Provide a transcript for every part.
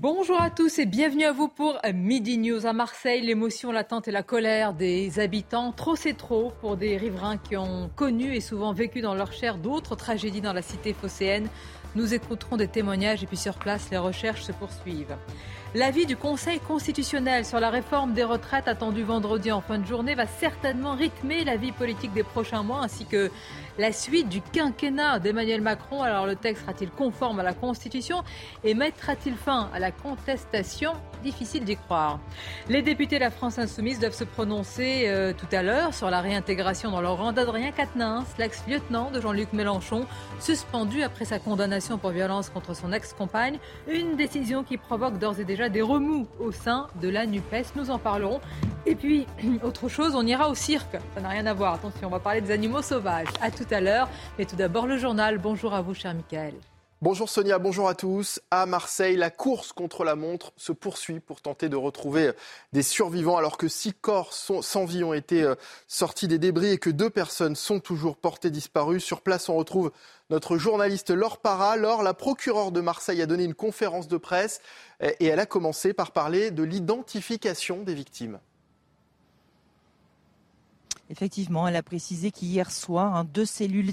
Bonjour à tous et bienvenue à vous pour Midi News à Marseille. L'émotion, l'attente et la colère des habitants. Trop c'est trop pour des riverains qui ont connu et souvent vécu dans leur chair d'autres tragédies dans la cité phocéenne. Nous écouterons des témoignages et puis sur place, les recherches se poursuivent. L'avis du Conseil constitutionnel sur la réforme des retraites attendue vendredi en fin de journée va certainement rythmer la vie politique des prochains mois ainsi que la suite du quinquennat d'Emmanuel Macron. Alors le texte sera-t-il conforme à la Constitution et mettra-t-il fin à la contestation? Difficile d'y croire. Les députés de la France insoumise doivent se prononcer euh, tout à l'heure sur la réintégration dans leur rang d'Adrien Quatennens, l'ex-lieutenant de Jean-Luc Mélenchon, suspendu après sa condamnation pour violence contre son ex-compagne. Une décision qui provoque d'ores et déjà des remous au sein de la NUPES. Nous en parlerons. Et puis, autre chose, on ira au cirque. Ça n'a rien à voir. Attention, on va parler des animaux sauvages. À tout à l'heure. Mais tout d'abord, le journal. Bonjour à vous, cher Michael. Bonjour Sonia, bonjour à tous. À Marseille, la course contre la montre se poursuit pour tenter de retrouver des survivants alors que six corps sans vie ont été euh, sortis des débris et que deux personnes sont toujours portées disparues. Sur place, on retrouve notre journaliste Laure Parra. Laure, la procureure de Marseille a donné une conférence de presse et elle a commencé par parler de l'identification des victimes. Effectivement, elle a précisé qu'hier soir, hein, deux cellules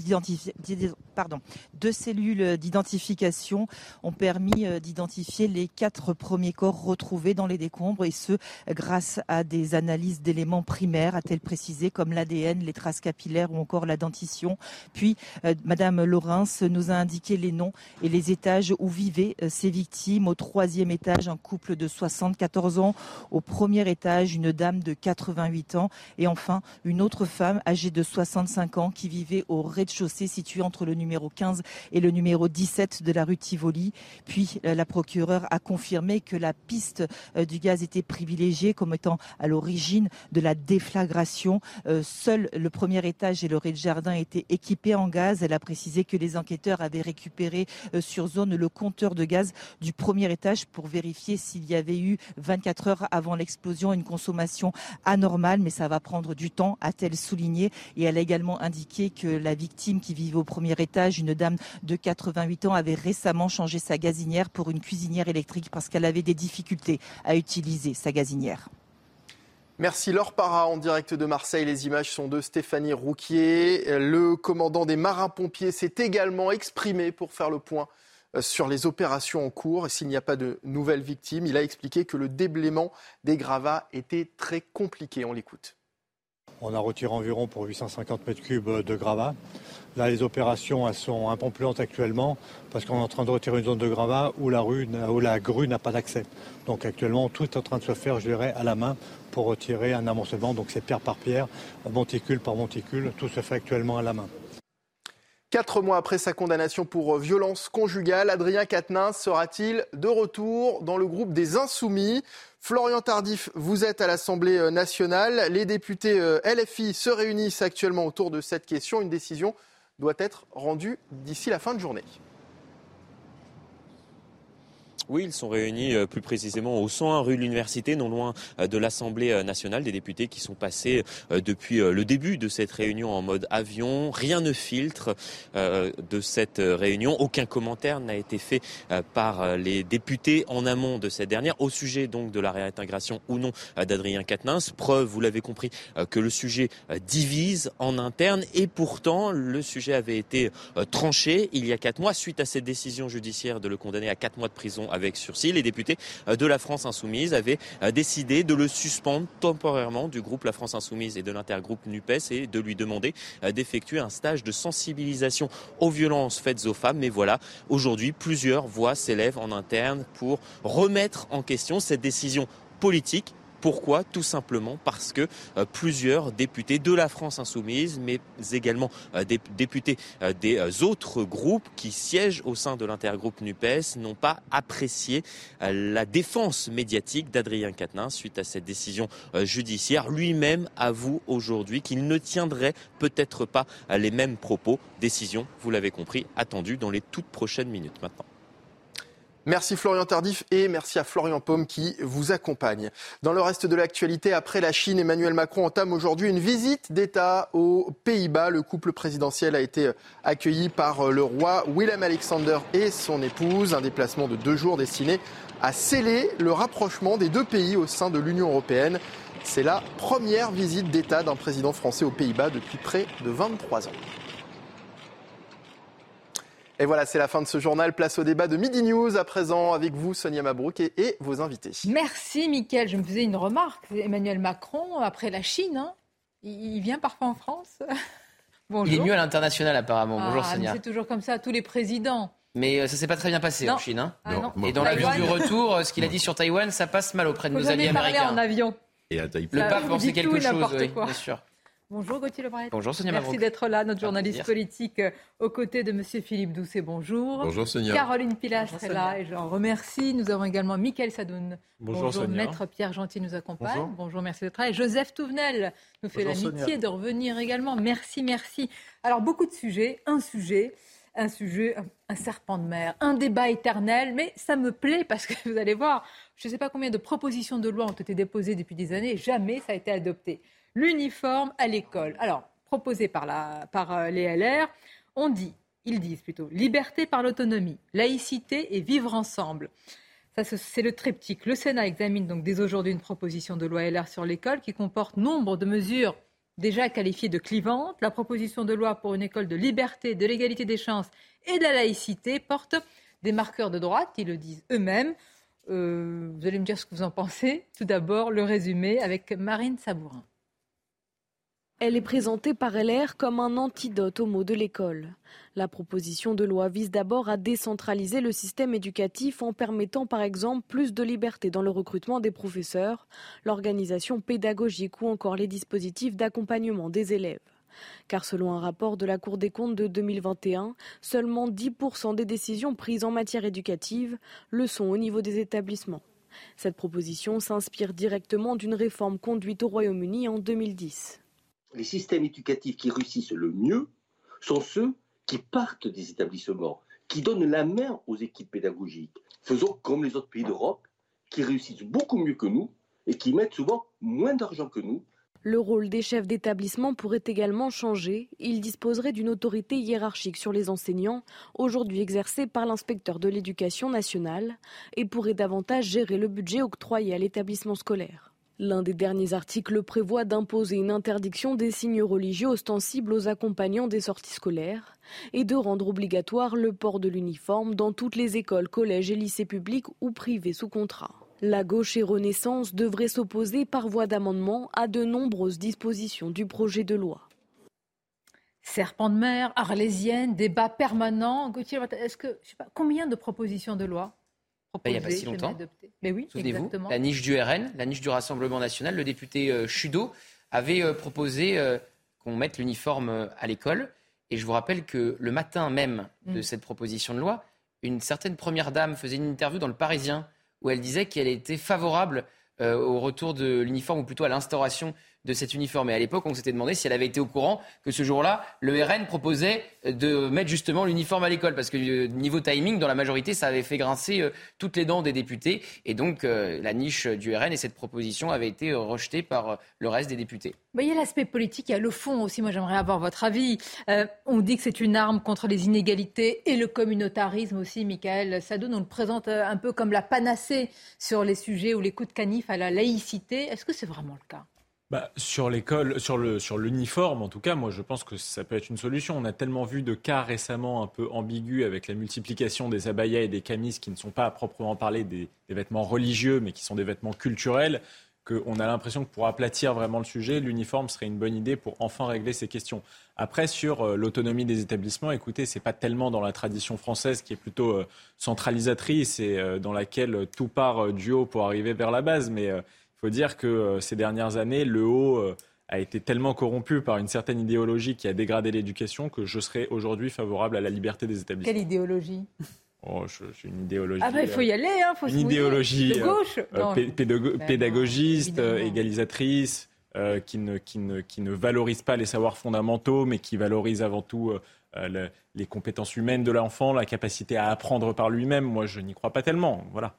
d'identification ont permis euh, d'identifier les quatre premiers corps retrouvés dans les décombres, et ce, grâce à des analyses d'éléments primaires, a-t-elle précisé, comme l'ADN, les traces capillaires ou encore la dentition. Puis, euh, Madame Laurence nous a indiqué les noms et les étages où vivaient euh, ces victimes. Au troisième étage, un couple de 74 ans. Au premier étage, une dame de 88 ans. Et enfin, une autre autre femme âgée de 65 ans qui vivait au rez-de-chaussée situé entre le numéro 15 et le numéro 17 de la rue Tivoli. Puis euh, la procureure a confirmé que la piste euh, du gaz était privilégiée comme étant à l'origine de la déflagration. Euh, seul le premier étage et le rez-de-jardin étaient équipés en gaz. Elle a précisé que les enquêteurs avaient récupéré sur zone le compteur de gaz du premier étage pour vérifier s'il y avait eu 24 heures avant l'explosion une consommation anormale, mais ça va prendre du temps à elle souligné. Et elle a également indiqué que la victime qui vivait au premier étage, une dame de 88 ans, avait récemment changé sa gazinière pour une cuisinière électrique parce qu'elle avait des difficultés à utiliser sa gazinière. Merci Laure Para en direct de Marseille. Les images sont de Stéphanie Rouquier. Le commandant des marins-pompiers s'est également exprimé pour faire le point euh, sur les opérations en cours s'il n'y a pas de nouvelles victimes. Il a expliqué que le déblaiement des gravats était très compliqué. On l'écoute. On a retiré environ pour 850 mètres cubes de gravats. Là, les opérations sont un peu actuellement parce qu'on est en train de retirer une zone de gravat où la, rue, où la grue n'a pas d'accès. Donc actuellement, tout est en train de se faire, je dirais, à la main pour retirer un amoncellement. Donc c'est pierre par pierre, monticule par monticule, tout se fait actuellement à la main. Quatre mois après sa condamnation pour violence conjugale, Adrien Quatennens sera-t-il de retour dans le groupe des Insoumis? Florian Tardif, vous êtes à l'Assemblée euh, nationale. Les députés euh, LFI se réunissent actuellement autour de cette question. Une décision doit être rendue d'ici la fin de journée. Oui, ils sont réunis euh, plus précisément au 101 rue de l'Université, non loin euh, de l'Assemblée euh, nationale, des députés qui sont passés depuis le début de cette réunion en mode avion. Rien ne filtre de cette réunion. Aucun commentaire n'a été fait par les députés en amont de cette dernière au sujet donc de la réintégration ou non d'Adrien Quatennens. Preuve, vous l'avez compris, que le sujet divise en interne et pourtant le sujet avait été tranché il y a quatre mois suite à cette décision judiciaire de le condamner à quatre mois de prison avec sursis. Les députés euh, de la France Insoumise avaient euh, décidé de le suspendre temporairement du groupe La France Insoumise et de l'intergroupe NUPES et de lui demander euh, d'effectuer un stage de sensibilisation aux violences faites aux femmes. Mais voilà, aujourd'hui, plusieurs voix s'élèvent en interne pour remettre en question cette décision politique Pourquoi? Tout simplement parce que plusieurs députés de la France insoumise, mais également des députés des autres groupes qui siègent au sein de l'intergroupe NUPES n'ont pas apprécié la défense médiatique d'Adrien Quatennens suite à cette décision judiciaire. Lui-même avoue aujourd'hui qu'il ne tiendrait peut-être pas les mêmes propos. Décision, vous l'avez compris, attendue dans les toutes prochaines minutes maintenant. Merci Florian Tardif et merci à Florian Paume qui vous accompagne. Dans le reste de l'actualité, après la Chine, Emmanuel Macron entame aujourd'hui une visite d'État aux Pays-Bas. Le couple présidentiel a été accueilli par le roi Willem Alexander et son épouse. Un déplacement de deux jours destiné à sceller le rapprochement des deux pays au sein de l'Union européenne. C'est la première visite d'État d'un président français aux Pays-Bas depuis près de 23 ans. Et voilà, c'est la fin de ce journal. Place au débat de Midi News à présent avec vous, Sonia Mabrouk, et, vos invités. Merci, Mickaël. Je me faisais une remarque. Emmanuel Macron, après la Chine, hein, il vient parfois en France. Bonjour. Il est mieux à l'international, apparemment. Bonjour, ah, Sonia. C'est toujours comme ça, tous les présidents. Mais euh, ça s'est pas très bien passé en Chine. Hein. Ah, et dans l'avion du retour, euh, ce qu'il a dit sur Taïwan, ça passe mal auprès de nos alliés américains. en avion. Et à Le pape pensait quelque chose, oui, bien sûr. Bonjour Gauthier Lebret. Bonjour Sonia Merci d'être là, notre journaliste politique euh, aux côtés de Monsieur Philippe Doucet. Bonjour. Bonjour Sonia. Caroline Pilastre est là et j'en remercie. Nous avons également Mickaël Sadoun. Bonjour, Bonjour Maître Pierre Gentil nous accompagne. Bonjour, merci d'être là. Et Joseph Touvenel nous fait l'amitié de revenir également. Merci, merci. Alors beaucoup de sujets, un sujet un sujet, un serpent de mer, un débat éternel, mais ça me plaît parce que vous allez voir, je ne sais pas combien de propositions de loi ont été déposées depuis des années, jamais ça a été adopté l'uniforme à l'école. Alors, proposé par, euh, les LR, on dit, ils disent plutôt, liberté par l'autonomie, laïcité et vivre ensemble. Ça, c'est le triptyque. Le Sénat examine donc dès aujourd'hui une proposition de loi LR sur l'école qui comporte nombre de mesures déjà qualifiées de clivantes. La proposition de loi pour une école de liberté, de l'égalité des chances et de la laïcité porte des marqueurs de droite, ils le disent eux-mêmes. Euh, vous allez me dire ce que vous en pensez. Tout d'abord, le résumé avec Marine Sabourin. Elle est présentée par LR comme un antidote au mot de l'école. La proposition de loi vise d'abord à décentraliser le système éducatif en permettant par exemple plus de liberté dans le recrutement des professeurs, l'organisation pédagogique ou encore les dispositifs d'accompagnement des élèves. Car selon un rapport de la Cour des comptes de 2021, seulement 10% des décisions prises en matière éducative le sont au niveau des établissements. Cette proposition s'inspire directement d'une réforme conduite au Royaume-Uni en 2010 les systèmes éducatifs qui réussissent le mieux sont ceux qui partent des établissements, qui donnent la main aux équipes pédagogiques. Faisons comme les autres pays d'Europe, qui réussissent beaucoup mieux que nous et qui mettent souvent moins d'argent que nous. Le rôle des chefs d'établissement pourrait également changer. Ils disposeraient d'une autorité hiérarchique sur les enseignants, aujourd'hui exercée par l'inspecteur de l'éducation nationale, et pourraient davantage gérer le budget octroyé à l'établissement scolaire. L'un des derniers articles prévoit d'imposer une interdiction des signes religieux ostensibles aux accompagnants des sorties scolaires et de rendre obligatoire le port de l'uniforme dans toutes les écoles, collèges et lycées publics ou privés sous contrat. La gauche et Renaissance devraient s'opposer par voie d'amendement à de nombreuses dispositions du projet de loi. Serpent de mer, arlésienne, débat permanent. Gauthier, combien de propositions de loi il n'y a pas si longtemps. Mais oui, Souvenez-vous, la niche du RN, la niche du Rassemblement national, le député euh, Chudo avait euh, proposé euh, qu'on mette l'uniforme à l'école. Et je vous rappelle que le matin même de mm. cette proposition de loi, une certaine première dame faisait une interview dans le Parisien où elle disait qu'elle était favorable au retour de l'uniforme, ou plutôt à l'instauration de cet uniforme. Et à l'époque, on s'était demandé si elle avait été au courant que ce jour-là, le RN proposait de mettre justement l'uniforme à l'école. Parce que euh, niveau timing, dans la majorité, ça avait fait grincer euh, toutes les dents des députés. Et donc, euh, la niche du RN et cette proposition avait été rejetée par le reste des députés. il y a l'aspect politique, il y a le fond aussi. Moi, j'aimerais avoir votre avis. on dit que c'est une arme contre les inégalités et le communautarisme aussi. Michael Sadoun, on le présente un peu comme la panacée sur les sujets ou les coups de canif à la laïcité. Est-ce que c'est vraiment le cas? Bah, sur l'école, sur le sur l'uniforme, en tout cas, moi je pense que ça peut être une solution. On a tellement vu de cas récemment un peu ambigus avec la multiplication des abayas et des camises qui ne sont pas à proprement parler des, vêtements religieux, mais qui sont des vêtements culturels, qu'on a l'impression que pour aplatir vraiment le sujet, l'uniforme serait une bonne idée pour enfin régler ces questions. Après, sur euh, l'autonomie des établissements, écoutez, c'est pas tellement dans la tradition française qui est plutôt euh, centralisatrice et euh, dans laquelle tout part du haut pour arriver vers la base, mais faut dire que ces dernières années, le haut a été tellement corrompu par une certaine idéologie qui a dégradé l'éducation que je serais aujourd'hui favorable à la liberté des établissements. Quelle idéologie? Oh, j'ai une idéologie. Ah bah, il faut y aller, hein, faut une idéologie de gauche, pédagogiste, égalisatrice, qui, ne, qui, ne, qui ne valorise pas les savoirs fondamentaux, mais qui valorise avant tout euh, les compétences humaines de l'enfant, la capacité à apprendre par lui-même. Moi, je n'y crois pas tellement. Voilà.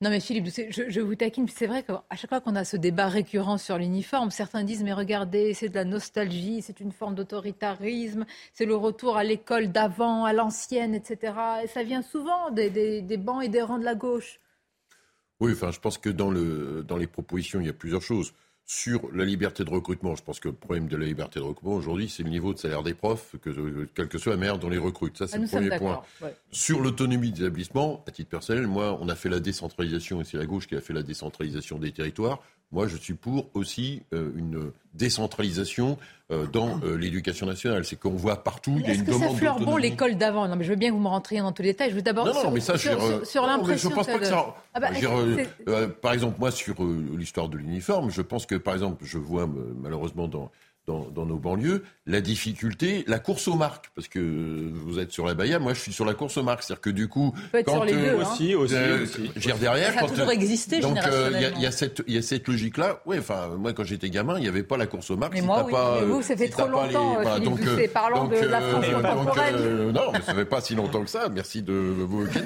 Non mais Philippe, je, vous taquine, c'est vrai qu'à chaque fois qu'on a ce débat récurrent sur l'uniforme, certains disent mais regardez, c'est de la nostalgie, c'est une forme d'autoritarisme, c'est le retour à l'école d'avant, à l'ancienne, etc. Et ça vient souvent des, bancs et des rangs de la gauche. Oui, enfin, je pense que dans les propositions, il y a plusieurs choses. Sur la liberté de recrutement, je pense que le problème de la liberté de recrutement aujourd'hui, c'est le niveau de salaire des profs, que, quelle que soit la manière dont les recrute. Ça, c'est ah, le premier point. Sur l'autonomie des établissements, à titre personnel, moi, on a fait la décentralisation, et c'est la gauche qui a fait la décentralisation des territoires. Moi, je suis pour aussi euh, une décentralisation euh, dans euh, l'éducation nationale. C'est qu'on voit partout, il y a une demande. Est-ce que ça fleure bon l'école d'avant? Non, mais je veux bien que vous me rentriez dans tous les détails. Je veux d'abord non, non, mais ça, sur, sur, l'impression. Je pense pas que ça. Ah bah, par exemple, moi, sur l'histoire de l'uniforme, je pense que, par exemple, je vois malheureusement dans dans, nos banlieues, la difficulté, la course aux marques, parce que vous êtes sur la Baïa, moi je suis sur la course aux marques, c'est-à-dire que du coup, quand les deux, aussi, aussi, euh, derrière, ça a toujours existé. Donc euh, il y, a cette il y a cette logique-là. Oui, enfin moi quand j'étais gamin, il n'y avait pas la course aux marques. Mais moi, oui. pas, mais vous, ça fait trop longtemps. Les... donc, parlant de la France contemporaine. non, mais ça fait pas si longtemps que ça. Merci de vous.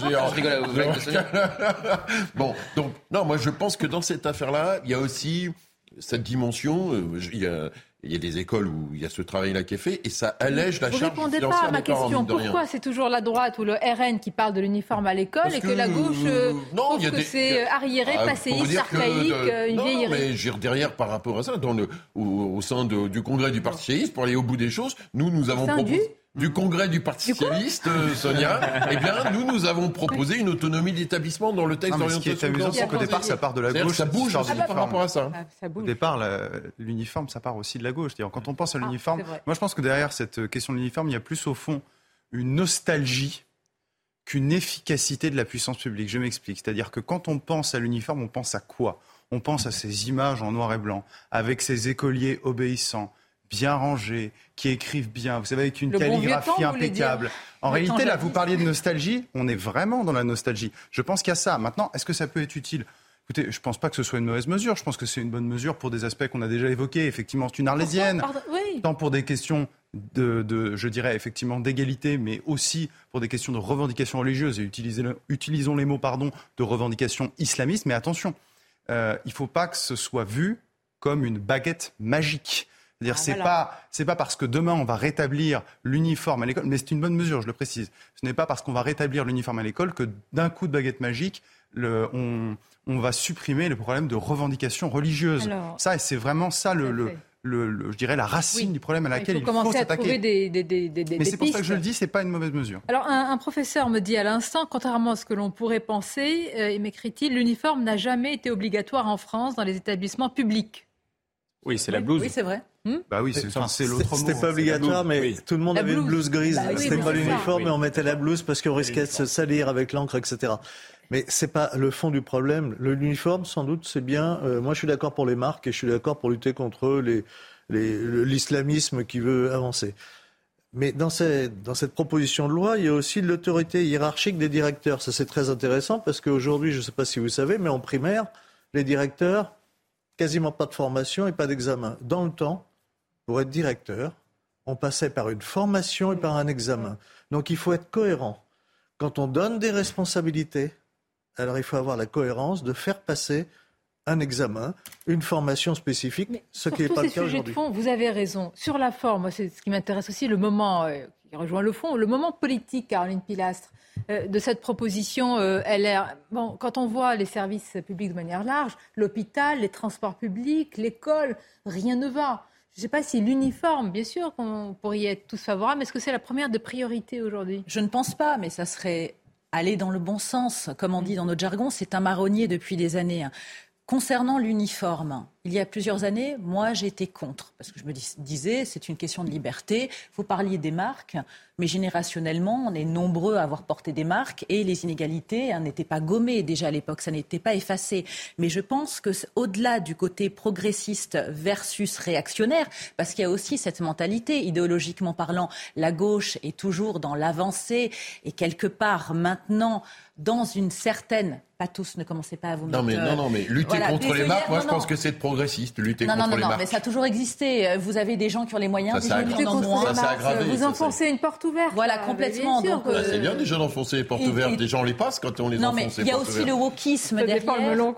Je rigole, vous Bon, donc non, moi je pense que dans cette affaire-là, il y a aussi cette dimension. Euh, il y a, il y a des écoles où il y a ce travail-là qui est fait et ça allège la charge financière. Vous répondez pas à ma question. Pourquoi c'est toujours la droite ou le RN qui parle de l'uniforme à l'école et que, la gauche euh, non, trouve que c'est euh, arriéré, ah, passéiste, archaïque, une non, vieillerie mais j'ai derrière par rapport à ça, dans le, au, sein du congrès du Parti socialiste, pour aller au bout des choses, nous, nous avons proposé du congrès du Parti socialiste, euh, Sonia, eh bien, nous, nous avons proposé une autonomie d'établissement dans le texte d'orientation. Ce qui est amusant, c'est qu'au départ, ça part de la gauche. Ça bouge aussi par rapport à ça. Ah, au départ, l'uniforme, ça part aussi de la gauche. Quand on pense à ah, l'uniforme, moi, je pense que derrière cette question de l'uniforme, il y a plus au fond une nostalgie qu'une efficacité de la puissance publique. Je m'explique. C'est-à-dire que quand on pense à l'uniforme, on pense à quoi? On pense à ces images en noir et blanc, avec ces écoliers obéissants, bien rangés, qui écrivent bien, vous savez, avec une calligraphie impeccable. En réalité, là, vous parliez de nostalgie, on est vraiment dans la nostalgie. Je pense qu'il y a ça. Maintenant, est-ce que ça peut être utile? Écoutez, je ne pense pas que ce soit une mauvaise mesure. Je pense que c'est une bonne mesure pour des aspects qu'on a déjà évoqués. Effectivement, c'est une arlésienne. Tant pour des questions de, je dirais, effectivement, d'égalité, mais aussi pour des questions de revendication religieuse. Et utilisons les mots, pardon, de revendication islamiste. Mais attention, euh, il ne faut pas que ce soit vu comme une baguette magique. C'est-à-dire, ah, c'est pas, c'est pas parce que demain on va rétablir l'uniforme à l'école, mais c'est une bonne mesure, je le précise. Ce n'est pas parce qu'on va rétablir l'uniforme à l'école que d'un coup de baguette magique, le, on, on, va supprimer le problème de revendication religieuse. ça, c'est vraiment ça le, le, le, je dirais la racine du problème à laquelle il faut, s'attaquer. Des, des, des, des, Mais c'est pour ça que je le dis, c'est pas une mauvaise mesure. Alors un, un professeur me dit à l'instant, contrairement à ce que l'on pourrait penser, euh, il m'écrit-il, l'uniforme n'a jamais été obligatoire en France dans les établissements publics. Oui, c'est la blouse. Oui, c'est vrai. Hmm bah oui, c'est l'autre C'était pas obligatoire, mais tout le monde avait une blouse grise. Bah C'était pas l'uniforme, mais on mettait la blouse parce qu'on risquait de se salir avec l'encre, etc. Mais c'est pas le fond du problème. L'uniforme, sans doute, c'est bien. Euh, moi, je suis d'accord pour les marques et je suis d'accord pour lutter contre l'islamisme les, qui veut avancer. Mais dans cette proposition de loi, il y a aussi l'autorité hiérarchique des directeurs. Ça, c'est très intéressant parce qu'aujourd'hui, je ne sais pas si vous savez, mais en primaire, les directeurs, quasiment pas de formation et pas d'examen. Dans le temps, pour être directeur, on passait par une formation et par un examen. Donc il faut être cohérent. Quand on donne des responsabilités, alors il faut avoir la cohérence de faire passer un examen, une formation spécifique, ce qui n'est pas le cas aujourd'hui. Vous avez raison. Sur la forme, c'est ce qui m'intéresse aussi, le moment euh, qui rejoint le fond, le moment politique, Caroline Pilastre. Euh, de cette proposition euh, LR. Bon, quand on voit les services publics de manière large, l'hôpital, les transports publics, l'école, rien ne va. Je ne sais pas si l'uniforme, bien sûr qu'on pourrait y être tous favorables, mais est-ce que c'est la première des priorités aujourd'hui? Je ne pense pas, mais ça serait aller dans le bon sens. Comme on dit dans notre jargon, c'est un marronnier depuis des années. Concernant l'uniforme, il y a plusieurs années, moi, j'étais contre. Parce que je me disais, c'est une question de liberté. Vous parliez des marques, mais générationnellement, on est nombreux à avoir porté des marques et les inégalités hein, n'étaient pas gommées déjà à l'époque, ça n'était pas effacé. Mais je pense que au-delà du côté progressiste versus réactionnaire, parce qu'il y a aussi cette mentalité, idéologiquement parlant, la gauche est toujours dans l'avancée et quelque part maintenant dans une certaine pas tous, ne commencez pas à vous non, mettre... Mais, non, non, mais lutter contre les marques, moi je pense que c'est progressiste, lutter non, contre non, les non, mais ça a toujours existé. Vous avez des gens qui ont les moyens, ça des gens qui moins. Ça aggravé, vous enfoncez une porte ouverte. Voilà, complètement. Donc, bah, c'est bien déjà d'enfoncer les portes ouvertes. Des gens les passent quand on les non, enfonce. mais il y a aussi le wokisme derrière.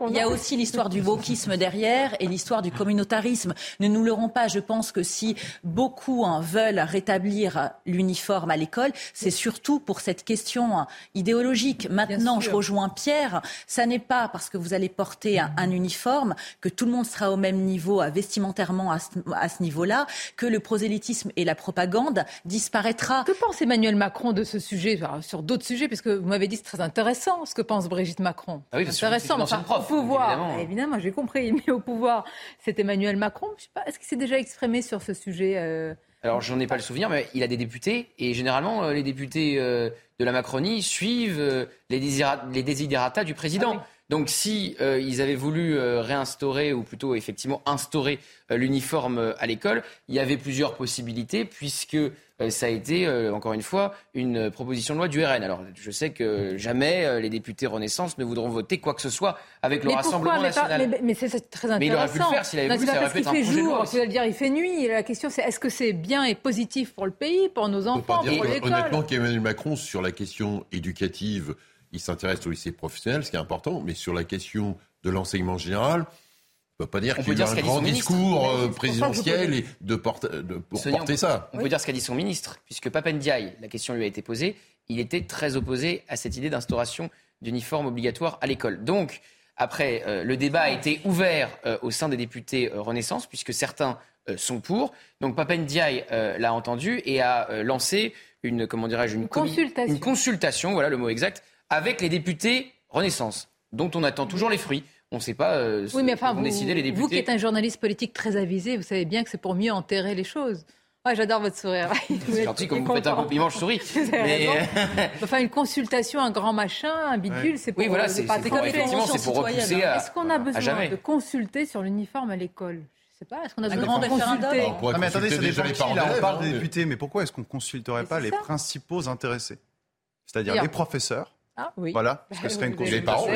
Il y a aussi l'histoire du wokisme derrière et l'histoire du communautarisme. Ne nous leurrons pas. Je pense que si beaucoup hein, veulent rétablir l'uniforme à l'école, c'est surtout pour cette question hein, idéologique. Maintenant, je rejoins Pierre. Ça n'est pas parce que vous allez porter un, uniforme que tout le monde sera au même niveau vestimentairement à ce, à ce niveau-là, que le prosélytisme et la propagande disparaîtra. Que pense Emmanuel Macron de ce sujet sur d'autres sujets Puisque vous m'avez dit c'est très intéressant ce que pense Brigitte Macron. Ah oui, intéressant. Enfin, prof, au pouvoir, évidemment, évidemment j'ai compris, mais au pouvoir, c'est Emmanuel Macron. Je sais pas, est-ce qu'il s'est déjà exprimé sur ce sujet euh... Alors, j'en ai pas le souvenir, mais il a des députés, et généralement, euh, les députés euh, de la Macronie suivent euh, les, les desiderata du président. Ah donc si euh, ils avaient voulu euh, réinstaurer, ou plutôt effectivement instaurer euh, l'uniforme à l'école, il y avait plusieurs possibilités, puisque ça a été, encore une fois, une proposition de loi du RN. Alors je sais que jamais les députés Renaissance ne voudront voter quoi que ce soit avec le mais Rassemblement pourquoi, national. Mais, mais, c'est très intéressant. Mais il aurait pu le faire s'il avait voulu, ça aurait pu être un fait projet jour, de loi dire il fait nuit. La question c'est est-ce que c'est bien et positif pour le pays, pour nos enfants, pour l'école? Honnêtement, qu'Emmanuel Macron, sur la question éducative, il s'intéresse au lycée professionnel, ce qui est important, mais sur la question de l'enseignement général, on ne peut pas dire qu'il y a un grand discours euh, présidentiel et de, porte, de pour porter ça. On peut dire ce qu'a dit son ministre, puisque Papendiaï, la question lui a été posée, il était très opposé à cette idée d'instauration d'uniforme obligatoire à l'école. Donc, après, euh, le débat a été ouvert euh, au sein des députés Renaissance, puisque certains sont pour. Donc Papendiaï l'a entendu et a lancé une, comment dirais-je, une, consultation. une consultation, voilà le mot exact, avec les députés Renaissance, dont on attend toujours les fruits. On ne sait pas euh, oui, mais enfin, vous, décider les députés. Vous qui êtes un journaliste politique très avisé, vous savez bien que c'est pour mieux enterrer les choses. Ouais, j'adore votre sourire. C'est gentil, comme vous faites un compliment, je souris. Mais... enfin, une consultation, un grand machin, un bidule, c'est pour... Oui, voilà, c'est pour, effectivement, c'est pour repousser à Est-ce qu'on a besoin de consulter sur l'uniforme à l'école? Je sais pas, est-ce qu'on a besoin de consulter Non mais attendez, ça dépend qui, là, on parle des députés, mais pourquoi est-ce qu'on ne consulterait pas les principaux intéressés? C'est-à-dire les professeurs, ah, oui. Voilà, parce que ce serait une les parents,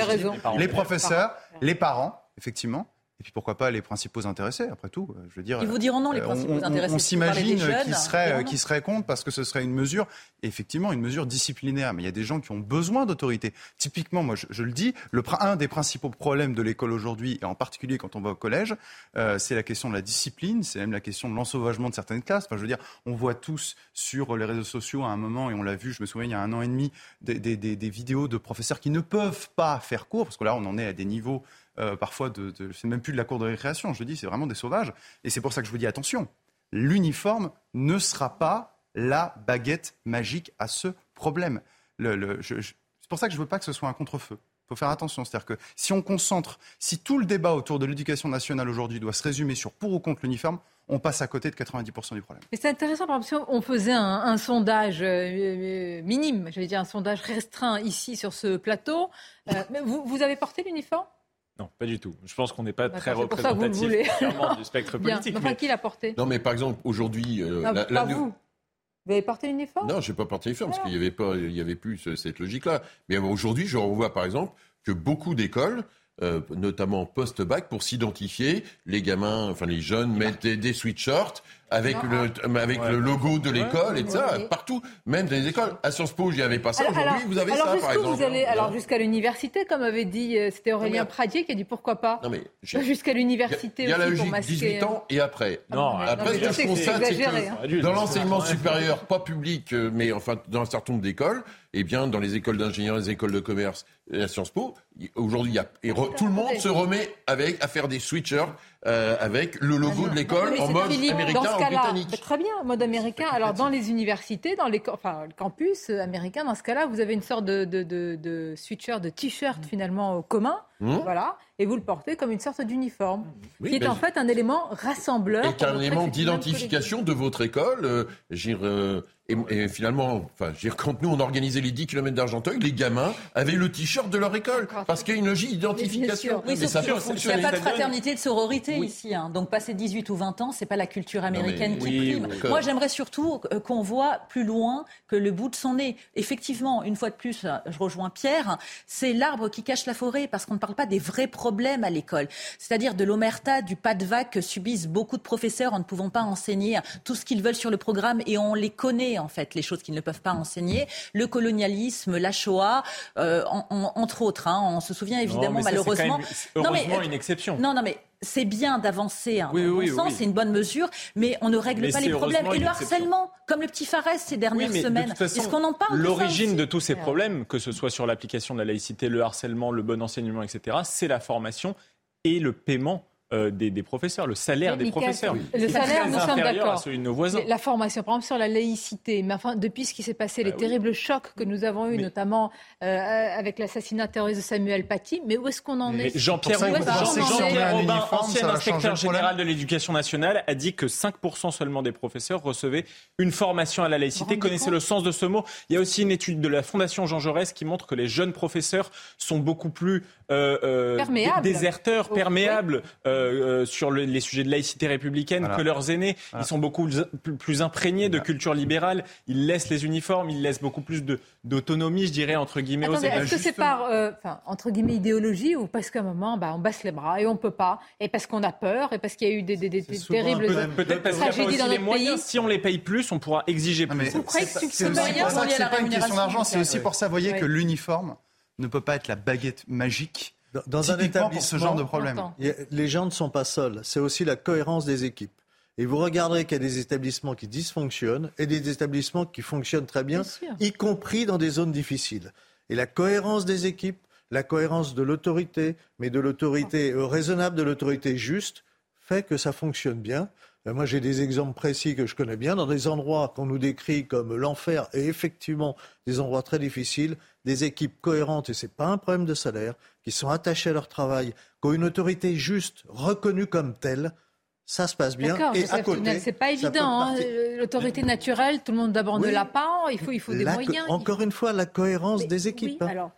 les professeurs, les parents, effectivement. Et puis pourquoi pas les principaux intéressés, après tout. Je veux dire, Ils vous diront non, les euh, principaux intéressés. On, s'imagine qu'ils seraient, qui seraient contre parce que ce serait une mesure, effectivement, une mesure disciplinaire. Mais il y a des gens qui ont besoin d'autorité. Typiquement, moi, je, le dis, le, un des principaux problèmes de l'école aujourd'hui, et en particulier quand on va au collège, euh, c'est la question de la discipline, c'est même la question de l'ensauvagement de certaines classes. Enfin, je veux dire, on voit tous sur les réseaux sociaux à un moment, et on l'a vu, je me souviens, il y a un an et demi, des, des, des, des vidéos de professeurs qui ne peuvent pas faire cours, parce que là, on en est à des niveaux euh, parfois, de, de c'est même plus de la cour de récréation, je dis, c'est vraiment des sauvages. Et c'est pour ça que je vous dis attention, l'uniforme ne sera pas la baguette magique à ce problème. C'est pour ça que je ne veux pas que ce soit un contre-feu. Il faut faire attention. C'est-à-dire que si on concentre, si tout le débat autour de l'éducation nationale aujourd'hui doit se résumer sur pour ou contre l'uniforme, on passe à côté de 90% du problème. Mais c'est intéressant, par exemple, on faisait un, sondage euh, euh, minime, j'allais dire un sondage restreint ici sur ce plateau. vous avez porté l'uniforme? Non, pas du tout. Je pense qu'on n'est pas très représentatif du spectre politique. Bien. Enfin, qui l'a porté Non, mais par exemple, aujourd'hui... Euh, pas vous. Vous avez porté l'uniforme Non, je n'ai pas porté l'uniforme, parce qu'il n'y avait, pas, il y avait plus cette logique-là. Mais aujourd'hui, je revois, par exemple, que beaucoup d'écoles euh, notamment post-bac, pour s'identifier. Les gamins, enfin les jeunes mettent des, sweatshirts avec le ah. avec le logo de l'école et ça partout, même dans les écoles. À Sciences Po, n'y avait pas ça. Aujourd'hui, vous avez ça, par exemple. Vous allez, alors jusqu'à l'université, comme avait dit, euh, c'était Aurélien Pradier qui a dit pourquoi pas. Non mais jusqu'à l'université. Il y a, la logique 18 ans et après. Non, après, ce que je constate, c'est que hein. dans l'enseignement supérieur, pas public, euh, mais enfin dans un certain nombre d'écoles, et eh bien dans les écoles d'ingénieurs, les écoles de commerce, à Sciences Po, aujourd'hui, il y a, et tout le monde se remet avec, à faire des switchers euh, avec le logo de l'école en mode américain britannique. Très bien, mode américain. Alors dans les universités, dans les enfin, le campus américain, dans ce cas-là, vous avez une sorte de, de, de, de switcher, de t-shirt finalement commun. Mmh. Voilà. Et vous le portez comme une sorte d'uniforme, qui est en fait un élément rassembleur. Et un élément d'identification de votre école. Euh, euh, et, finalement, enfin, quand nous on organisait les 10 km d'Argenteuil, les gamins avaient le t-shirt de leur école parce qu'il y a une logique d'identification. Oui, mais ça Il n'y a pas de fraternité, de sororité ici. Hein. Donc passer 18 ou 20 ans, c'est pas la culture américaine qui prime. Moi, j'aimerais surtout euh, qu'on voit plus loin que le bout de son nez. Effectivement, une fois de plus, je rejoins Pierre, c'est l'arbre qui cache la forêt parce qu'on ne parle pas des vrais problèmes à l'école. C'est-à-dire de l'omerta, du pas de vague que subissent beaucoup de professeurs en ne pouvant pas enseigner tout ce qu'ils veulent sur le programme et on les connaît en fait, les choses qu'ils ne peuvent pas enseigner. Le colonialisme, la Shoah, euh, entre autres. Hein. on se souvient évidemment malheureusement. heureusement une exception. Non, non, mais c'est bien d'avancer, hein, oui, sens, c'est une bonne mesure, mais on ne règle pas les problèmes. Et le harcèlement, comme le petit Farès ces dernières semaines, est-ce qu'on en parle L'origine de, tous ces problèmes, que ce soit sur l'application de la laïcité, le harcèlement, le bon enseignement, etc., c'est la formation et le paiement euh, des, professeurs, le salaire des professeurs. Le salaire, nous sommes d'accord. La formation, par exemple, sur la laïcité, mais enfin, depuis ce qui s'est passé, les bah terribles chocs que nous avons eus, notamment euh, avec l'assassinat terroriste de Samuel Paty, mais où est-ce qu'on en est Jean-Pierre Robin, ancien inspecteur général de l'éducation nationale, a dit que 5% seulement des professeurs recevaient une formation à la laïcité. Connaissez le sens de ce mot? Il y a aussi une étude de la Fondation Jean Jaurès qui montre que les jeunes professeurs sont beaucoup plus euh, déserteurs, perméables. Euh, sur les sujets de laïcité républicaine que leurs aînés. Ils sont beaucoup plus, imprégnés de culture libérale. Ils laissent les uniformes, ils laissent beaucoup plus d'autonomie, je dirais, entre guillemets. Est-ce que c'est par, euh, entre guillemets, idéologie ou parce qu'à un moment, bah, on baisse les bras et on peut pas, et parce qu'on a peur, et parce qu'il y a eu des, terribles Peut-être parce qu'il y a aussi les moyens. Si on les paye plus, on pourra exiger plus. C'est pas une question d'argent, c'est aussi pour ça, voyez, que l'uniforme ne peut pas être la baguette magique dans un établissement, ce genre de problème. Les gens ne sont pas seuls, c'est aussi la cohérence des équipes. Et vous regarderez qu'il y a des établissements qui dysfonctionnent et des établissements qui fonctionnent très bien, y compris dans des zones difficiles. Et la cohérence des équipes, la cohérence de l'autorité, mais de l'autorité euh, raisonnable, de l'autorité juste, fait que ça fonctionne bien. Euh, moi, j'ai des exemples précis que je connais bien dans des endroits qu'on nous décrit comme l'enfer et effectivement des endroits très difficiles, des équipes cohérentes, et ce n'est pas un problème de salaire, qui sont attachés à leur travail, qui ont une autorité juste, reconnue comme telle, ça se passe bien. Et à côté, c'est pas évident. Hein. L'autorité naturelle, tout le monde d'abord ne l'a pas. Il faut, il faut des moyens. Encore une fois, la cohérence des équipes. Oui, alors.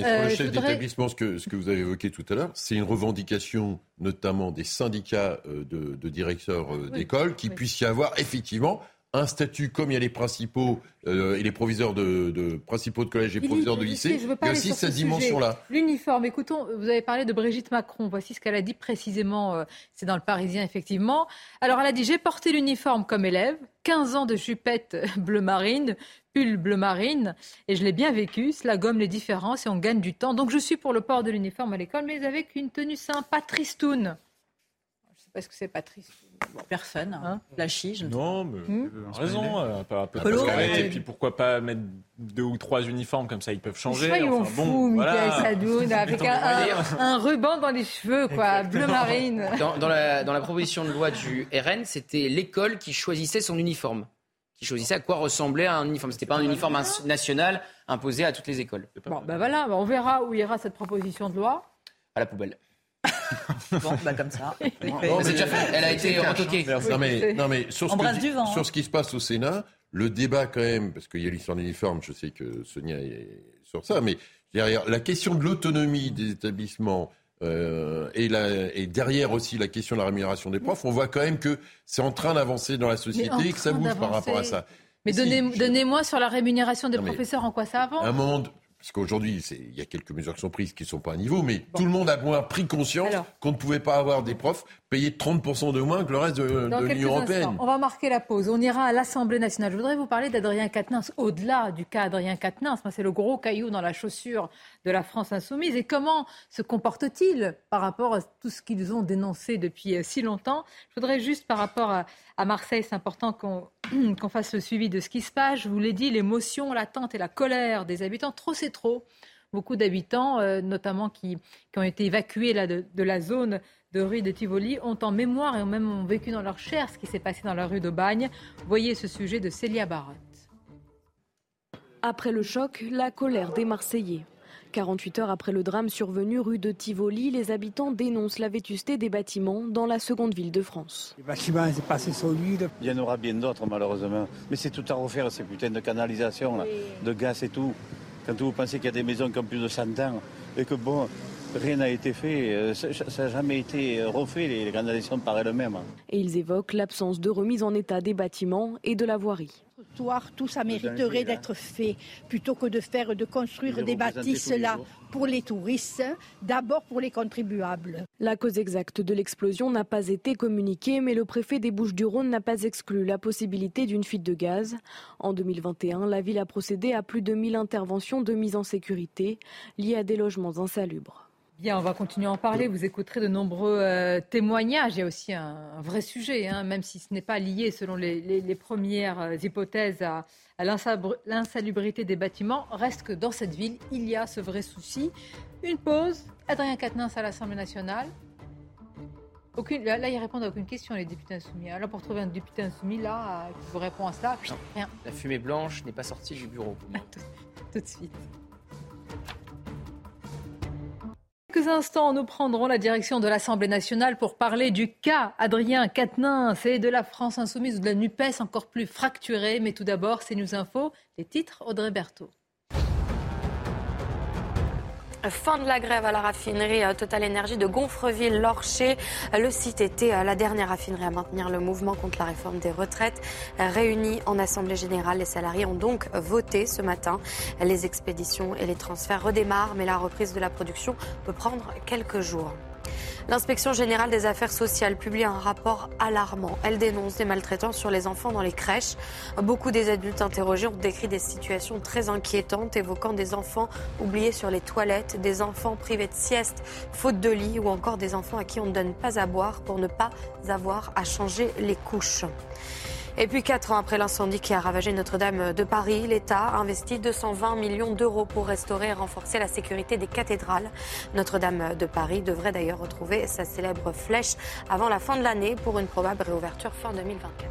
Et pour le euh, chef d'établissement, ce que, ce que vous avez évoqué tout à l'heure, c'est une revendication notamment des syndicats euh, de, de directeurs euh, d'école qui puisse y avoir effectivement un statut comme il y a les principaux euh, et les proviseurs de, principaux de collège et proviseurs de lycée. Il y a aussi cette dimension-là. L'uniforme. Écoutons, vous avez parlé de Brigitte Macron. Voici ce qu'elle a dit précisément. Euh, c'est dans le Parisien, effectivement. Alors, elle a dit J'ai porté l'uniforme comme élève, 15 ans de jupette bleu marine, pull bleu marine, et je l'ai bien vécu. Cela gomme les différences et on gagne du temps. Donc, je suis pour le port de l'uniforme à l'école, mais avec une tenue sympa, tristoun. Je ne sais pas ce que c'est, pas. Personne. Hein. La chie, Non, mais hmm raison. Euh, et puis pourquoi pas mettre deux ou trois uniformes comme ça, ils peuvent changer. Soyons enfin, bon, Michael Sadoun, avec un, ruban dans les cheveux, quoi, bleu marine. Dans, la, dans la proposition de loi du RN, c'était l'école qui choisissait son uniforme qui choisissait à quoi ressemblait un uniforme. C'était pas un uniforme national imposé à toutes les écoles. Bon, ben voilà, on verra où ira cette proposition de loi. À la poubelle. bon, bah comme ça. Elle a été retoquée. Non mais, non mais sur, ce hein. sur ce qui se passe au Sénat, le débat quand même, parce qu'il y a l'histoire d'uniforme, je sais que Sonia est sur ça, mais derrière la question de l'autonomie des établissements euh, et, la, et, derrière aussi la question de la rémunération des profs, on voit quand même que c'est en train d'avancer dans la société et que ça bouge par rapport à ça. Mais, donnez-moi sur la rémunération des professeurs en quoi ça avance? Un monde, parce qu'aujourd'hui, il y a quelques mesures qui sont prises qui ne sont pas à niveau, mais tout le monde a moins pris conscience qu'on ne pouvait pas avoir des profs payés 30% de moins que le reste de, l'Union européenne. On va marquer la pause. On ira à l'Assemblée nationale. Je voudrais vous parler d'Adrien Quatennens. Au-delà du cas Adrien Quatennens, c'est le gros caillou dans la chaussure de la France insoumise. Et comment se comporte-t-il par rapport à tout ce qu'ils ont dénoncé depuis euh, si longtemps? Je voudrais juste par rapport à, Marseille, c'est important qu'on fasse le suivi de ce qui se passe. Je vous l'ai dit, l'émotion, l'attente et la colère des habitants, trop c'est trop. Beaucoup d'habitants, euh, notamment qui, ont été évacués de, la zone de rue de Tivoli, ont en mémoire et ont même vécu dans leur chair ce qui s'est passé dans la rue de Bagne. Voyez ce sujet de Célia Barotte. Après le choc, la colère des Marseillais. 48 heures après le drame survenu rue de Tivoli, les habitants dénoncent la vétusté des bâtiments dans la seconde ville de France. Les bâtiments, c'est pas assez solide. Il y en aura bien d'autres, malheureusement. Mais c'est tout à refaire, ces putains de canalisations, de gaz et tout. Quand vous pensez qu'il y a des maisons qui ont plus de 100 ans et que, bon, rien n'a été fait, euh, ça n'a jamais été refait, les canalisations par elles-mêmes. Et ils évoquent l'absence de remise en état des bâtiments et de la voirie tout ça mériterait d'être fait plutôt que de faire de construire des bâtisses là pour les touristes, d'abord pour les contribuables. La cause exacte de l'explosion n'a pas été communiquée, mais le préfet des Bouches-du-Rhône n'a pas exclu la possibilité d'une fuite de gaz. En 2021, la ville a procédé à plus de 1000 interventions de mise en sécurité liées à des logements insalubres. Bien, on va continuer à en parler. Vous écouterez de nombreux euh, témoignages. Il y a aussi un, vrai sujet, hein, même si ce n'est pas lié, selon les, premières euh, hypothèses, à, l'insalubrité des bâtiments. Reste que dans cette ville, il y a ce vrai souci. Une pause. Adrien Quatennens à l'Assemblée nationale. Aucune, là, ils répondent à aucune question, les députés insoumis. Alors, pour trouver un député insoumis, là, qui vous répond à ça, rien. La fumée blanche n'est pas sortie du bureau. tout de suite quelques instants, nous prendrons la direction de l'Assemblée nationale pour parler du cas Adrien Quatennens et de la France insoumise ou de la NUPES encore plus fracturée. Mais tout d'abord, c'est News Info, les titres Audrey Berthaud. Fin de la grève à la raffinerie euh, Total Énergie de Gonfreville-Lorcher. Le site était euh, la dernière raffinerie à maintenir le mouvement contre la réforme des retraites. Réunis en Assemblée générale, les salariés ont donc voté ce matin. Les expéditions et les transferts redémarrent, mais la reprise de la production peut prendre quelques jours. L'inspection générale des affaires sociales publie un rapport alarmant. Elle dénonce des maltraitances sur les enfants dans les crèches. Beaucoup des adultes interrogés ont décrit des situations très inquiétantes, évoquant des enfants oubliés sur les toilettes, des enfants privés de sieste, faute de lit, ou encore des enfants à qui on ne donne pas à boire pour ne pas avoir à changer les couches. Et puis, quatre ans après l'incendie qui a ravagé Notre-Dame de Paris, l'État a investi 220 millions d'euros pour restaurer et renforcer la sécurité des cathédrales. Notre-Dame de Paris devrait d'ailleurs retrouver sa célèbre flèche avant la fin de l'année pour une probable réouverture fin 2024.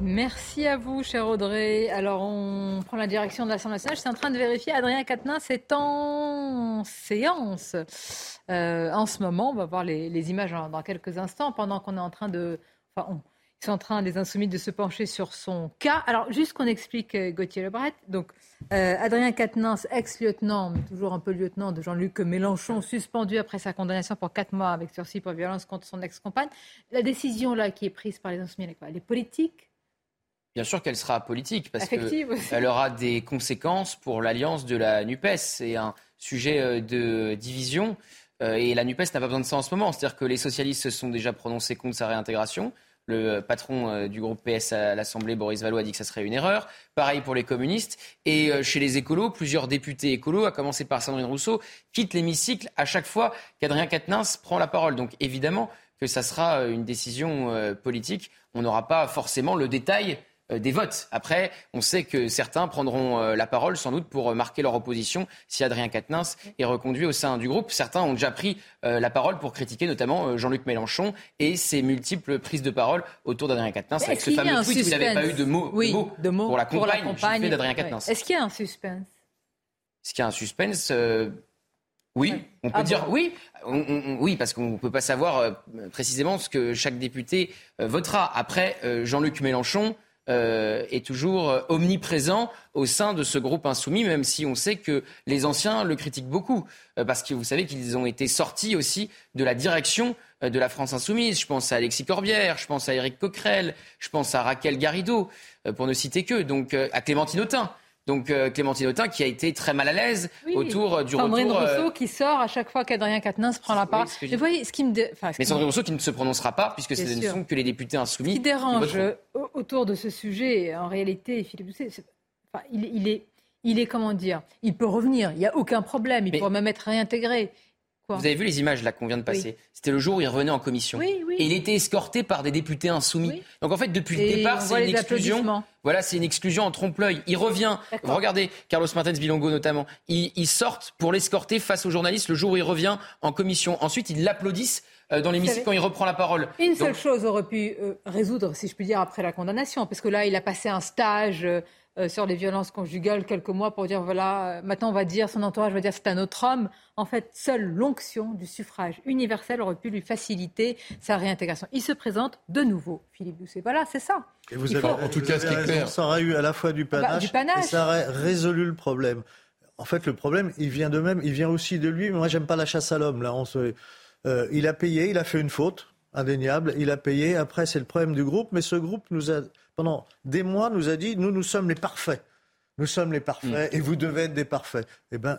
Merci à vous, cher Audrey. Alors, on prend la direction de l'Assemblée nationale. Je suis en train de vérifier. Adrien Quatennens c'est en séance euh, en ce moment. On va voir les, images dans, quelques instants, pendant qu'on est en train de. Enfin, ils sont en train, les insoumis, de se pencher sur son cas. Alors, juste qu'on explique euh, Gauthier Lebret. Donc, euh, Adrien Quatennens, ex-lieutenant, mais toujours un peu lieutenant de Jean-Luc Mélenchon, suspendu après sa condamnation pour quatre mois avec sursis pour violence contre son ex-compagne. La décision là qui est prise par les insoumis, elle est politique? Bien sûr qu'elle sera politique parce qu'elle aura des conséquences pour l'alliance de la NUPES. C'est un sujet euh, de division et la NUPES n'a pas besoin de ça en ce moment. C'est-à-dire que les socialistes se sont déjà prononcés contre sa réintégration. Le patron euh, du groupe PS à l'Assemblée, Boris Vallaud, a dit que ça serait une erreur. Pareil pour les communistes. Et euh, chez les écolos, plusieurs députés écolos, à commencer par Sandrine Rousseau, quittent l'hémicycle à chaque fois qu'Adrien Quatennens prend la parole. Donc évidemment que ça sera euh, une décision politique. On n'aura pas forcément le détail euh, des votes. Après, on sait que certains prendront euh, la parole sans doute pour euh, marquer leur opposition si Adrien Quatennens est reconduit au sein du groupe. Certains ont déjà pris la parole pour critiquer notamment Jean-Luc Mélenchon et ses multiples prises de parole autour d'Adrien Quatennens avec ce fameux tweet où il n'avait pas eu de mots, de mots, pour la compagne, d'Adrien Quatennens. Est-ce qu'il y a un suspense Est-ce qu'il y a un suspense oui, on peut ah dire oui, oui, parce qu'on ne peut pas savoir précisément ce que chaque député votera. Après, Jean-Luc Mélenchon, euh, est toujours euh, omniprésent au sein de ce groupe insoumis, même si on sait que les anciens le critiquent beaucoup, euh, parce que vous savez qu'ils ont été sortis aussi de la direction de la France insoumise. Je pense à Alexis Corbière, je pense à Éric Coquerel, je pense à Raquel Garrido, pour ne citer que, donc à Clémentine Autain. Donc euh, Clémentine Autain qui a été très mal à l'aise autour euh, du Sandrine retour. Sandrine Rousseau qui sort à chaque fois qu'Adrien Quatennens prend la parole. Mais voyez, ce qui me Mais Sandrine Rousseau qui ne se prononcera pas puisque c'est ne sont que les députés insoumis. Ce qui dérange autour de ce sujet, en réalité, Philippe Doucet, enfin, il, il, est, il est comment dire, il peut revenir, il n'y a aucun problème, il pourrait même être réintégré. Vous avez vu les images là qu'on vient de passer? C'était le jour où il revenait en commission. Et il était escorté par des députés insoumis. Donc en fait, depuis le départ, c'est une exclusion. Voilà, c'est une exclusion en trompe-l'œil. Il revient. Regardez, Carlos Martens Bilongo notamment. Ils, sortent pour l'escorter face aux journalistes le jour où il revient en commission. Ensuite, ils l'applaudissent euh, dans l'hémicycle quand il reprend la parole. Une seule chose aurait pu euh, résoudre, si je puis dire, après la condamnation, parce que là, il a passé un stage. Euh, euh, sur les violences conjugales quelques mois pour dire voilà, euh, maintenant on va dire, son entourage va dire c'est un autre homme. En fait, seule l'onction du suffrage universel aurait pu lui faciliter sa réintégration. Il se présente de nouveau, Philippe Doucet. Voilà, c'est ça. Et vous avez, en tout cas, ce qui est clair. Ça aurait eu à la fois du bah, panache, et ça aurait résolu le problème. En fait, le problème, il vient de même, il vient aussi de lui. Moi, j'aime pas la chasse à l'homme. Là, on se... Euh, il a payé, il a fait une faute indéniable. Il a payé. Après, c'est le problème du groupe, mais ce groupe nous a pendant des mois, nous a dit, nous, nous sommes les parfaits. Nous sommes les parfaits mm. et vous devez être des parfaits. Eh bien,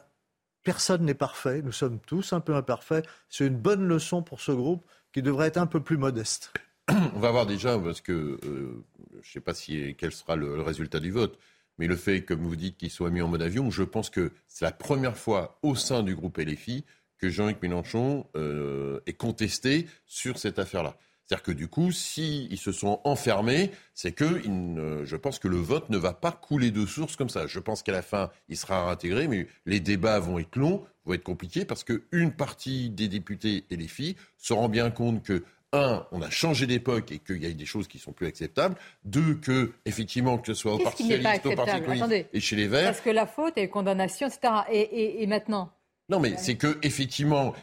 personne n'est parfait. Nous sommes tous un peu imparfaits. C'est une bonne leçon pour ce groupe qui devrait être un peu plus modeste. On va voir déjà, parce que euh, je ne sais pas si, quel sera le, résultat du vote, mais le fait, comme vous dites, qu'il soit mis en mode avion, je pense que c'est la première fois au sein du groupe LFI que Jean-Luc Mélenchon euh, est contesté sur cette affaire-là. C'est-à-dire que du coup, s'ils se sont enfermés, c'est que je pense que le vote ne va pas couler de source comme ça. Je pense qu'à la fin, il sera réintégré, mais les débats vont être longs, vont être compliqués, parce qu'une partie des députés et les filles se rend bien compte que un, on a changé d'époque et qu'il y a des choses qui sont plus acceptables. Deux, que effectivement que ce soit au Parti socialiste, au Parti communiste et chez les Verts. Parce que la faute et condamnation, etc. et maintenant? Non, mais c'est que effectivement,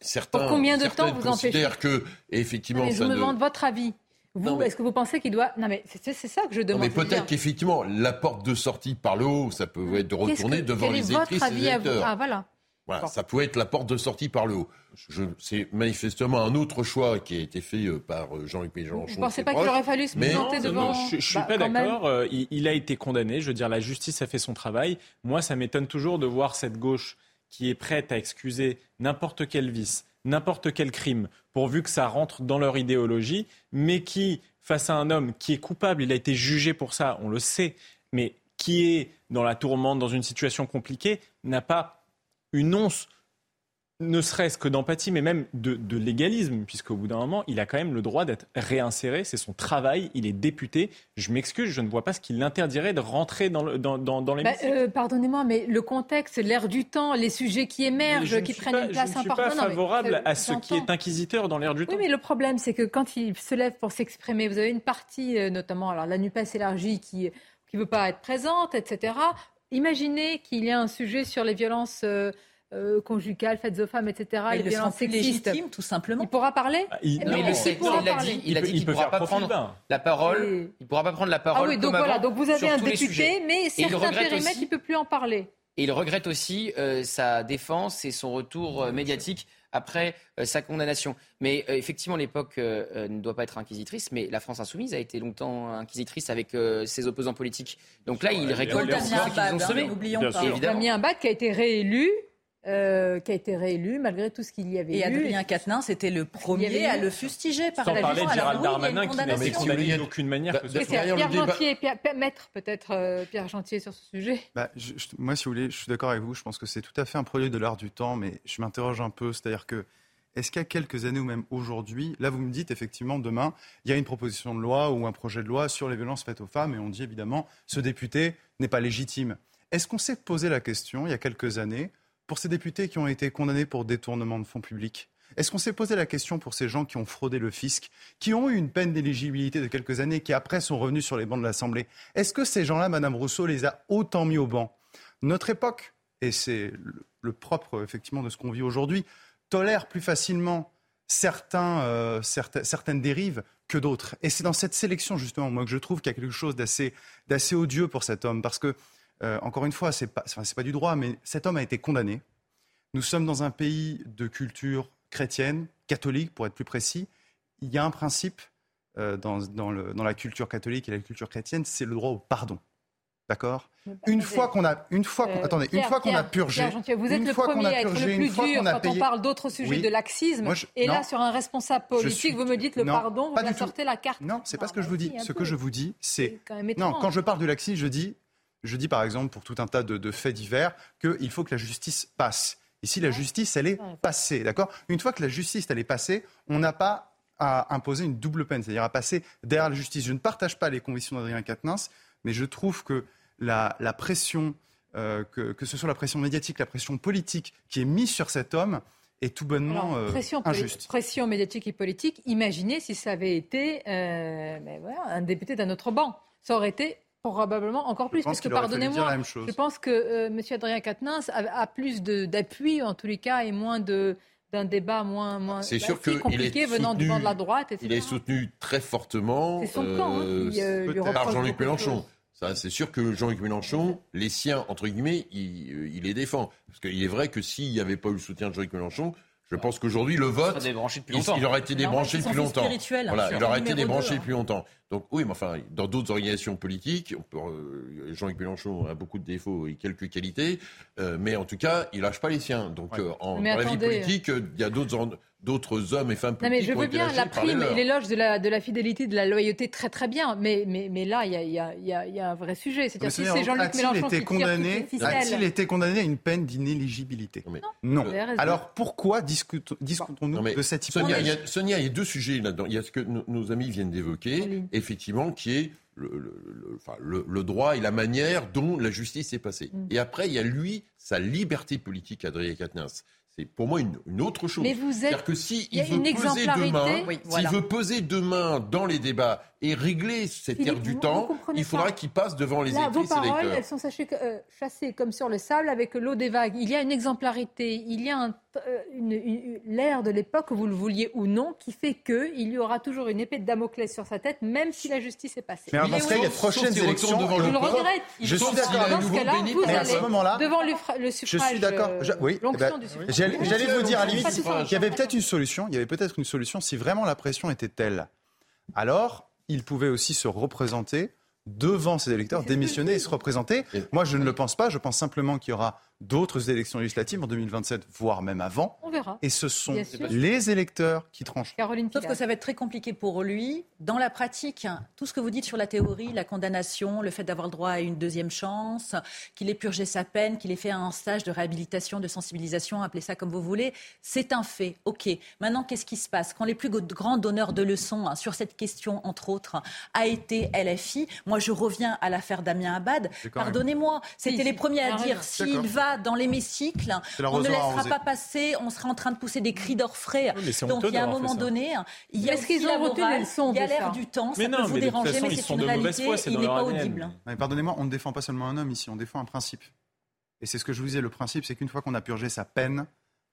certains, Pour combien de temps vous considèrent que, effectivement, je me demande votre avis. Vous, est-ce que vous pensez qu'il doit Non, mais c'est ça que je demande. mais peut-être qu'effectivement, la porte de sortie par le haut, ça peut être de retourner devant les électrices et les électeurs. Ah, voilà. Voilà, ça pouvait être la porte de sortie par le haut. C'est manifestement un autre choix qui a été fait euh, par euh, Jean-Luc Mélenchon. Vous ne pensez pas qu'il aurait fallu se présenter devant Je ne suis bah, pas d'accord. Euh, il, il, a été condamné. Je veux dire, la justice a fait son travail. Moi, ça m'étonne toujours de voir cette gauche qui est prête à excuser n'importe quel vice, n'importe quel crime, pourvu que ça rentre dans leur idéologie, mais qui, face à un homme qui est coupable, il a été jugé pour ça, on le sait, mais qui est dans la tourmente, dans une situation compliquée, n'a pas une once ne serait-ce que d'empathie, mais même de, de légalisme, puisqu'au bout d'un moment, il a quand même le droit d'être réinséré, c'est son travail, il est député. Je m'excuse, je ne vois pas ce qui l'interdirait de rentrer dans, le, dans, dans, dans bah, euh, Pardonnez-moi, mais le contexte, l'air du temps, les sujets qui émergent, qui prennent une place importante. Je ne suis pas favorable à ce qui est inquisiteur dans l'air du temps. Oui, mais le problème, c'est que quand il se lève pour s'exprimer, vous avez une partie, euh, notamment alors, la NUPES élargie, qui ne veut pas être présente, etc. Imaginez qu'il y a un sujet sur les violences... Euh, euh, conjugales faites aux femmes, etc. Et les violences sexistes. légitime, tout simplement. Il pourra parler ah, il, mais il, il, pourra il, a dit, il a dit qu'il ne pourra pas prendre la parole. Il pourra pas prendre la parole. Ah oui, donc voilà, donc vous avez un député, mais certains périmètres, il ne peut plus en parler. Et il regrette aussi euh, sa défense et son retour euh, médiatique après euh, sa condamnation. Mais euh, effectivement, l'époque euh, ne doit pas être inquisitrice, mais la France insoumise a été longtemps inquisitrice avec ses opposants politiques. Donc là, il récolte ce qu'ils ont semé. N'oublions pas. Damien Abad qui a été réélu euh, qui a été réélu malgré tout ce qu'il y avait et eu. Et Adrien Quatennens c'était le premier à le fustiger par Sans la parler de Gérald Darmanin qui n'a été condamné d'aucune manière. Que c'est Pierre Gentier, maître peut-être euh, Pierre Gentier sur ce sujet. Bah, moi, si vous voulez, je suis d'accord avec vous. Je pense que c'est tout à fait un produit de l'art du temps, mais je m'interroge un peu. C'est-à-dire que est-ce qu'il y a quelques années ou même aujourd'hui, là vous me dites effectivement demain, il y a une proposition de loi ou un projet de loi sur les violences faites aux femmes et on dit évidemment ce député n'est pas légitime. Est-ce qu'on s'est posé la question il y a quelques années pour ces députés qui ont été condamnés pour détournement de fonds publics est-ce qu'on s'est posé la question pour ces gens qui ont fraudé le fisc, qui ont eu une peine d'éligibilité de quelques années, qui après sont revenus sur les bancs de l'Assemblée Est-ce que ces gens-là, Madame Rousseau, les a autant mis au banc? Notre époque, et c'est le propre effectivement de ce qu'on vit aujourd'hui, tolère plus facilement certains, euh, certaines dérives que d'autres. Et c'est dans cette sélection justement, moi, que je trouve qu'il y a quelque chose d'assez odieux pour cet homme, parce que euh, encore une fois, ce n'est pas, pas du droit, mais cet homme a été condamné. Nous sommes dans un pays de culture chrétienne, catholique pour être plus précis. Il y a un principe euh, dans, dans, la culture catholique et la culture chrétienne, c'est le droit au pardon. D'accord? Une fois qu'on a, une fois qu'on, euh, attendez, une fois qu'on a purgé, vous êtes le premier à être le plus dur quand on parle d'autres sujets de laxisme. et là, sur un responsable politique, vous me dites le pardon, vous me sortez la carte. Non, c'est pas ce que je vous dis. Ce que je vous dis, c'est non. Quand je parle de laxisme, je dis je dis par exemple pour tout un tas de, faits divers qu'il faut que la justice passe. Ici, la justice, elle est passée, d'accord? Une fois que la justice, elle est passée, on n'a pas à imposer une double peine, c'est-à-dire à passer derrière la justice. Je ne partage pas les convictions d'Adrien Quatennens, mais je trouve que la, pression, euh, que, ce soit la pression médiatique, la pression politique qui est mise sur cet homme, est tout bonnement euh, pression, injuste. Pression médiatique et politique, imaginez si ça avait été euh, un député d'un autre banc. Ça aurait été Probablement encore plus, parce que pardonnez-moi, je pense que euh, M. Adrien Quatennens a, plus d'appui, en tous les cas, et moins de d'un débat moins, moins c'est sûr compliqué venant du vent de la droite. Il est soutenu très fortement son camp, hein, euh, par Jean-Luc Mélenchon. Ça, c'est sûr que Jean-Luc Mélenchon, les siens, entre guillemets, il, euh, il les défend. Parce qu'il est vrai que s'il n'y avait pas eu le soutien de Jean-Luc Mélenchon, je pense qu'aujourd'hui, le vote, il, aurait été débranché depuis longtemps. Voilà, il aurait été débranché depuis longtemps. Donc oui, mais enfin, dans d'autres organisations politiques, euh, Jean-Luc Mélenchon a beaucoup de défauts et quelques qualités, euh, mais en tout cas, il lâche pas les siens. Donc euh, en, dans la vie politique, il y a d'autres d'autres hommes et femmes politiques. Non, mais je veux bien la prime et l'éloge de la, de la fidélité, de la loyauté, très très bien. Mais, mais, mais là, il y a, y, a, y a, un vrai sujet. C'est-à-dire si c'est Jean-Luc Mélenchon qui condamné, A-t-il été condamné à une peine d'inéligibilité Non. Alors pourquoi discutons-nous de cette hypothèse Sonia, il y a deux sujets là-dedans. Il y a ce que nos amis viennent d'évoquer, effectivement, qui est le, le, le, droit et la manière dont la justice est passée. Mm. Et après, il y a lui, sa liberté politique, Adrien Quatennens. C'est pour moi une, une autre chose. C'est-à-dire que s'il veut peser demain, s'il veut peser demain dans les débats et régler cette ère du temps, il faudra qu'il passe devant les Là, vos paroles, elles sont euh, chassées comme sur le sable avec l'eau des vagues. Il y a une exemplarité, il y a euh, une, l'ère de l'époque, vous le vouliez ou non, qui fait qu'il y aura toujours une épée de Damoclès sur sa tête, même si la justice est passée. Mais dans ce cas, les prochaines élections, devant je le regrette. Je suis d'accord. Dans ce cas-là, vous allez, à ce moment-là, devant le, suffrage, je suis d'accord. Euh, oui, eh ben, J'allais vous dire à la limite, il y avait peut-être une solution. Il y avait peut-être une solution si vraiment la pression était telle. Alors, il pouvait aussi se représenter devant ses électeurs, démissionner et se représenter. Moi, je ne le pense pas. Je pense simplement qu'il y aura d'autres élections législatives en 2027, voire même avant. On verra. Et ce sont les électeurs qui tranchent. Caroline Sauf que ça va être très compliqué pour lui. Dans la pratique, tout ce que vous dites sur la théorie, la condamnation, le fait d'avoir le droit à une deuxième chance, qu'il ait purgé sa peine, qu'il ait fait un stage de réhabilitation, de sensibilisation, appelez ça comme vous voulez, c'est un fait. OK. Maintenant, qu'est-ce qui se passe? Quand les plus grands donneurs de leçons hein, sur cette question, entre autres, a été LFI, moi je reviens à l'affaire Damien Abad. Pardonnez-moi, c'était les premiers à dire s'il va dans l'hémicycle, on ne laissera pas passer, on sera en train de pousser des cris d'orfraie. Donc il y a un moment donné, il y a aussi la morale, il y a l'air du temps, ça peut vous déranger, mais c'est une réalité, il n'est pas audible. Pardonnez-moi, on ne défend pas seulement un homme ici, on défend un principe. Et c'est ce que je vous disais, le principe, c'est qu'une fois qu'on a purgé sa peine,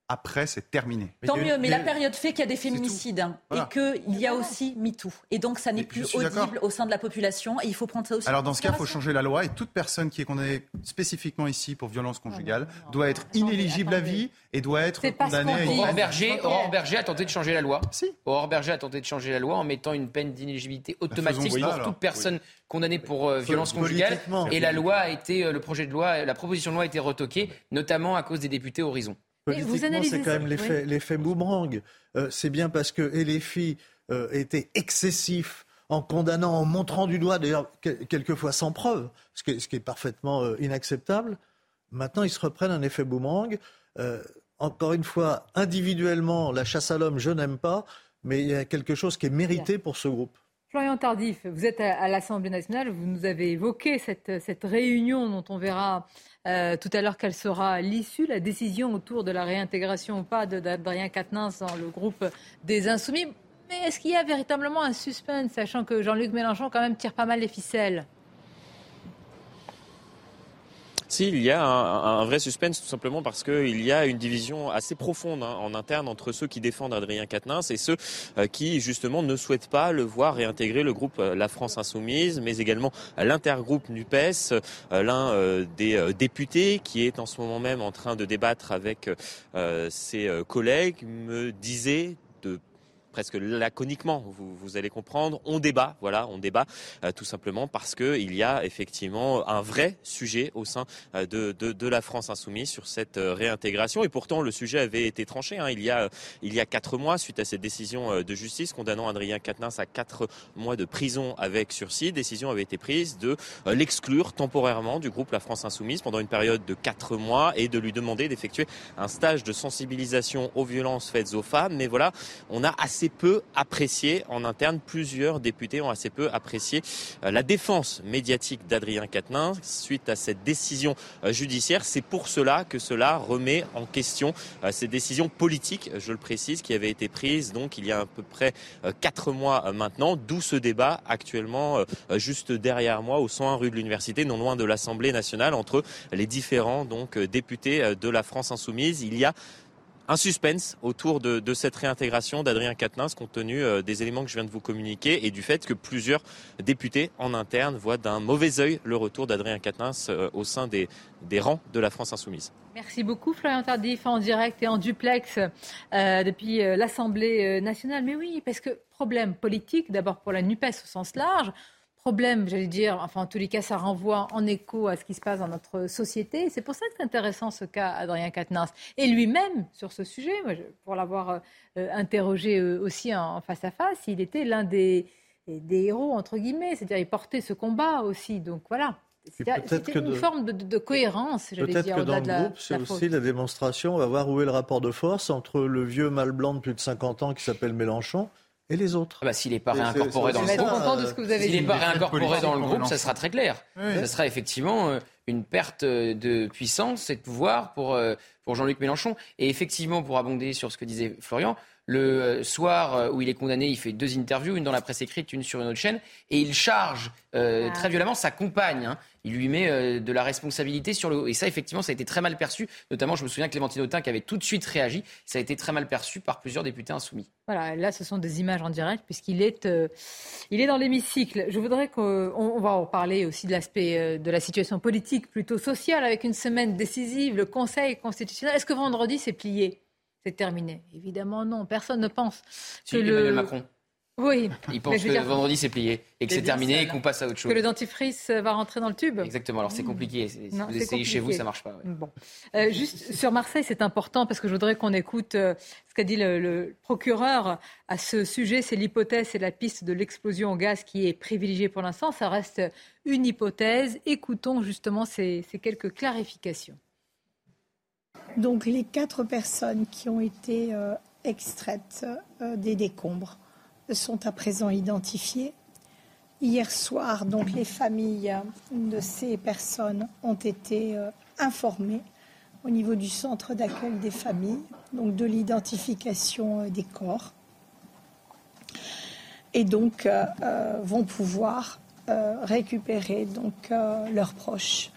après, c'est terminé. Tant mieux, mais la période fait qu'il y a des féminicides hein, et qu'il y a aussi MeToo. Et donc, ça n'est plus audible au sein de la population et il faut prendre ça aussi. Alors, dans ce cas, il faut changer la loi et toute personne qui est condamnée spécifiquement ici pour violence conjugale doit être inéligible à vie et doit être condamnée à Aurore Berger, Aurore Berger a tenté de changer la loi. Si. Aurore Berger a tenté de changer la loi en mettant une peine d'inéligibilité bah, automatique pour toute personne condamnée pour euh, violence conjugale. Et la loi a été, euh, le projet de loi, la proposition de loi a été retoquée, notamment à cause des députés Horizon. Politiquement, c'est quand même l'effet boomerang. Euh, c'est bien parce que LFI euh, était excessif en condamnant, en montrant du doigt, d'ailleurs, quelquefois sans preuve, ce qui est, ce qui est parfaitement euh, inacceptable. Maintenant, ils se reprennent un effet boomerang. encore une fois, individuellement, la chasse à l'homme, je n'aime pas, mais il y a quelque chose qui est mérité pour ce groupe. Florian Tardif, vous êtes à, l'Assemblée nationale, vous nous avez évoqué cette, cette réunion dont on verra euh, tout à l'heure quelle sera l'issue, la décision autour de la réintégration ou pas d'Adrien Quatennens dans le groupe des Insoumis. Mais est-ce qu'il y a véritablement un suspense, sachant que Jean-Luc Mélenchon quand même tire pas mal les ficelles? Il y a un, vrai suspense tout simplement parce qu'il y a une division assez profonde hein, en interne entre ceux qui défendent Adrien Quatennens et ceux euh, qui justement ne souhaitent pas le voir réintégrer le groupe euh, La France Insoumise, mais également l'intergroupe NUPES, euh, l'un des députés qui est en ce moment même en train de débattre avec ses collègues me disait de presque laconiquement, vous, vous, allez comprendre. On débat, voilà, on débat euh, tout simplement parce qu'il y a effectivement un vrai sujet au sein euh, de, la France insoumise sur cette euh, réintégration. Et pourtant, le sujet avait été tranché hein, il, y a, il y a quatre mois suite à cette décision de justice condamnant Adrien Quatennens à quatre mois de prison avec sursis. Décision avait été prise de l'exclure temporairement du groupe La France insoumise pendant une période de quatre mois et de lui demander d'effectuer un stage de sensibilisation aux violences faites aux femmes. Mais voilà, on a assez assez peu apprécié en interne. Plusieurs députés ont assez peu apprécié la défense médiatique d'Adrien Quatennens suite à cette décision judiciaire. C'est pour cela que cela remet en question ces décisions politiques, je le précise, qui avaient été prises donc il y a à peu près quatre mois maintenant, d'où ce débat actuellement juste derrière moi au 101 rue de l'Université, non loin de l'Assemblée nationale, entre les différents donc députés de la France insoumise. Il y a un suspense autour de, cette réintégration d'Adrien Quatennens compte tenu euh, des éléments que je viens de vous communiquer et du fait que plusieurs députés en interne voient d'un mauvais œil le retour d'Adrien Quatennens euh, au sein des, rangs de la France insoumise. Merci beaucoup Florian Tardif en direct et en duplex euh, depuis l'Assemblée nationale. Mais oui, parce que problème politique, d'abord pour la NUPES au sens large, problème, j'allais dire, enfin en tous les cas, ça renvoie en écho à ce qui se passe dans notre société. C'est pour ça que c'est intéressant ce cas Adrien Quatennens. Et lui-même, sur ce sujet, pour l'avoir euh, interrogé euh, aussi en, face à face, il était l'un des, des héros, entre guillemets, c'est-à-dire il portait ce combat aussi. Donc voilà. C'était une forme de, cohérence, j'allais dire. Peut-être que dans le groupe, c'est aussi la démonstration, on va voir où est le rapport de force entre le vieux mâle blanc de plus de 50 ans qui s'appelle Mélenchon et les autres. Ah bah, s'il n'est pas réincorporé dans le groupe, s'il n'est pas réincorporé dans le groupe, ça sera très clair. Ça sera effectivement euh, une perte de puissance et de pouvoir pour, euh, pour Jean-Luc Mélenchon. Et effectivement, pour abonder sur ce que disait Florian, le euh, soir où il est condamné, il fait deux interviews, une dans la presse écrite, une sur une autre chaîne, et il charge ah. très violemment sa compagne. Hein il lui met euh, de la responsabilité sur le Et ça, effectivement, ça a été très mal perçu. Notamment, je me souviens Clémentine Autain qui avait tout de suite réagi. Ça a été très mal perçu par plusieurs députés insoumis. Voilà, là, ce sont des images en direct puisqu'il est, euh, il est dans l'hémicycle. Je voudrais qu'on va en parler aussi de l'aspect euh, de la situation politique, plutôt sociale, avec une semaine décisive, le Conseil constitutionnel. Est-ce que vendredi, c'est plié? C'est terminé Évidemment, non. Personne ne pense que le... Macron. Oui. Il pense que vendredi c'est plié et que c'est terminé et qu'on passe à autre chose. Que le dentifrice va rentrer dans le tube. Exactement. Alors c'est compliqué. Si vous essayez chez vous, ça marche pas. Bon. Euh, juste sur Marseille, c'est important parce que je voudrais qu'on écoute euh, ce qu'a dit le, procureur à ce sujet. C'est l'hypothèse et la piste de l'explosion au gaz qui est privilégiée pour l'instant. Ça reste une hypothèse. Écoutons justement ces, quelques clarifications. Donc les quatre personnes qui ont été euh, extraites des décombres sont à présent identifiés. Hier soir, donc, les familles de ces personnes ont été euh, informées au niveau du centre d'accueil des familles, donc de l'identification euh, des corps, et donc euh, vont pouvoir récupérer leurs proches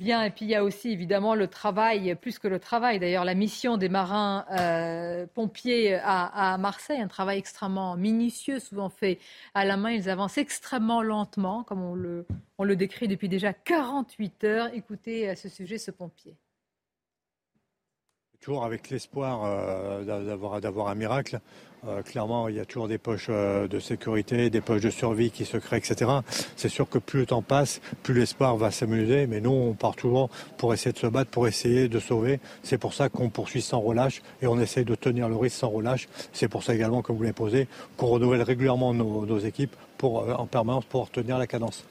Bien, et puis il y a aussi évidemment le travail, plus que le travail d'ailleurs, la mission des marins euh, pompiers à, Marseille, un travail extrêmement minutieux, souvent fait à la main. Ils avancent extrêmement lentement, comme on le, décrit depuis déjà 48 heures. Écoutez à ce sujet ce pompier. Toujours avec l'espoir euh, d'avoir un miracle. Euh, clairement, il y a toujours des poches euh, de sécurité, des poches de survie qui se créent, etc. C'est sûr que plus le temps passe, plus l'espoir va s'amuser. Mais nous, on part toujours pour essayer de se battre, pour essayer de sauver. C'est pour ça qu'on poursuit sans relâche et on essaye de tenir le risque sans relâche. C'est pour ça également, comme vous l'avez posé, qu'on renouvelle régulièrement nos, équipes pour, euh, en permanence pour tenir la cadence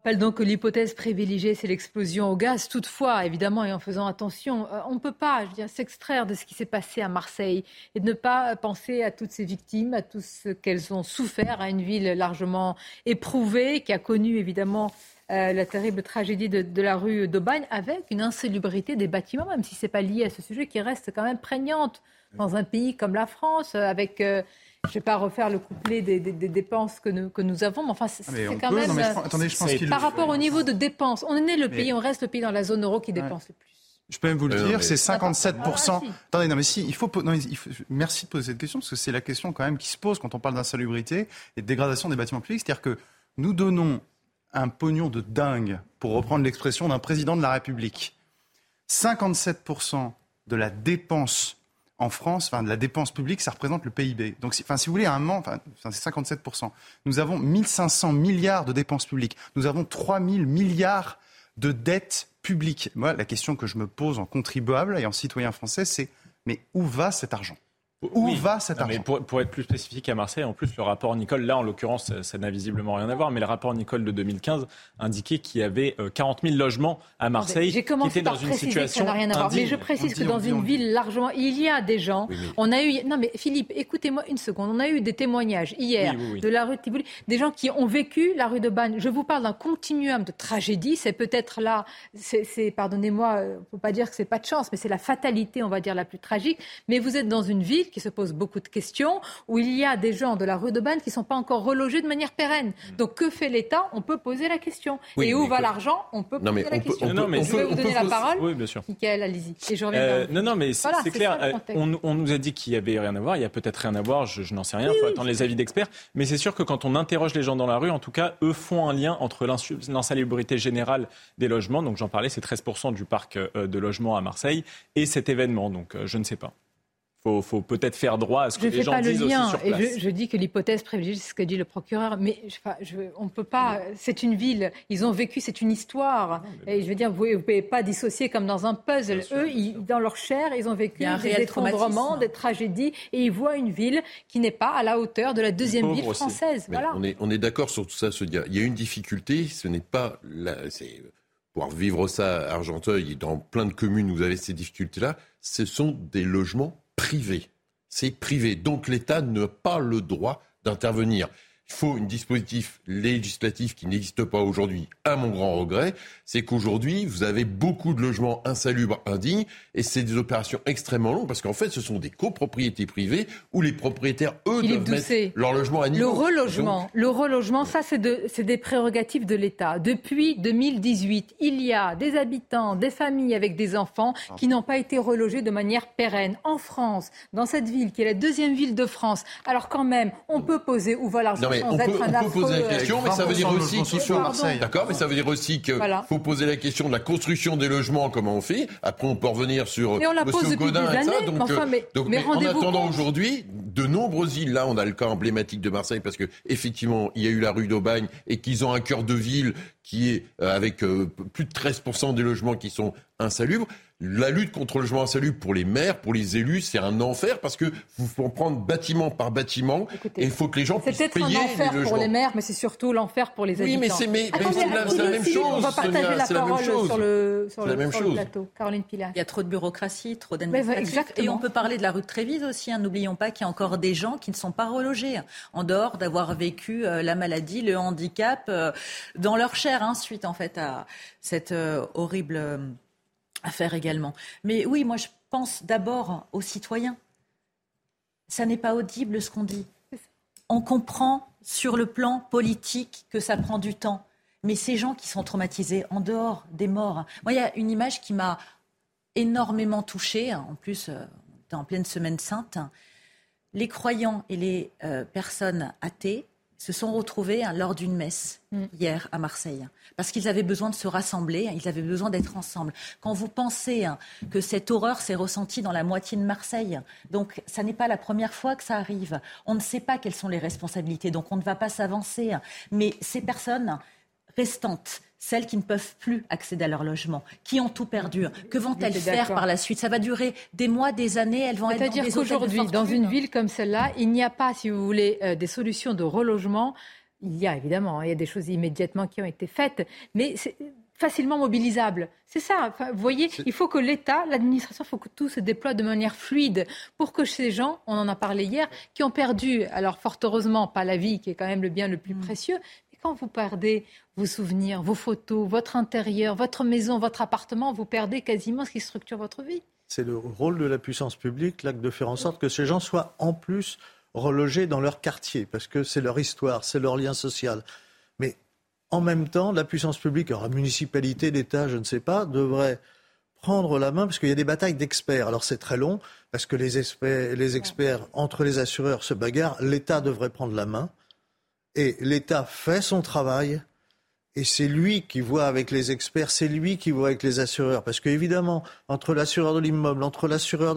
rappelle donc que l'hypothèse privilégiée, c'est l'explosion au gaz. Toutefois, évidemment, et en faisant attention, euh, on ne peut pas s'extraire de ce qui s'est passé à Marseille et ne pas penser à toutes ces victimes, à tout ce qu'elles ont souffert, à une ville largement éprouvée, qui a connu évidemment euh, la terrible tragédie de, la rue d'Aubagne, avec une insalubrité des bâtiments, même si ce n'est pas lié à ce sujet, qui reste quand même prégnante dans un pays comme la France, avec... Euh, je ne vais pas refaire le couplet des, dépenses que nous, que nous avons, mais enfin, c'est ah, quand même. attendez, je pense par rapport au niveau de dépenses, on est le pays, on reste le pays dans la zone euro qui dépense le plus. Je peux même vous le dire, c'est 57%. Attendez, non, mais si, il faut, Merci de poser cette question, parce que c'est la question quand même qui se pose quand on parle d'insalubrité et de dégradation des bâtiments publics. C'est-à-dire que nous donnons un pognon de dingue, pour reprendre l'expression d'un président de la République. 57% de la dépense en France, la dépense publique, ça représente le PIB. Donc, si, enfin, vous voulez, à un moment, c'est 57%. Nous avons 1500 milliards de dépenses publiques. Nous avons 3000 milliards de dettes publiques. Moi, la question que je me pose en contribuable et en citoyen français, c'est mais où va cet argent? Où va cet argent pour, pour, être plus spécifique à Marseille, en plus, le rapport Nicole, là en l'occurrence, ça n'a visiblement rien à voir, mais le rapport Nicole de 2015 indiquait qu'il y avait 40 euh, 000 logements à Marseille qui étaient dans une situation. Ça n'a rien à voir. Mais je précise que dans une ville largement. Il y a des gens. On a eu. Non, mais Philippe, écoutez-moi une seconde. On a eu des témoignages hier de la rue de Tivoli, des gens qui ont vécu la rue de Bagne. Je vous parle d'un continuum de tragédie. C'est peut-être là. C'est, pardonnez-moi, il ne faut pas dire que c'est pas de chance, mais c'est la fatalité, on va dire, la plus tragique. Mais vous êtes dans une ville qui se pose beaucoup de questions, où il y a des gens de la rue de Banne qui ne sont pas encore relogés de manière pérenne. Mm. Donc que fait l'État? On peut poser la question. et où va l'argent? On peut poser la question. non, mais je vais vous donner la parole. Oui, bien sûr. Michael, allez-y. Et je reviens euh, Non, non, mais c'est clair. Euh, on, nous a dit qu'il y avait rien à voir. Il y a peut-être rien à voir. Je, n'en sais rien. Il faut attendre les avis d'experts. Mais c'est sûr que quand on interroge les gens dans la rue, en tout cas, eux font un lien entre l'insalubrité générale des logements. Donc j'en parlais, c'est 13% du parc euh, de logements à Marseille et cet événement. Donc je ne sais pas faut, faut peut-être faire droit à ce que les gens disent aussi sur place. Et je, dis que l'hypothèse privilégiée, c'est ce que dit le procureur, mais je, on peut pas. C'est une ville, ils ont vécu, c'est une histoire. et je veux dire, vous ne pouvez pas dissocier comme dans un puzzle. Eux, dans leur chair, ils ont vécu des effondrements, des tragédies, et ils voient une ville qui n'est pas à la hauteur de la deuxième ville française. Voilà. On est, on est d'accord sur tout ça, se dire. Il y a une difficulté, ce n'est pas la, pour vivre ça à Argenteuil dans plein de communes où vous avez ces difficultés-là, ce sont des logements privé. C'est privé. Donc l'État n'a pas le droit d'intervenir. Il faut un dispositif législatif qui n'existe pas aujourd'hui, à mon grand regret. C'est qu'aujourd'hui, vous avez beaucoup de logements insalubres, indignes, et c'est des opérations extrêmement longues, parce qu'en fait, ce sont des copropriétés privées où les propriétaires, eux, doivent mettre leur logement à niveau. Le relogement, le relogement ça, c'est de, des prérogatives de l'État. Depuis 2018, il y a des habitants, des familles avec des enfants qui n'ont pas été relogés de manière pérenne. En France, dans cette ville qui est la deuxième ville de France, alors quand même, on peut poser où va l'argent on peut, poser la question, mais ça veut dire aussi qu'il faut. D'accord, mais ça veut dire aussi qu'il faut poser la question de la construction des logements, comment on fait. Après, on peut revenir sur M. Godin et ça. Donc, euh, mais, en attendant aujourd'hui, de nombreuses îles, là, on a le cas emblématique de Marseille, parce que effectivement, il y a eu la rue d'Aubagne et qu'ils ont un cœur de ville qui est euh, avec euh, plus de 13% des logements qui sont insalubres. La lutte contre le logement insalubre pour les maires, pour les élus, c'est un enfer parce que vous faut prendre bâtiment par bâtiment et il faut que les gens puissent payer les logements. C'est peut-être un enfer pour les maires, mais c'est surtout l'enfer pour les habitants. Oui, mais c'est mais, la, même chose. On va partager la parole sur le, sur le, même chose. plateau. Caroline Pilat. Il y a trop de bureaucratie, trop d'administration. Et on peut parler de la rue de Trévise aussi. Hein. N'oublions pas qu'il y a encore des gens qui ne sont pas relogés, en dehors d'avoir vécu euh, la maladie, le handicap, euh, dans leur chair, hein, suite en fait à cette euh, horrible affaire également. Mais oui, moi je pense d'abord aux citoyens. Ça n'est pas audible ce qu'on dit. On comprend sur le plan politique que ça prend du temps. Mais ces gens qui sont traumatisés en dehors des morts. Moi, il y a une image qui m'a énormément touchée. En plus, euh, en pleine semaine sainte. Les croyants et les euh, personnes athées se sont retrouvés hein, lors d'une messe mm. hier à Marseille, parce qu'ils avaient besoin de se rassembler, hein, ils avaient besoin d'être ensemble. Quand vous pensez hein, que cette horreur s'est ressentie dans la moitié de Marseille, donc ça n'est pas la première fois que ça arrive. On ne sait pas quelles sont les responsabilités, donc on ne va pas s'avancer. Mais ces personnes restantes, celles qui ne peuvent plus accéder à leur logement, qui ont tout perdu. Que vont-elles faire par la suite? Ça va durer des mois, des années, elles vont être C'est-à-dire qu'aujourd'hui, dans une ville comme celle-là, il n'y a pas, si vous voulez, euh, des solutions de relogement. Il y a évidemment, hein, il y a des choses immédiatement qui ont été faites, mais c'est facilement mobilisable. C'est ça. vous voyez, il faut que l'État, l'administration, il faut que tout se déploie de manière fluide pour que ces gens, on en a parlé hier, qui ont perdu, alors fort heureusement, pas la vie, qui est quand même le bien le plus mm. précieux, quand vous perdez vos souvenirs, vos photos, votre intérieur, votre maison, votre appartement, vous perdez quasiment ce qui structure votre vie. C'est le rôle de la puissance publique, là, de faire en sorte que ces gens soient en plus relogés dans leur quartier, parce que c'est leur histoire, c'est leur lien social. Mais en même temps, la puissance publique, alors la municipalité, l'État, je ne sais pas, devrait prendre la main, parce qu'il y a des batailles d'experts. Alors c'est très long, parce que les experts, les experts, entre les assureurs, se bagarrent. L'État devrait prendre la main. Et l'État fait son travail. Et c'est lui qui voit avec les experts, c'est lui qui voit avec les assureurs. Parce qu'évidemment, entre l'assureur de l'immeuble, entre l'assureur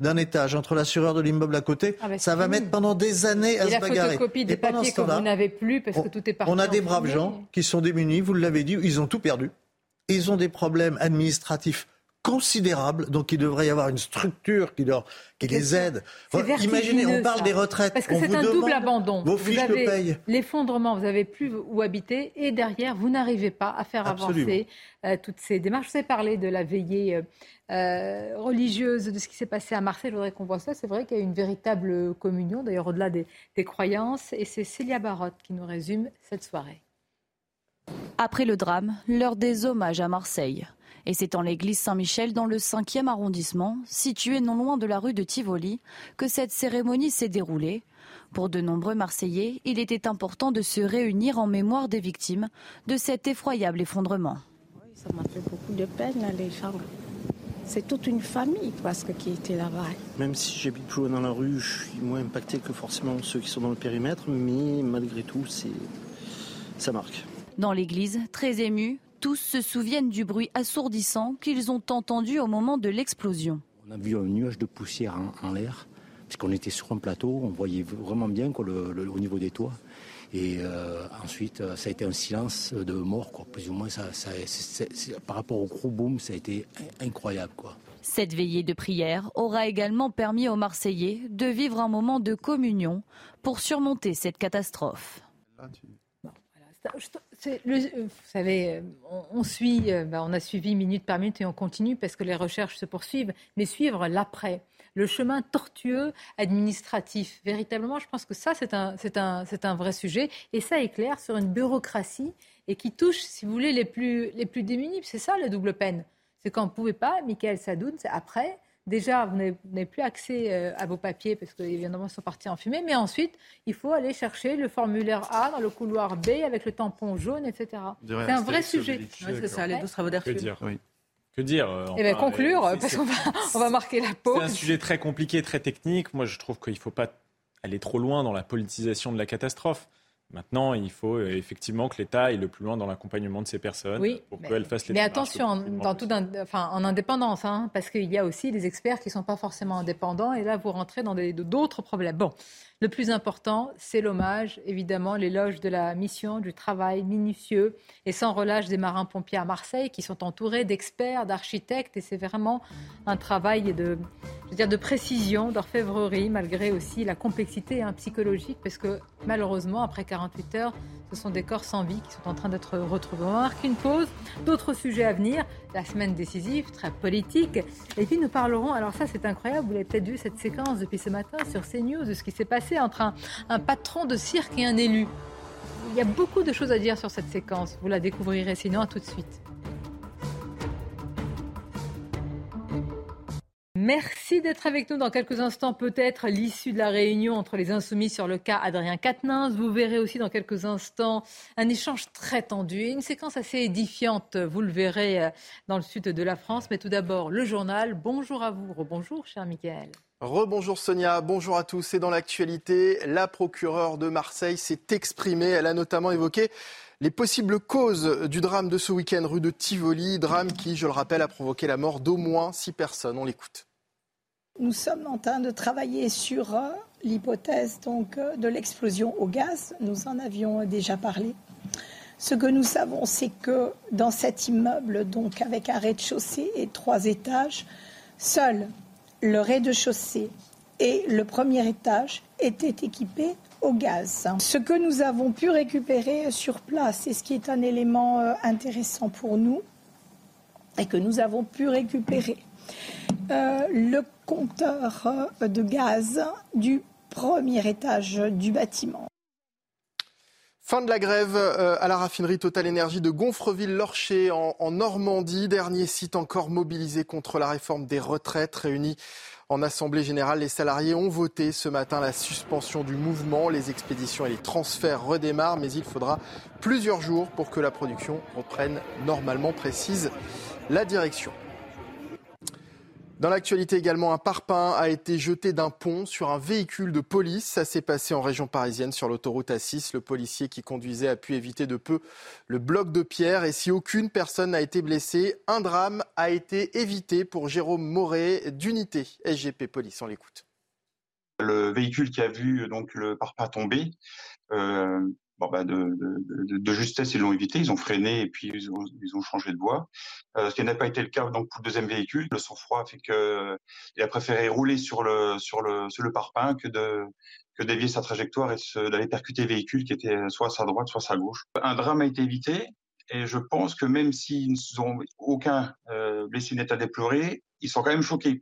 d'un étage, entre l'assureur de l'immeuble à côté, ah bah, ça va mettre pendant des années à se bagarrer. et pendant ce temps-là, vous n'avez plus parce que tout est On a des braves gens qui sont démunis, vous l'avez dit, ils ont tout perdu. Ils ont des problèmes administratifs considérable, donc il devrait y avoir une structure qui, leur, qui les aide. imaginez, on parle des retraites. Parce que c'est un double abandon. Vos fiches vous avez l'effondrement, vous n'avez plus où habiter, et derrière, vous n'arrivez pas à faire avancer euh, toutes ces démarches. Je vous ai parlé de la veillée euh, euh, religieuse, de ce qui s'est passé à Marseille. Je voudrais qu'on voit ça. C'est vrai qu'il y a une véritable communion, d'ailleurs au-delà des, des croyances. Et c'est Célia Barotte qui nous résume cette soirée. Après le drame, l'heure des hommages à Marseille. Et c'est en l'église Saint-Michel, dans le 5e arrondissement, situé non loin de la rue de Tivoli, que cette cérémonie s'est déroulée. Pour de nombreux Marseillais, il était important de se réunir en mémoire des victimes de cet effroyable effondrement. Oui, ça m'a fait beaucoup de peine, les gens. C'est toute une famille presque qui était là-bas. Même si j'habite plus loin dans la rue, je suis moins impacté que forcément ceux qui sont dans le périmètre, mais malgré tout, c'est ça marque. Dans l'église, très ému, tous se souviennent du bruit assourdissant qu'ils ont entendu au moment de l'explosion. On a vu un nuage de poussière en, l'air, puisqu'on était sur un plateau, on voyait vraiment bien quoi, le, au niveau des toits. Et euh, ensuite, ça a été un silence de mort, quoi. plus ou moins. Ça, par rapport au gros boom, ça a été incroyable. Quoi. Cette veillée de prière aura également permis aux Marseillais de vivre un moment de communion pour surmonter cette catastrophe. Euh, vous savez, euh, on, suit, euh, bah, on a suivi minute par minute et on continue parce que les recherches se poursuivent, mais suivre l'après, le chemin tortueux administratif, véritablement, je pense que ça, c'est un, un, un vrai sujet et ça éclaire sur une bureaucratie et qui touche, si vous voulez, les plus, les plus démunis. C'est ça la double peine. C'est quand on ne pouvait pas, Michael Sadoun, après déjà, vous n'avez plus accès euh, à vos papiers parce qu'évidemment, ils sont partis en fumée. Mais ensuite, il faut aller chercher le formulaire A dans le couloir B avec le tampon jaune, etc. C'est un vrai sujet. c'est ça, les travaux Que dire Que dire euh, Eh bien, conclure, parce qu'on va, on va marquer la pause. C'est un sujet très compliqué, très technique. Moi, je trouve qu'il ne faut pas aller trop loin dans la politisation de la catastrophe. Maintenant, il faut euh, effectivement que l'État aille le plus loin dans l'accompagnement de ces personnes pour qu'elles fassent les Mais attention, dans tout enfin, en indépendance, hein, parce qu'il y a aussi des experts qui ne sont pas forcément indépendants, et là, vous rentrez dans d'autres problèmes. Bon, le plus important, c'est l'hommage, évidemment, l'éloge de la mission, du travail minutieux et sans relâche des marins-pompiers à Marseille qui sont entourés d'experts, d'architectes et c'est vraiment un travail de, je veux dire, de précision, d'orfèvrerie malgré aussi la complexité hein, psychologique parce que malheureusement, après 48 heures, ce sont des corps sans vie qui sont en train d'être retrouvés. On marque une pause. D'autres sujets à venir. La semaine décisive, très politique. Et puis nous parlerons, alors ça c'est incroyable, vous l'avez peut-être vu cette séquence depuis ce matin sur CNews, de ce qui s'est passé entre un, un patron de cirque et un élu. Il y a beaucoup de choses à dire sur cette séquence. Vous la découvrirez sinon. À tout de suite. Merci d'être avec nous dans quelques instants. Peut-être l'issue de la réunion entre les insoumis sur le cas Adrien Quatennens. Vous verrez aussi dans quelques instants un échange très tendu une séquence assez édifiante. Vous le verrez euh, dans le sud de la France. Mais tout d'abord, le journal. Bonjour à vous. Rebonjour, cher Michael. Rebonjour Sonia, bonjour à tous. Et dans l'actualité, la procureure de Marseille s'est exprimée. Elle a notamment évoqué les possibles causes du drame de ce week-end rue de Tivoli, drame qui, je le rappelle, a provoqué la mort d'au moins six personnes. On l'écoute. Nous sommes en train de travailler sur euh, l'hypothèse donc euh, de l'explosion au gaz. Nous en avions déjà parlé. Ce que nous savons, c'est que dans cet immeuble, donc avec un rez-de-chaussée et trois étages, seul le rez-de-chaussée et le premier étage étaient équipés au gaz. Ce que nous avons pu récupérer sur place, et ce qui est un élément euh, intéressant pour nous, et que nous avons pu récupérer le compteur euh, de gaz du premier étage du bâtiment. Fin de la grève euh, à la raffinerie Total Énergie de Gonfreville-Lorcher en, Normandie. Dernier site encore mobilisé contre la réforme des retraites. Réunis en Assemblée générale, les salariés ont voté ce matin la suspension du mouvement. Les expéditions et les transferts redémarrent, mais il faudra plusieurs jours pour que la production reprenne normalement, précise la direction. Dans l'actualité également, un parpaing a été jeté d'un pont sur un véhicule de police. Ça s'est passé en région parisienne sur l'autoroute A6. Le policier qui conduisait a pu éviter de peu le bloc de pierre. Et si aucune personne n'a été blessée, un drame a été évité pour Jérôme Moret d'unité SGP Police. On l'écoute. Le véhicule qui a vu donc le parpaing tomber euh, Bah de, justesse, ils l'ont évité, ils ont freiné et puis ils ont, changé de voie. Euh, ce qui n'a pas été le cas donc pour le deuxième véhicule. Le sang-froid fait que il a préféré rouler sur le sur le sur le parpaing que de que dévier sa trajectoire et d'aller percuter le véhicule qui était soit à sa droite, soit à sa gauche. Un drame a été évité et je pense que même s'ils n'ont aucun euh, blessé net à déplorer, ils sont quand même choqués.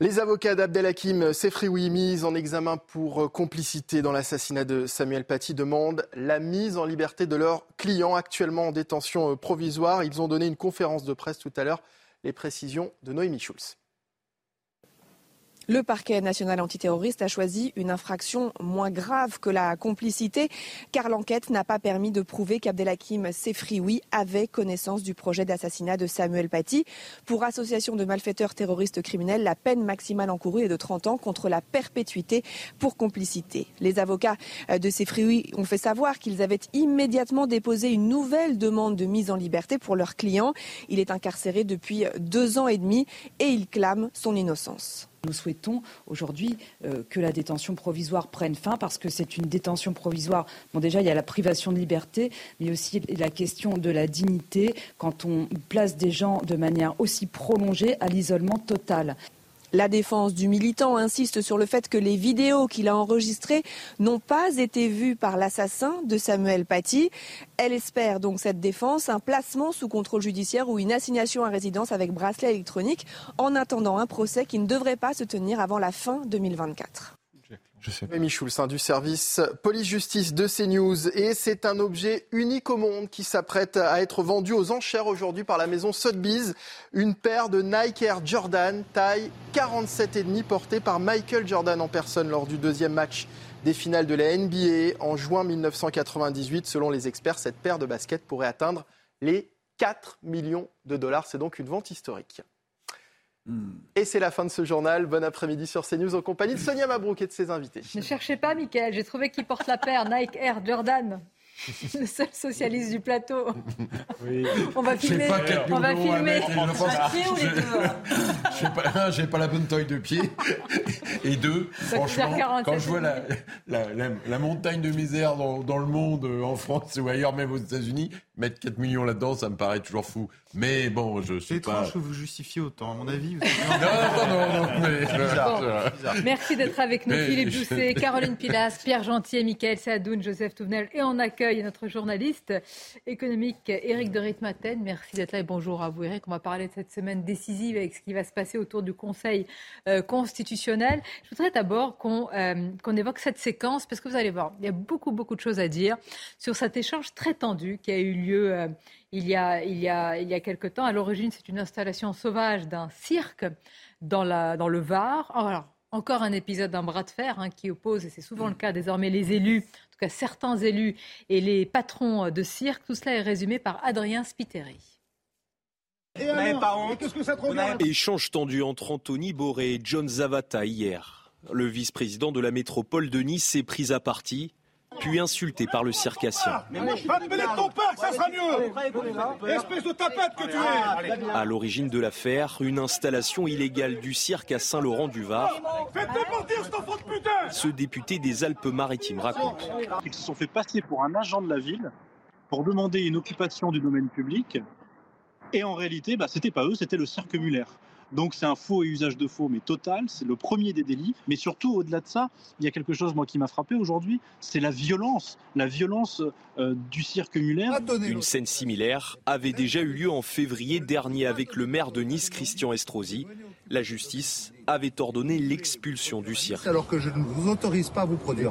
Les avocats d'Abdelhakim Sefrioui, mis en examen pour euh, complicité dans l'assassinat de Samuel Paty, demandent la mise en liberté de leurs clients actuellement en détention euh, provisoire. Ils ont donné une conférence de presse tout à l'heure. Les précisions de Noémie Schulz. Le parquet national antiterroriste a choisi une infraction moins grave que la complicité, car l'enquête n'a pas permis de prouver qu'Abdelhakim Sefrioui avait connaissance du projet d'assassinat de Samuel Paty. Pour association de malfaiteurs terroristes criminels, la peine maximale encourue est de 30 ans contre la perpétuité pour complicité. Les avocats de Sefrioui ont fait savoir qu'ils avaient immédiatement déposé une nouvelle demande de mise en liberté pour leur client. Il est incarcéré depuis deux ans et demi et il clame son innocence. Nous souhaitons aujourd'hui euh, que la détention provisoire prenne fin parce que c'est une détention provisoire. Bon, déjà, il y a la privation de liberté, mais aussi la question de la dignité quand on place des gens de manière aussi prolongée à l'isolement total. La défense du militant insiste sur le fait que les vidéos qu'il a enregistrées n'ont pas été vues par l'assassin de Samuel Paty. Elle espère donc cette défense un placement sous contrôle judiciaire ou une assignation à résidence avec bracelet électronique en attendant un procès qui ne devrait pas se tenir avant la fin 2024. Je sais Schulz, hein, du service police-justice de CNews. Et c'est un objet unique au monde qui s'apprête à être vendu aux enchères aujourd'hui par la maison Sotheby's. Une paire de Nike Air Jordan, taille 47,5, portée par Michael Jordan en personne lors du deuxième match des finales de la NBA en juin 1998. Selon les experts, cette paire de baskets pourrait atteindre les 4 millions de dollars. C'est donc une vente historique. Et c'est la fin de ce journal. Bon après-midi sur CNews en compagnie de Sonia Mabrouk et de ses invités. Ne cherchez pas, Michael. J'ai trouvé qu'il porte la paire Nike Air Jordan. Le seul socialiste du plateau. Oui. On va filmer. Pas on va filmer. Je sais pas, j'ai pas la bonne taille de pied. Et deux, franchement, quand je vois la, la, la, montagne de misère dans, dans, le monde, euh, en France ou ailleurs, même aux États-Unis, mettre 4 millions là-dedans, ça me paraît toujours fou. Mais bon, je suis pas. C'est étrange que vous justifiez autant, à mon avis. Vous non, non, non, non, mais... bizarre, Merci d'être avec nous, Philippe Doucet, Caroline Pilas, Pierre Gentier, Michael Sadoun, Joseph Touvenel. Et on accueille notre journaliste économique, Éric de Ritmaten. Merci d'être là et bonjour à vous, Éric. On va parler de cette semaine décisive avec ce qui va se passer autour du Conseil euh, constitutionnel. Je voudrais d'abord qu'on euh, qu'on évoque cette séquence parce que vous allez voir, il y a beaucoup, beaucoup de choses à dire sur cet échange très tendu qui a eu lieu lieu euh, il, y a, il, y a, il y a quelque temps. À l'origine, c'est une installation sauvage d'un cirque dans, la, dans le Var. Alors, encore un épisode d'un bras de fer hein, qui oppose, et c'est souvent le cas désormais, les élus, en tout cas certains élus, et les patrons de cirque. Tout cela est résumé par Adrien Spiteri. Échange tendu entre Anthony Boré et John Zavata hier. Le vice-président de la métropole de Nice s'est pris à partie puis insulté par le circassien. À l'origine de l'affaire, une installation illégale du cirque à Saint-Laurent-du-Var. Ce député des Alpes-Maritimes raconte. Ils se sont fait passer pour un agent de la ville pour demander une occupation du domaine public. Et en réalité, bah, c'était pas eux, c'était le cirque Muller. Donc c'est un faux et usage de faux, mais total. C'est le premier des délits. Mais surtout, au-delà de ça, il y a quelque chose moi qui m'a frappé aujourd'hui, c'est la violence, la violence euh, du cirque Muller. Une scène similaire avait déjà eu lieu en février dernier avec le maire de Nice, Christian Estrosi. La justice avait ordonné l'expulsion du cirque. Alors que je ne vous autorise pas à vous produire.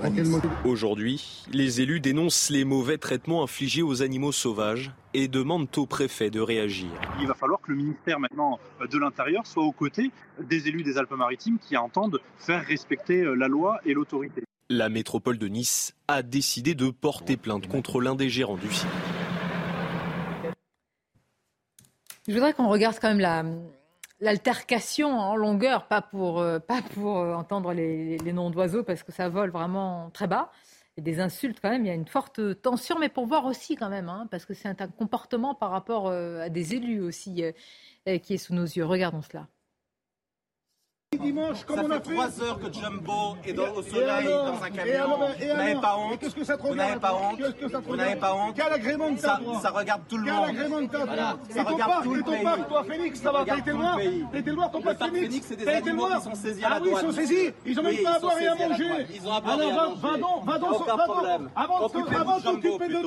Aujourd'hui, les élus dénoncent les mauvais traitements infligés aux animaux sauvages et demandent au préfet de réagir. Il va falloir que le ministère maintenant euh, de l'Intérieur soit aux côtés des élus des Alpes-Maritimes qui entendent faire respecter euh, la loi et l'autorité. La métropole de Nice a décidé de porter plainte contre l'un des gérants du cirque. Je voudrais qu'on regarde quand même la, l'altercation en longueur, pas pour, euh, pas pour euh, entendre les, noms d'oiseaux parce que ça vole vraiment très bas. Et des insultes quand même, il y a une forte tension, mais pour voir aussi quand même, hein, parce que c'est un comportement par rapport euh, à des élus aussi qui est sous nos yeux. Regardons cela. Dimanche, comme ça on a fait fait. trois heures que Jumbo est dans, au soleil, dans un camion. Vous n'avez pas honte Qu'est-ce que ça te Vous regarde n'avez pas honte Qu'est-ce que ça te Vous n'avez pas honte Quel agrément de ça, toi ça regarde tout le Quel monde. agrément de ta Voilà, Et ça ton regarde parc, tout le et ton pays. parc, toi, Félix, ça va, t'as été pays. T'as été le voir, ton parc Phoenix, T'as été voir qui sont saisis à la Ah oui, ils sont saisis Ils ont même pas à ils boire et à manger. Ils ont à boire Alors et à va- manger. va donc, va donc, va donc. Avant de t'occuper de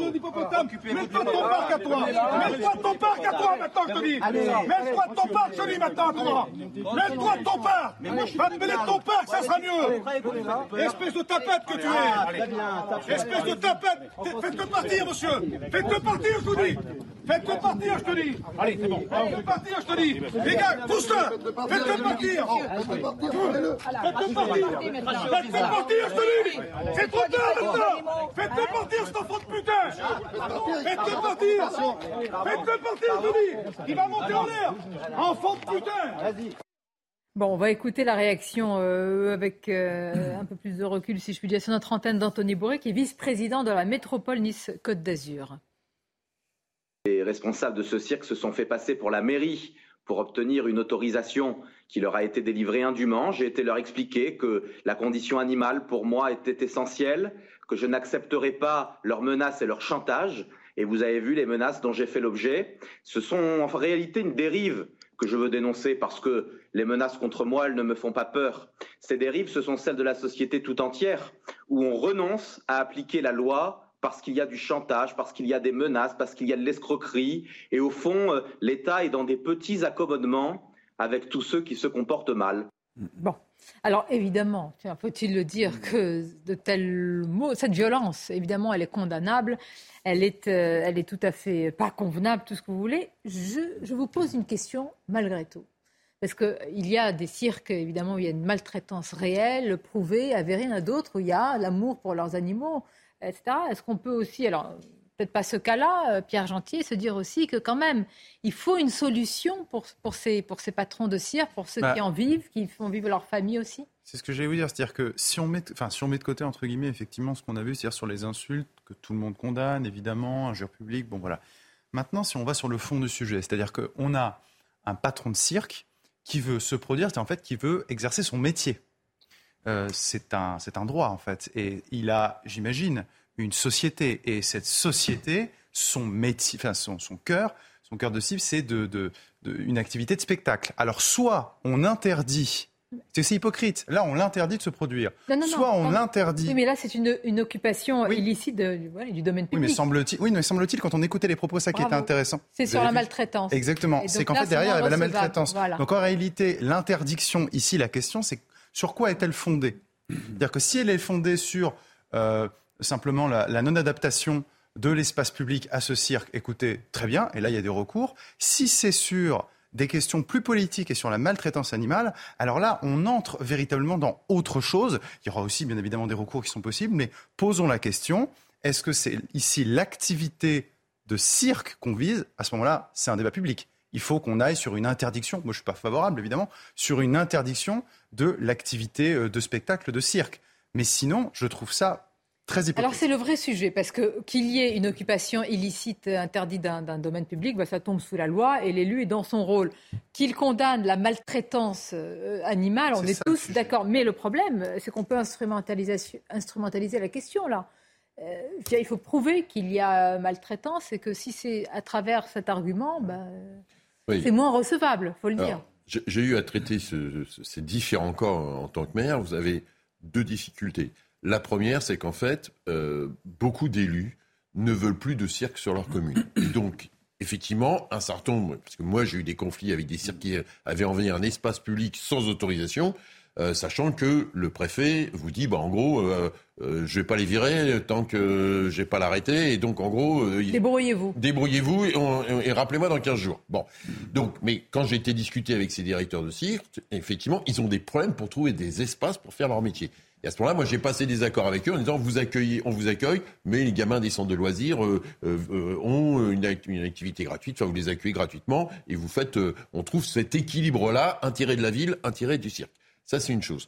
Occupez-vous mets-toi de de ton parc à toi Mets-toi de ton parc à toi maintenant, je te dis. Mets-toi de ton parc, je te dis maintenant à toi Mets-toi de ton parc Va te mêler de ton parc, ça sera mieux. Espèce de tapette que tu es. Espèce de tapette. Faites-le partir, monsieur. Faites-le partir, je te dis. Faites-le partir, je te dis. Allez, c'est bon. Faites-le partir, je te dis. Les gars, pousse-le Faites-le partir. Faites-le partir Faites-le partir, je te dis. C'est trop tard maintenant. Faites-le partir, cet enfant de putain. Faites-le partir. Faites-le partir, je te dis. Il va monter en l'air. Enfant de putain Bon, on va écouter la réaction euh, avec euh, un peu plus de recul, si je puis dire, sur notre antenne d'Anthony Bourré, qui est vice-président de la métropole Nice-Côte d'Azur. Les responsables de ce cirque se sont fait passer pour la mairie pour obtenir une autorisation qui leur a été délivrée indûment. J'ai été leur expliquer que la condition animale, pour moi, était essentielle, que je n'accepterai pas leurs menaces et leurs chantages. Et vous avez vu les menaces dont j'ai fait l'objet. Ce sont en réalité une dérive que je veux dénoncer parce que les menaces contre moi, elles ne me font pas peur. Ces dérives, ce sont celles de la société tout entière, où on renonce à appliquer la loi parce qu'il y a du chantage, parce qu'il y a des menaces, parce qu'il y a de l'escroquerie. Et au fond, euh, l'État est dans des petits accommodements avec tous ceux qui se comportent mal. Bon. Alors évidemment, faut-il le dire que de tels mots, cette violence, évidemment, elle est condamnable, elle est, euh, elle est tout à fait pas convenable, tout ce que vous voulez. Je, je vous pose une question malgré tout. Parce qu'il y a des cirques, évidemment, où il y a une maltraitance réelle, prouvée, avérée, il y en a d'autres où il y a l'amour pour leurs animaux, etc. Est-ce qu'on peut aussi, alors peut-être pas ce cas-là, euh, Pierre Gentier, se dire aussi que quand même, il faut une solution pour, pour, ces, pour ces patrons de cirque, pour ceux Bah. qui en vivent, qui font vivre leur famille aussi C'est ce que j'allais vous dire, c'est-à-dire que si on, met, enfin, si on met de côté, entre guillemets, effectivement, ce qu'on a vu, c'est-à-dire sur les insultes, que tout le monde condamne, évidemment, injures publiques, bon voilà. Maintenant, si on va sur le fond du sujet, c'est-à-dire qu'on a un patron de cirque qui veut se produire, c'est en fait qui veut exercer son métier. Euh, c'est un, c'est un droit, en fait. Et il a, j'imagine, une société. Et cette société, son métier, enfin, son, son cœur, son cœur de cible, c'est de, de- de- une activité de spectacle. Alors, soit on interdit, c'est hypocrite, là, on l'interdit de se produire. Non, non, non, soit on l'interdit. Oui, mais là, c'est une, une occupation illicite de- voilà, du domaine Oui, mais public. semble-t-il, oui, mais semble-t-il, quand on écoutait les propos, ça qui était intéressant. C'est sur la maltraitance. Exactement. C'est qu'en fait, derrière, il y avait la maltraitance. Voilà. Donc en réalité, l'interdiction, ici, la question, c'est sur quoi est-elle fondée? C'est-à-dire que si elle est fondée sur euh, simplement la, non-adaptation de l'espace public à ce cirque, écoutez, très bien, et là, il y a des recours. Si c'est sur des questions plus politiques et sur la maltraitance animale, alors là, on entre véritablement dans autre chose. Il y aura aussi, bien évidemment, des recours qui sont possibles, mais posons la question, est-ce que c'est ici l'activité de cirque qu'on vise? À ce moment-là, c'est un débat public. Il faut qu'on aille sur une interdiction, moi je ne suis pas favorable évidemment, sur une interdiction de l'activité euh, de spectacle de cirque. Mais sinon, je trouve ça très hypocrite. Alors c'est le vrai sujet, parce que qu'il y ait une occupation illicite interdite d'un domaine public, bah, ça tombe sous la loi et l'élu est dans son rôle. Qu'il condamne la maltraitance euh, animale, on est, tous d'accord. Mais le problème, c'est qu'on peut instrumentaliser, instrumentaliser la question là. Euh, il faut prouver qu'il y a maltraitance et que si c'est à travers cet argument, bah, Oui. c'est moins recevable, faut le dire. Alors, j'ai- J'ai eu à traiter ce- ce- ces différents cas en tant que maire. Vous avez deux difficultés. La première, c'est qu'en fait, euh, beaucoup d'élus ne veulent plus de cirque sur leur commune. Et donc, effectivement, un certain nombre, parce que moi j'ai eu des conflits avec des cirques qui avaient envahi un espace public sans autorisation, euh, sachant que le préfet vous dit, bah, en gros, euh, euh, je vais pas les virer tant que j'ai pas l'arrêté, et donc en gros, euh, il- Débrouillez-vous. Débrouillez-vous et, rappelez-moi dans 15 jours. Bon. Donc, mais quand j'ai été discuter avec ces directeurs de cirque, effectivement, ils ont des problèmes pour trouver des espaces pour faire leur métier. Et à ce moment-là, moi, j'ai passé des accords avec eux en disant vous accueillez, on vous accueille, mais les gamins des centres de loisirs euh, euh, euh, ont une, act- une activité gratuite, enfin vous les accueillez gratuitement et vous faites, on trouve cet équilibre-là, intérêt de la ville, intérêt du cirque. Ça, c'est une chose.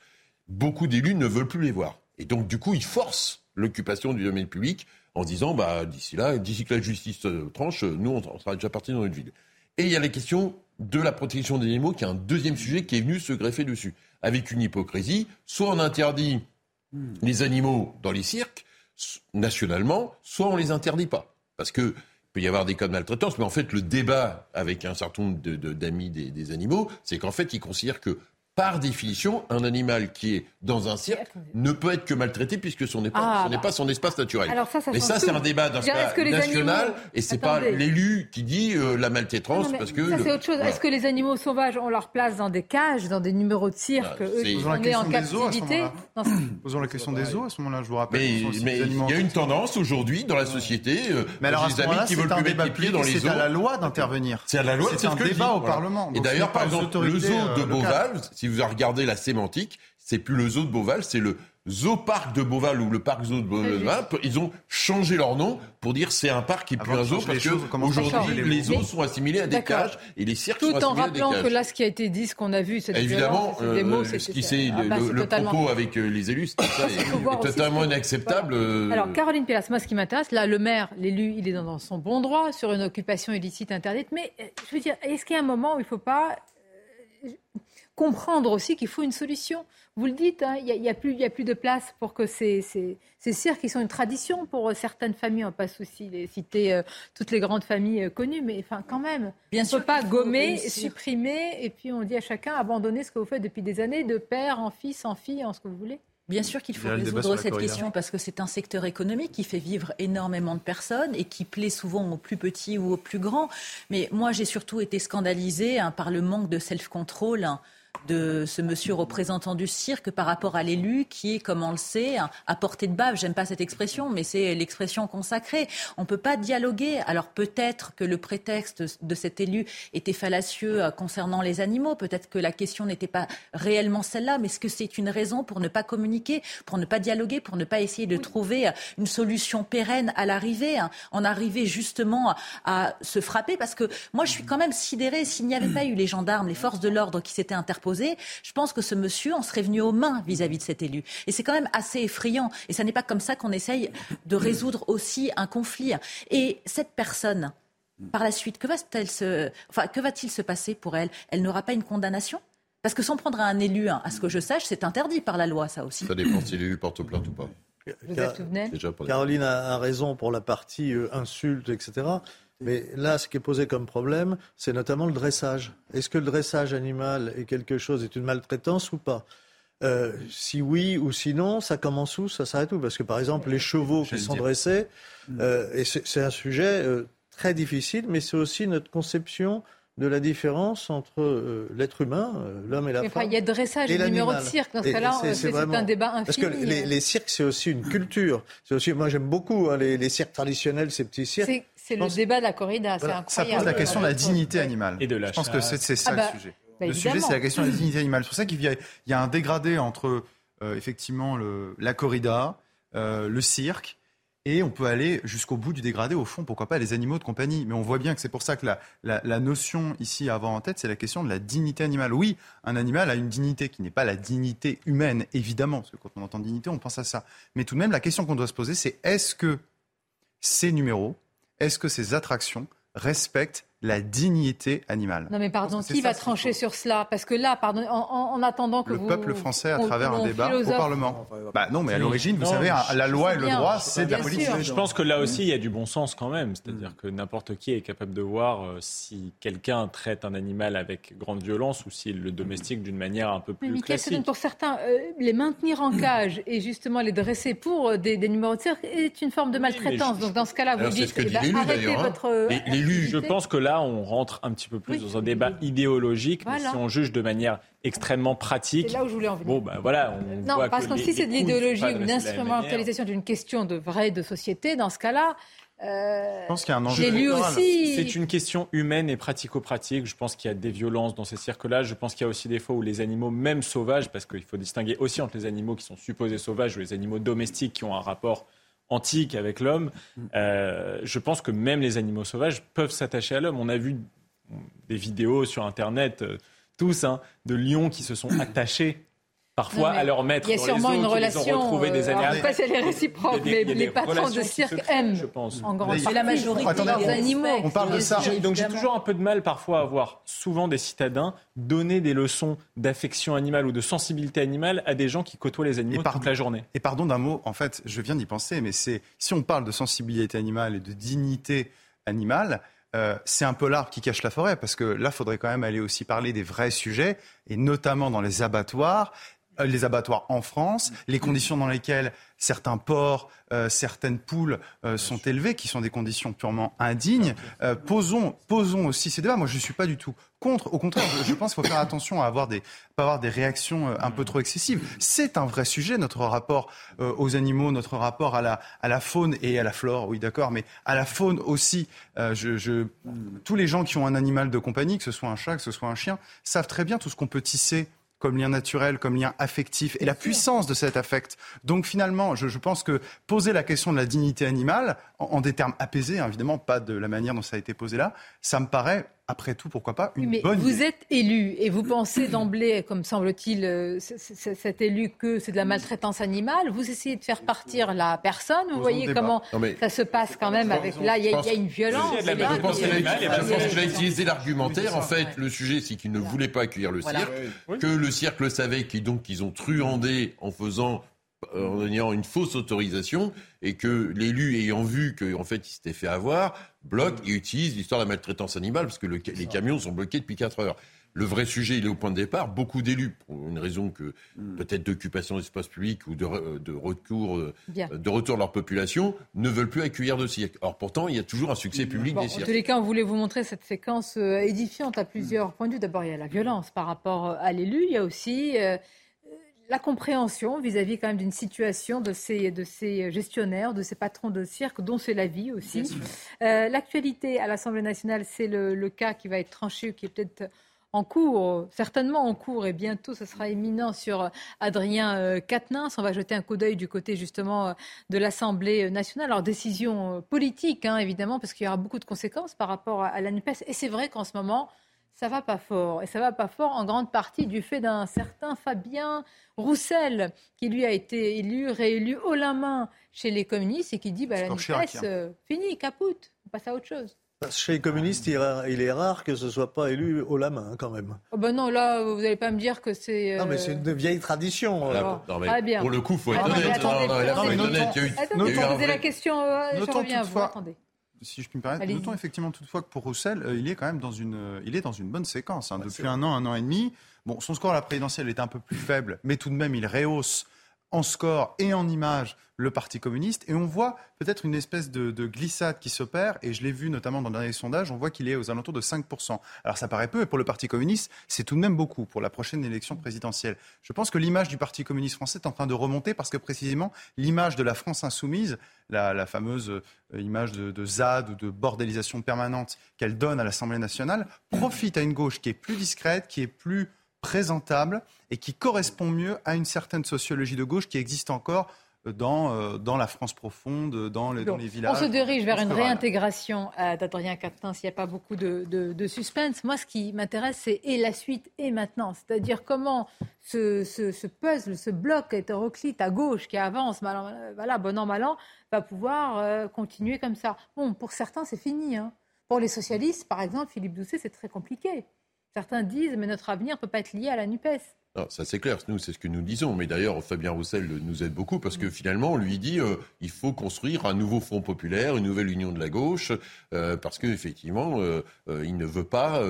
Beaucoup d'élus ne veulent plus les voir. Et donc, du coup, ils forcent l'occupation du domaine public en disant, bah, d'ici là, d'ici que la justice tranche, nous, on sera déjà partis dans notre ville. Et il y a les questions de la protection des animaux, qui est un deuxième sujet qui est venu se greffer dessus. Avec une hypocrisie, soit on interdit hmm. les animaux dans les cirques, nationalement, soit on les interdit pas. Parce que peut y avoir des cas de maltraitance, mais en fait, le débat avec un certain nombre d'amis des, des, animaux, c'est qu'en fait, ils considèrent que par définition, un animal qui est dans un cirque ne peut être que maltraité puisque ce n'est pas, ah, bah. pas son espace naturel. Mais ça, c'est un débat national et c'est pas l'élu qui dit euh, la maltraitance parce que. Ça, c'est autre chose. Est-ce que les animaux sauvages ont leur place dans des cages, dans des numéros de cirque, bah, eux, Posons la en captivité Posons la question des eaux à ce moment-là, je vous rappelle. Mais, il y a une tendance aujourd'hui dans la société. Euh, mais alors, des amis qui veulent plus mettre les pieds dans les eaux. C'est à la loi d'intervenir. C'est à la loi. C'est un débat au Parlement. Et d'ailleurs, par exemple, le zoo de euh, Beauval, si vous regardez la sémantique, c'est plus le zoo de Beauval, c'est le Zoo-Parc de Beauval ou le parc zoo de Beauval, ils ont changé leur nom pour dire c'est un parc et plus un zoo parce que aujourd'hui les zoos sont assimilés à des cages et les cirques sont assimilés à des cages. Tout en rappelant que là ce qui a été dit, ce qu'on a vu, c'est évidemment des mots, euh, ce qui c'est ah bah, le, propos avec euh, les élus, c'est totalement inacceptable. Euh. Alors Caroline Pilas, moi ce qui m'intéresse, là le maire, l'élu, il est dans son bon droit sur une occupation illicite interdite, mais je veux dire, est-ce qu'il y a un moment où il ne faut pas comprendre aussi qu'il faut une solution. Vous le dites, hein, il n'y a, plus, a plus de place pour que ces, ces, ces, cirques, qui sont une tradition pour euh, certaines familles, on n'a pas souci de citer euh, toutes les grandes familles euh, connues, mais enfin quand même, Bien on ne peut pas gommer, supprimer, et puis on dit à chacun abandonner ce que vous faites depuis des années, de père en fils, en fille, en ce que vous voulez. Bien sûr qu'il faut résoudre cette question parce que c'est un secteur économique qui fait vivre énormément de personnes et qui plaît souvent aux plus petits ou aux plus grands. Mais moi, j'ai surtout été scandalisée hein, par le manque de self-control. Hein, de ce monsieur représentant du cirque par rapport à l'élu qui est, comme on le sait, à portée de bave. J'aime pas cette expression, mais c'est l'expression consacrée. On ne peut pas dialoguer. Alors peut-être que le prétexte de cet élu était fallacieux euh, concernant les animaux. Peut-être que la question n'était pas réellement celle-là. Mais est-ce que c'est une raison pour ne pas communiquer, pour ne pas dialoguer, pour ne pas essayer de trouver euh, une solution pérenne à l'arrivée, hein, en arriver justement à se frapper? Parce que moi, je suis quand même sidérée. S'il n'y avait pas eu les gendarmes, les forces de l'ordre qui s'étaient je pense que ce monsieur en serait venu aux mains vis-à-vis de cet élu. Et c'est quand même assez effrayant. Et ce n'est pas comme ça qu'on essaye de résoudre aussi un conflit. Et cette personne, par la suite, que va-t-il se, enfin, que va-t-il se passer pour elle? Elle n'aura pas une condamnation? Parce que s'en prendre à un élu, hein, à ce que je sache, c'est interdit par la loi, ça aussi. Ça dépend si l'élu porte plainte ou pas. Caroline a, raison pour la partie euh, insulte, etc. Mais là, ce qui est posé comme problème, c'est notamment le dressage. Est-ce que le dressage animal est quelque chose, est une maltraitance ou pas? Euh, si oui ou sinon, ça commence où, ça s'arrête où? Parce que par exemple, les chevaux qui sont dressés, mm. euh, et c'est un sujet euh, très difficile, mais c'est aussi notre conception de la différence entre l'être humain, l'homme et la femme. Il y a dressage et, numéro de cirque. Dans ce cas-là, c'est un débat infini. Parce que les, les cirques, c'est aussi une culture. Aussi, moi, j'aime beaucoup hein, les, les, cirques traditionnels, ces petits cirques. C'est le débat de la corrida, c'est incroyable. Ça pose la question de la dignité animale. Et de la Je pense que c'est ça ah bah, le sujet. Bah, le sujet, c'est la question de la dignité animale. C'est pour ça qu'il y, a un dégradé entre, euh, effectivement, le, la corrida, euh, le cirque, et on peut aller jusqu'au bout du dégradé, au fond, pourquoi pas les animaux de compagnie. Mais on voit bien que c'est pour ça que la, la, notion ici à avoir en tête, c'est la question de la dignité animale. Oui, un animal a une dignité qui n'est pas la dignité humaine, évidemment, parce que quand on entend dignité, on pense à ça. Mais tout de même, la question qu'on doit se poser, c'est est-ce que ces numéros est-ce que ces attractions respectent la dignité animale. Non mais pardon, qui va trancher sur cela? Parce que là, pardon, en, attendant que le peuple français à travers un débat au Parlement. Bah non, mais à l'origine, vous savez, la loi et le droit, c'est de la politique. Je pense que là aussi, il y a du bon sens quand même. C'est-à-dire que n'importe qui est capable de voir euh, si quelqu'un traite un animal avec grande violence ou s'il le domestique d'une manière un peu plus mais classique. Pour certains, euh, les maintenir en cage et justement les dresser pour euh, des, numéros de cirque est une forme de maltraitance. Donc dans ce cas-là, vous dites, eh ben, arrêtez hein. votre... L'élu, je pense que là, on rentre un petit peu plus dans un débat idéologique, mais si on juge de manière extrêmement pratique. C'est là où je voulais en venir. Bon, ben voilà. non, parce que, si c'est de l'idéologie ou une instrumentalisation d'une question de vraie de société, dans ce cas-là. Euh, je pense qu'il y a un enjeu. aussi. C'est une question humaine et pratico-pratique. Je pense qu'il y a des violences dans ces cirques-là. Je pense qu'il y a aussi des fois où les animaux, même sauvages, parce qu'il faut distinguer aussi entre les animaux qui sont supposés sauvages ou les animaux domestiques qui ont un rapport antique avec l'homme, euh, je pense que même les animaux sauvages peuvent s'attacher à l'homme. On a vu des vidéos sur Internet, euh, tous, hein, de lions qui se sont attachés Parfois, à leur maître Il y a sûrement une relation. Ils des années après, c'est les réciproques, mais les patrons de cirque aiment, je pense. En grande partie, la majorité des animaux. On parle de ça. Donc j'ai toujours un peu de mal parfois à voir souvent des citadins donner des leçons d'affection animale ou de sensibilité animale à des gens qui côtoient les animaux toute la journée. Et pardon d'un mot, en fait, je viens d'y penser, mais c'est si on parle de sensibilité animale et de dignité animale, euh, c'est un peu l'arbre qui cache la forêt, parce que là, il faudrait quand même aller aussi parler des vrais sujets, et notamment dans les abattoirs, euh, les abattoirs en France, les conditions dans lesquelles certains porcs, euh, certaines poules euh, sont élevées, qui sont des conditions purement indignes. posons, posons aussi ces débats. Moi, je ne suis pas du tout contre. Au contraire, je, pense qu'il faut faire attention à avoir des, pas avoir des réactions un peu trop excessives. C'est un vrai sujet, notre rapport aux animaux, notre rapport à la, à la faune et à la flore, oui d'accord, mais à la faune aussi. Je, je, tous les gens qui ont un animal de compagnie, que ce soit un chat, que ce soit un chien, savent très bien tout ce qu'on peut tisser comme lien naturel, comme lien affectif, et la puissance de cet affect. Donc finalement, je, pense que poser la question de la dignité animale, en, des termes apaisés, hein, évidemment pas de la manière dont ça a été posé là, ça me paraît après tout, pourquoi pas, une mais bonne vous êtes élu et vous pensez d'emblée, comme semble-t-il, euh, cet élu que c'est de la maltraitance animale. Vous essayez de faire partir la personne. Vous voyez comment ça se passe quand même avec. Là, il y, a une violence. Je pense qu'il a utilisé l'argumentaire. En fait, le sujet, c'est qu'il ne voulait pas accueillir le cirque, que le cirque le savait, qu'ils donc ils ont truandé en faisant en ayant une fausse autorisation et que l'élu ayant vu qu'en en fait il s'était fait avoir, bloque et utilise l'histoire de la maltraitance animale parce que les camions sont bloqués depuis 4 heures. Le vrai sujet, il est au point de départ. Beaucoup d'élus, pour une raison que hmm. peut-être d'occupation d'espace public ou de, de, retour, euh, de retour de leur population, ne veulent plus accueillir de cirque. Or pourtant, il y a toujours un succès public des cirques. En tous les cas, on voulait vous montrer cette séquence euh, édifiante à plusieurs points de vue. D'abord, il y a la violence par rapport à l'élu. Il y a aussi euh, la compréhension vis-à-vis quand même d'une situation de ces, de ces gestionnaires, de ces patrons de cirque, dont c'est la vie aussi. Euh, l'actualité à l'Assemblée nationale, c'est le, cas qui va être tranché, qui est peut-être en cours, certainement en cours, et bientôt ce sera éminent sur Adrien euh, Quatennens. On va jeter un coup d'œil du côté justement de l'Assemblée nationale. Alors décision politique, hein, évidemment, parce qu'il y aura beaucoup de conséquences par rapport à la NUPES. Et c'est vrai qu'en ce moment, ça va pas fort. Et ça va pas fort en grande partie du fait d'un certain Fabien Roussel, qui lui a été élu, réélu haut la main chez les communistes et qui dit bah, la NUPES, hein. euh, fini, capoute, on passe à autre chose. Chez les communistes, il est rare que ce soit pas élu haut la main, quand même. Oh ben non, là, vous n'allez pas me dire que c'est. Non, mais c'est une vieille tradition. Très bien. Pour le coup, il faut être honnête. Non, mais poser la question, euh, je reviens à vous. Attendez si je puis me permettre, notons effectivement toutefois que pour Roussel, euh, il est quand même dans une, euh, il est dans une bonne séquence. Hein. Depuis un an, un an et demi, bon, son score à la présidentielle est un peu plus faible, mais tout de même, il rehausse en score et en image le Parti communiste. Et on voit peut-être une espèce de, glissade qui s'opère. Et je l'ai vu notamment dans le dernier sondage, on voit qu'il est aux alentours de 5%. Alors ça paraît peu, et pour le Parti communiste, c'est tout de même beaucoup pour la prochaine élection présidentielle. Je pense que l'image du Parti communiste français est en train de remonter parce que précisément l'image de la France insoumise, la, fameuse euh, image de, de ZAD ou de bordélisation permanente qu'elle donne à l'Assemblée nationale, profite à une gauche qui est plus discrète, qui est plus présentable et qui correspond mieux à une certaine sociologie de gauche qui existe encore dans, euh, dans la France profonde, dans les, dans les villages. On se dirige vers une réintégration euh, d'Adrien Quatennens. Il n'y a pas beaucoup de, de, suspense. Moi, ce qui m'intéresse, c'est et la suite et maintenant. C'est-à-dire comment ce, ce, puzzle, ce bloc hétéroclite à gauche qui avance, mal, voilà, bon an, mal an, va pouvoir euh, continuer comme ça. Bon, pour certains, c'est fini. Hein. Pour les socialistes, par exemple, Philippe Doucet, c'est très compliqué. Certains disent, mais notre avenir ne peut pas être lié à la NUPES. Non, ça c'est clair, nous c'est ce que nous disons. Mais d'ailleurs, Fabien Roussel nous aide beaucoup parce que finalement, on lui dit euh, il faut construire un nouveau Front populaire, une nouvelle union de la gauche, euh, parce qu'effectivement, euh, euh, il ne veut pas.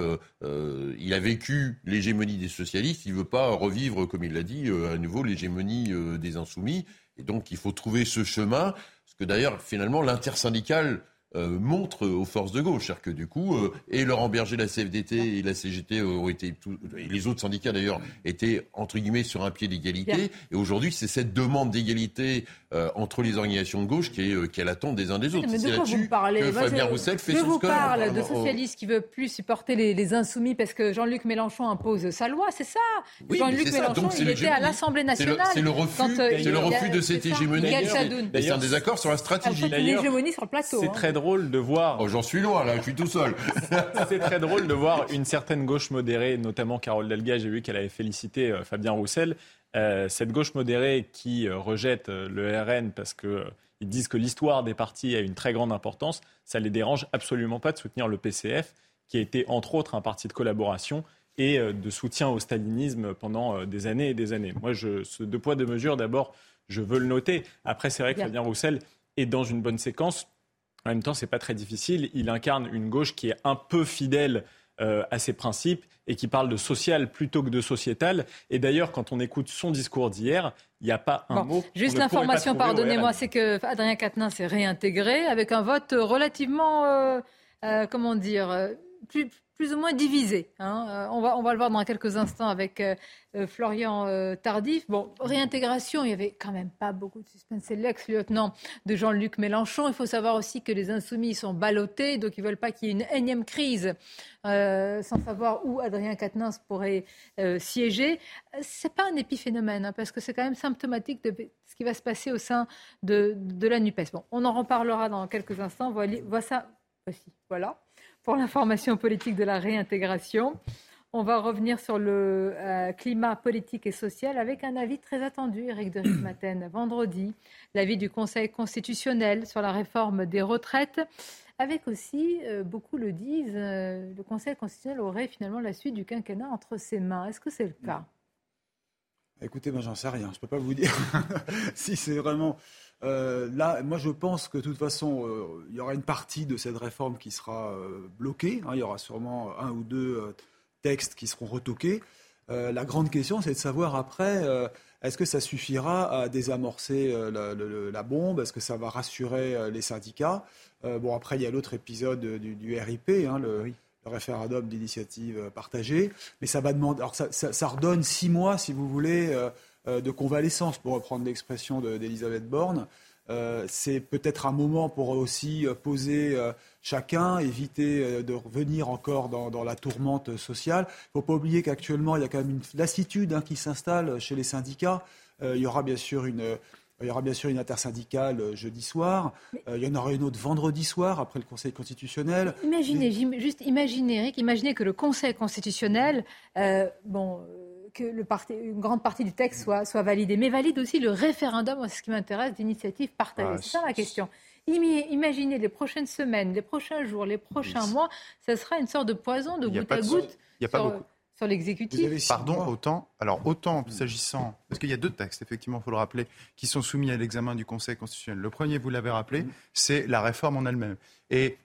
Il a vécu l'hégémonie des socialistes, il ne veut pas revivre, comme il l'a dit, à nouveau l'hégémonie des insoumis. Et donc, il faut trouver ce chemin. Parce que d'ailleurs, finalement, l'intersyndicale euh, montre aux forces de gauche. C'est-à-dire que du coup, euh, et Laurent Berger, la CFDT et la CGT ont été, et les autres syndicats d'ailleurs, étaient entre guillemets sur un pied d'égalité. Et aujourd'hui, c'est cette demande d'égalité euh, entre les organisations de gauche qui est, qui est l'attente des uns des autres. C'est là-dessus que Fabien Roussel fait je vous parle de socialistes qui veulent plus supporter les, insoumis parce que Jean-Luc Mélenchon impose sa loi, c'est ça? Jean-Luc Mélenchon, il était à l'Assemblée nationale. C'est le, refus, le refus de cette hégémonie. C'est un désaccord sur la stratégie. L'hégémonie sur le plateau. C'est très drôle drôle de voir. Oh, j'en suis loin, là, je suis tout seul. c'est très drôle de voir une certaine gauche modérée, notamment Carole Delga. J'ai vu qu'elle avait félicité euh, Fabien Roussel. Euh, cette gauche modérée qui euh, rejette le RN parce qu'ils disent que l'histoire des partis a une très grande importance, ça ne les dérange absolument pas de soutenir le PCF, qui a été entre autres un parti de collaboration et de soutien au stalinisme pendant des années et des années. Moi, je, ce deux poids, deux mesures, d'abord, je veux le noter. Après, c'est vrai que Fabien Roussel est dans une bonne séquence. En même temps, c'est pas très difficile. Il incarne une gauche qui est un peu fidèle euh, à ses principes et qui parle de social plutôt que de sociétal. Et d'ailleurs, quand on écoute son discours d'hier, il n'y a pas un mot. Juste l'information, pardonnez-moi, c'est que Adrien Quatennens s'est réintégré avec un vote relativement, euh, euh, comment dire, plus, plus ou moins divisé. Hein. Euh, on, va, le voir dans quelques instants avec euh, euh, Florian Tardif. Bon, réintégration, il n'y avait quand même pas beaucoup de suspense. C'est l'ex-lieutenant de Jean-Luc Mélenchon. Il faut savoir aussi que les insoumis sont ballottés, donc ils ne veulent pas qu'il y ait une énième crise sans savoir où Adrien Quatennens pourrait siéger. Ce n'est pas un épiphénomène, hein, parce que c'est quand même symptomatique de ce qui va se passer au sein de, la NUPES. Bon, on en reparlera dans quelques instants. Voilà, aussi. Voilà pour l'information politique de la réintégration. On va revenir sur le euh, climat politique et social avec un avis très attendu, Eric de vendredi, l'avis du Conseil constitutionnel sur la réforme des retraites, avec aussi, euh, beaucoup le disent, euh, le Conseil constitutionnel aurait finalement la suite du quinquennat entre ses mains. Est-ce que c'est le cas? Écoutez, moi j'en sais rien, je ne peux pas vous dire si c'est vraiment euh, là, moi, je pense que de toute façon, euh, il y aura une partie de cette réforme qui sera euh, bloquée. Hein. il y aura sûrement un ou deux textes qui seront retoqués. la grande question, c'est de savoir après, est-ce que ça suffira à désamorcer la, bombe? Est-ce que ça va rassurer les syndicats? Bon, après, il y a l'autre épisode du, RIP, hein, le, référendum d'initiative partagée. Mais ça va demander. Alors, ça, ça, redonne six mois, si vous voulez de convalescence, pour reprendre l'expression d'Elisabeth Borne. Euh, c'est peut-être un moment pour aussi euh, poser chacun, éviter de revenir encore dans, la tourmente sociale. Il ne faut pas oublier qu'actuellement, il y a quand même une lassitude hein, qui s'installe chez les syndicats. il y aura bien sûr une. Il y aura bien sûr une intersyndicale jeudi soir. il y en aura une autre vendredi soir après le Conseil constitutionnel. Imaginez, juste imaginez, Eric, imaginez que le Conseil constitutionnel, bon, que le parti, une grande partie du texte soit, soit validée, mais valide aussi le référendum, c'est ce qui m'intéresse, d'initiative partagée. c'est ça la question. Imaginez les prochaines semaines, les prochains jours, les prochains mois, ça sera une sorte de poison de goutte à goutte sur, l'exécutif. Pardon, autant, alors autant s'agissant, parce qu'il y a deux textes, effectivement, il faut le rappeler, qui sont soumis à l'examen du Conseil constitutionnel. Le premier, vous l'avez rappelé, c'est la réforme en elle-même. Et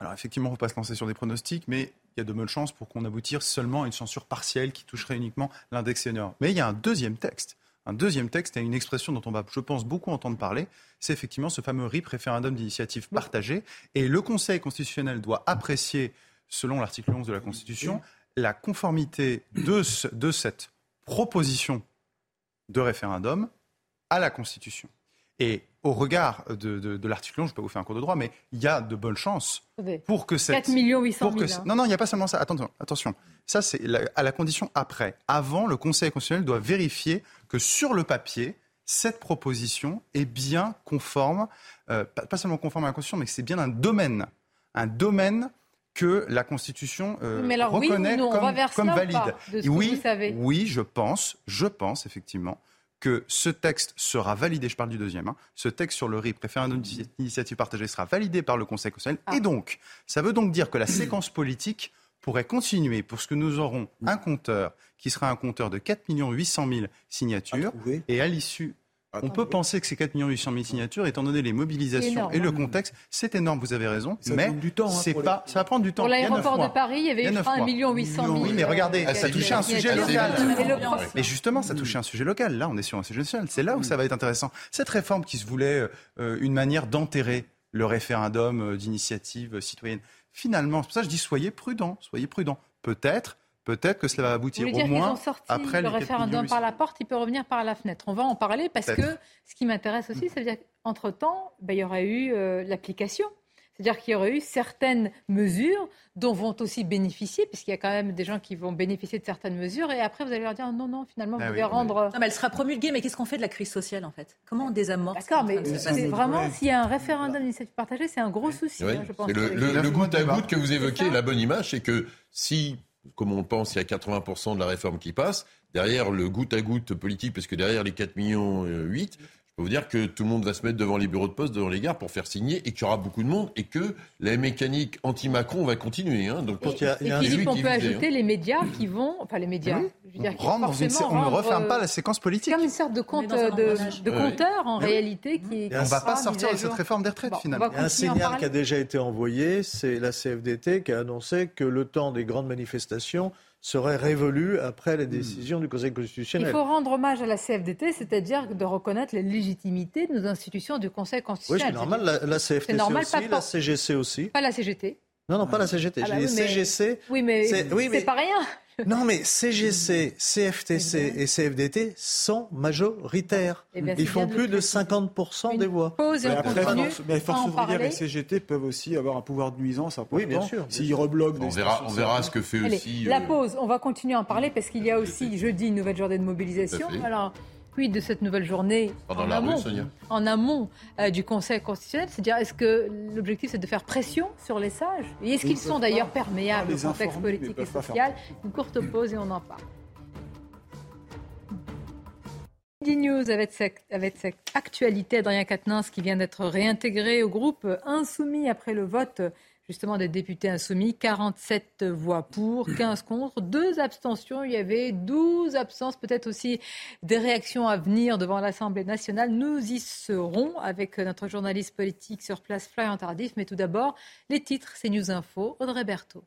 alors effectivement, il ne faut pas se lancer sur des pronostics, mais il y a de bonnes chances pour qu'on aboutisse seulement à une censure partielle qui toucherait uniquement l'index senior. Mais il y a un deuxième texte. Un deuxième texte et une expression dont on va, je pense, beaucoup entendre parler, c'est effectivement ce fameux RIP, référendum d'initiative partagée. Et le Conseil constitutionnel doit apprécier, selon l'article 11 de la Constitution, la conformité de, de cette proposition de référendum à la Constitution. Et au regard de, l'article 11, je ne pas vous faire un cours de droit, mais il y a de bonnes chances pour que cette... 4 800 000. Non, non, il n'y a pas seulement ça. Attention, attention. Ça, c'est à la condition après. Avant, le Conseil constitutionnel doit vérifier que sur le papier, cette proposition est bien conforme, euh, pas, seulement conforme à la Constitution, mais que c'est bien un domaine, un domaine que la Constitution euh, reconnaît comme, valide. oui, oui, je pense, je pense effectivement que ce texte sera validé, je parle du deuxième, hein, ce texte sur le RIP, référendum d'initiative partagée, sera validé par le Conseil constitutionnel. Ah. Et donc, ça veut donc dire que la séquence politique pourrait continuer pour ce que nous aurons un compteur qui sera un compteur de 4 800 000 signatures. Et à l'issue on peut penser que ces 4 800 000 signatures, étant donné les mobilisations et le contexte, c'est énorme, vous avez raison, ça mais du temps, hein, c'est pas, ça va prendre du temps. Pour l'aéroport de Paris, il y avait eu 1 800 000. Oui, mais regardez, ça touchait un sujet local. Mais justement, ça touchait un sujet local. Là, on est sur un sujet national. C'est là où ça va être intéressant. Cette réforme qui se voulait euh, une manière d'enterrer le référendum euh, d'initiative citoyenne, finalement, c'est pour ça que je dis soyez prudents, soyez prudents. Peut-être peut-être que cela va aboutir au moins après le référendum par la porte, il peut revenir par la fenêtre. On va en parler parce que ce qui m'intéresse aussi, c'est dire qu'entre-temps, ben, il y aura eu euh, l'application. C'est-à-dire qu'il y aurait eu certaines mesures dont vont aussi bénéficier, puisqu'il y a quand même des gens qui vont bénéficier de certaines mesures, et après vous allez leur dire non, non, finalement, vous ah devez rendre. Non, mais elle sera promulguée, mais qu'est-ce qu'on fait de la crise sociale en fait? Comment on désamorce D'accord, mais c'est vraiment, s'il y a un référendum d'initiative partagée, c'est un gros souci, hein, je pense. Le, le, goutte à goutte que vous évoquez, la bonne image, c'est que si, comme on pense, il y a 80% de la réforme qui passe, derrière le goutte à goutte politique, parce que derrière les 4 millions 8, peux vous dire que tout le monde va se mettre devant les bureaux de poste, devant les gares pour faire signer et qu'il y aura beaucoup de monde et que la mécanique anti-Macron va continuer. Hein. Donc, et, y a, Philippe, on peut ajouter hein. les médias qui vont, enfin les médias, je veux dire, on ne referme pas la séquence politique. Comme une sorte de, compte, de, de compteur en réalité. Qui, on ne va pas sortir de cette réforme des retraites finalement. Il y a un signal qui a déjà été envoyé, c'est la CFDT qui a annoncé que le temps des grandes manifestations serait révolue après les hmm. décisions du Conseil constitutionnel. Il faut rendre hommage à la CFDT, c'est-à-dire de reconnaître la légitimité de nos institutions du Conseil constitutionnel. Oui, c'est normal, la, CFDT normal, aussi, la CGC aussi. Pas la CGT. Non, non, pas la CGT. Ah bah J'ai CGC. Oui, mais c'est pas rien. Non, mais CGC, CFTC et CFDT sont majoritaires. Eh Ils font plus de 50% des voix. Pause et mais force ouvrière et CGT peuvent aussi avoir un pouvoir de nuisance important. Oui, bien sûr. S'ils rebloquent on verra, on verra ce que fait aussi. La euh, pause, on va continuer à en parler parce qu'il y a aussi jeudi une nouvelle journée de mobilisation. Alors, de cette nouvelle journée en, amont, en amont euh, du Conseil constitutionnel C'est-à-dire, est-ce que l'objectif, c'est de faire pression sur les sages? Et est-ce qu'ils sont d'ailleurs perméables au contexte politique et social? Une courte pause et on en parle. News avec cette, avec cette actualité, Adrien Quatennens qui vient d'être réintégré au groupe Insoumis après le vote justement des députés insoumis, 47 voix pour, 15 contre, deux abstentions, il y avait 12 absences, peut-être aussi des réactions à venir devant l'Assemblée nationale. Nous y serons avec notre journaliste politique sur place, Florian Tardif, mais tout d'abord, les titres, c'est News Info, Audrey Berthaud.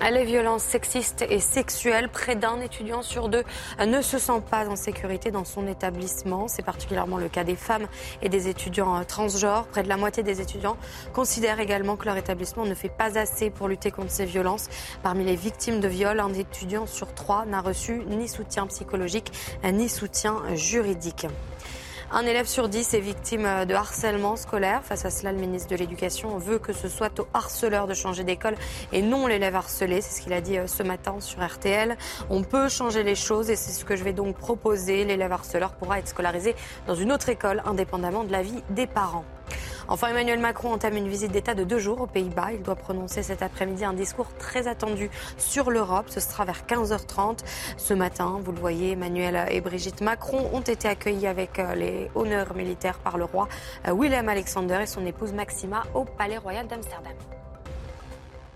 Les violences sexistes et sexuelles, près d'un étudiant sur deux ne se sent pas en sécurité dans son établissement. C'est particulièrement le cas des femmes et des étudiants transgenres. Près de la moitié des étudiants considèrent également que leur établissement ne fait pas assez pour lutter contre ces violences. Parmi les victimes de viol, un étudiant sur trois n'a reçu ni soutien psychologique ni soutien juridique. Un élève sur dix est victime de harcèlement scolaire. Face à cela, le ministre de l'Éducation veut que ce soit au harceleur de changer d'école et non l'élève harcelé. C'est ce qu'il a dit euh, ce matin sur RTL. On peut changer les choses et c'est ce que je vais donc proposer. L'élève harceleur pourra être scolarisé dans une autre école indépendamment de l'avis des parents. Enfin, Emmanuel Macron entame une visite d'État de deux jours aux Pays-Bas. Il doit prononcer cet après-midi un discours très attendu sur l'Europe. Ce sera vers 15h30. Ce matin, vous le voyez, Emmanuel et Brigitte Macron ont été accueillis avec euh, les honneurs militaires par le roi euh, Willem Alexander et son épouse Maxima au Palais Royal d'Amsterdam.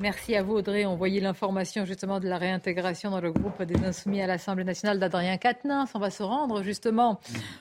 Merci à vous, Audrey. On voyait l'information justement de la réintégration dans le groupe des Insoumis à l'Assemblée nationale d'Adrien Quatennens. On va se rendre justement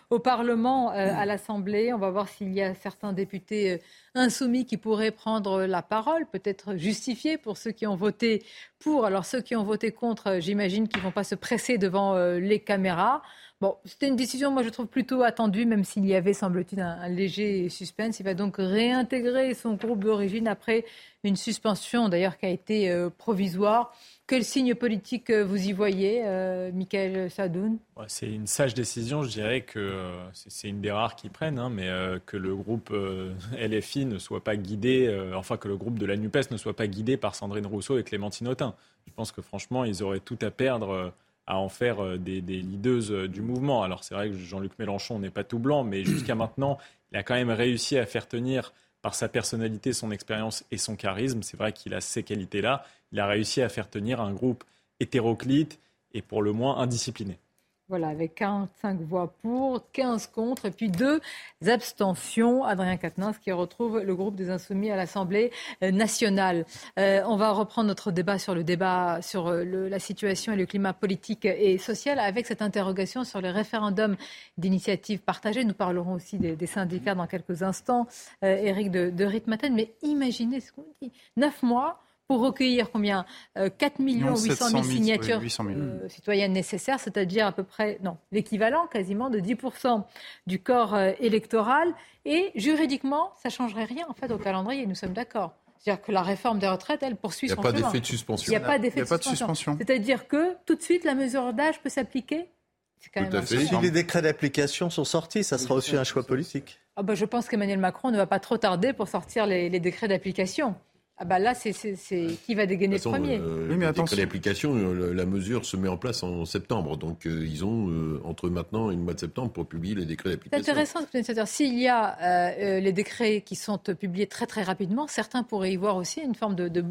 au Parlement, euh, à l'Assemblée. On va voir s'il y a certains députés euh, insoumis qui pourraient prendre la parole, peut-être justifier pour ceux qui ont voté pour. Alors ceux qui ont voté contre, euh, j'imagine qu'ils ne vont pas se presser devant les caméras. Bon, c'était une décision, moi je trouve plutôt attendue, même s'il y avait, semble-t-il, un, léger suspense. Il va donc réintégrer son groupe d'origine après une suspension, d'ailleurs, qui a été euh, provisoire. Quel signe politique euh, vous y voyez, euh, Michael Sadoun? C'est une sage décision, je dirais que c'est une des rares qui prennent, hein, mais que le groupe LFI ne soit pas guidé, enfin que le groupe de la NUPES ne soit pas guidé par Sandrine Rousseau et Clémentine Autain. Je pense que franchement, ils auraient tout à perdre à en faire euh, des, des leaders euh, du mouvement. Alors c'est vrai que Jean-Luc Mélenchon n'est pas tout blanc, mais jusqu'à maintenant, il a quand même réussi à faire tenir par sa personnalité, son expérience et son charisme. C'est vrai qu'il a ces qualités-là. Il a réussi à faire tenir un groupe hétéroclite et pour le moins indiscipliné. Voilà, avec 45 voix pour, 15 contre et puis deux abstentions. Adrien Quatennens qui retrouve le groupe des Insoumis à l'Assemblée euh, nationale. Euh, on va reprendre notre débat sur le débat sur euh, la situation et le climat politique et social avec cette interrogation sur le référendum d'initiative partagée. Nous parlerons aussi des, syndicats dans quelques instants. Éric de, de Ritmaten, mais imaginez ce qu'on dit. Neuf mois pour recueillir combien 4 millions 800 000 signatures euh, citoyennes nécessaires, c'est-à-dire à peu près, non, l'équivalent quasiment de 10% du corps euh, électoral. Et juridiquement, ça ne changerait rien en fait au calendrier, nous sommes d'accord. C'est-à-dire que la réforme des retraites, elle poursuit son chemin. Il n'y a pas d'effet de suspension. Il n'y a pas d'effet de suspension. C'est-à-dire que tout de suite, la mesure d'âge peut s'appliquer Quand même Si les décrets d'application sont sortis, ça sera aussi un choix politique. Ah bah, je pense qu'Emmanuel Macron ne va pas trop tarder pour sortir les décrets d'application. Ah bah là, c'est qui va dégainer le premier. Euh, oui, mais attention. L'application, euh, la mesure se met en place en septembre. Donc, euh, ils ont entre maintenant et le mois de septembre pour publier les décrets d'application. C'est intéressant, c'est-à-dire s'il y a les décrets qui sont publiés très très rapidement, certains pourraient y voir aussi une forme de,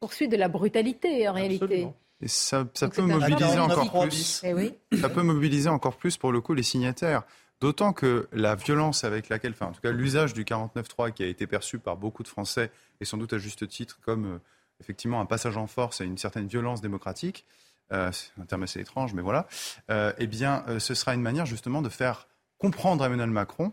poursuite de la brutalité en réalité. Et ça, ça peut mobiliser encore plus. Eh oui. Ça peut mobiliser encore plus pour le coup les signataires. D'autant que la violence avec laquelle, enfin en tout cas l'usage du 49.3 qui a été perçu par beaucoup de Français, et sans doute à juste titre, comme euh, effectivement un passage en force à une certaine violence démocratique, euh, c'est un terme assez étrange, mais voilà, euh, eh bien ce sera une manière justement de faire comprendre à Emmanuel Macron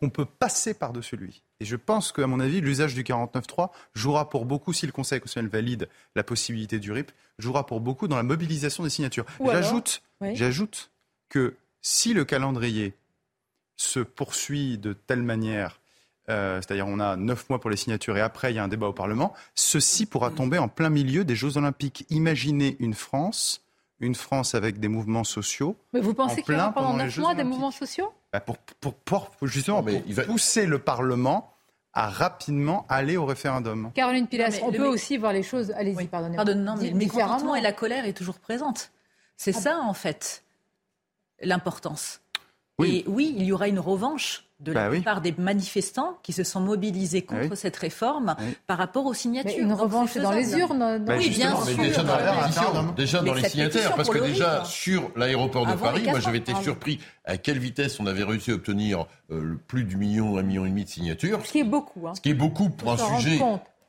qu'on peut passer par-dessus lui. Et je pense qu'à mon avis, l'usage du 49.3 jouera pour beaucoup, si le Conseil constitutionnel valide la possibilité du RIP, jouera pour beaucoup dans la mobilisation des signatures. J'ajoute, j'ajoute que si le calendrier se poursuit de telle manière, euh, c'est-à-dire on a neuf mois pour les signatures et après il y a un débat au Parlement, ceci pourra tomber en plein milieu des Jeux Olympiques. Imaginez une France, une France avec des mouvements sociaux. Mais vous pensez qu'il y aura pendant neuf mois des mouvements sociaux? Bah, pour, pour, justement pour pousser le Parlement à rapidement aller au référendum. Caroline Pilas, on peut aussi voir les choses. Allez-y, pardonnez Pardon, non, mais le mécontentement et la colère est toujours présente. C'est ah ça, en fait, l'importance. Oui. Et oui, il y aura une revanche de la bah plupart des manifestants qui se sont mobilisés contre cette réforme par rapport aux signatures. une revanche dans les urnes. oui, bien sûr. Déjà dans, déjà dans les signataires, parce que déjà sur l'aéroport de Paris, moi j'avais été surpris à quelle vitesse on avait réussi à obtenir euh, plus du million, un million et demi de signatures. Ce qui est beaucoup. Hein. Ce qui est beaucoup pour un sujet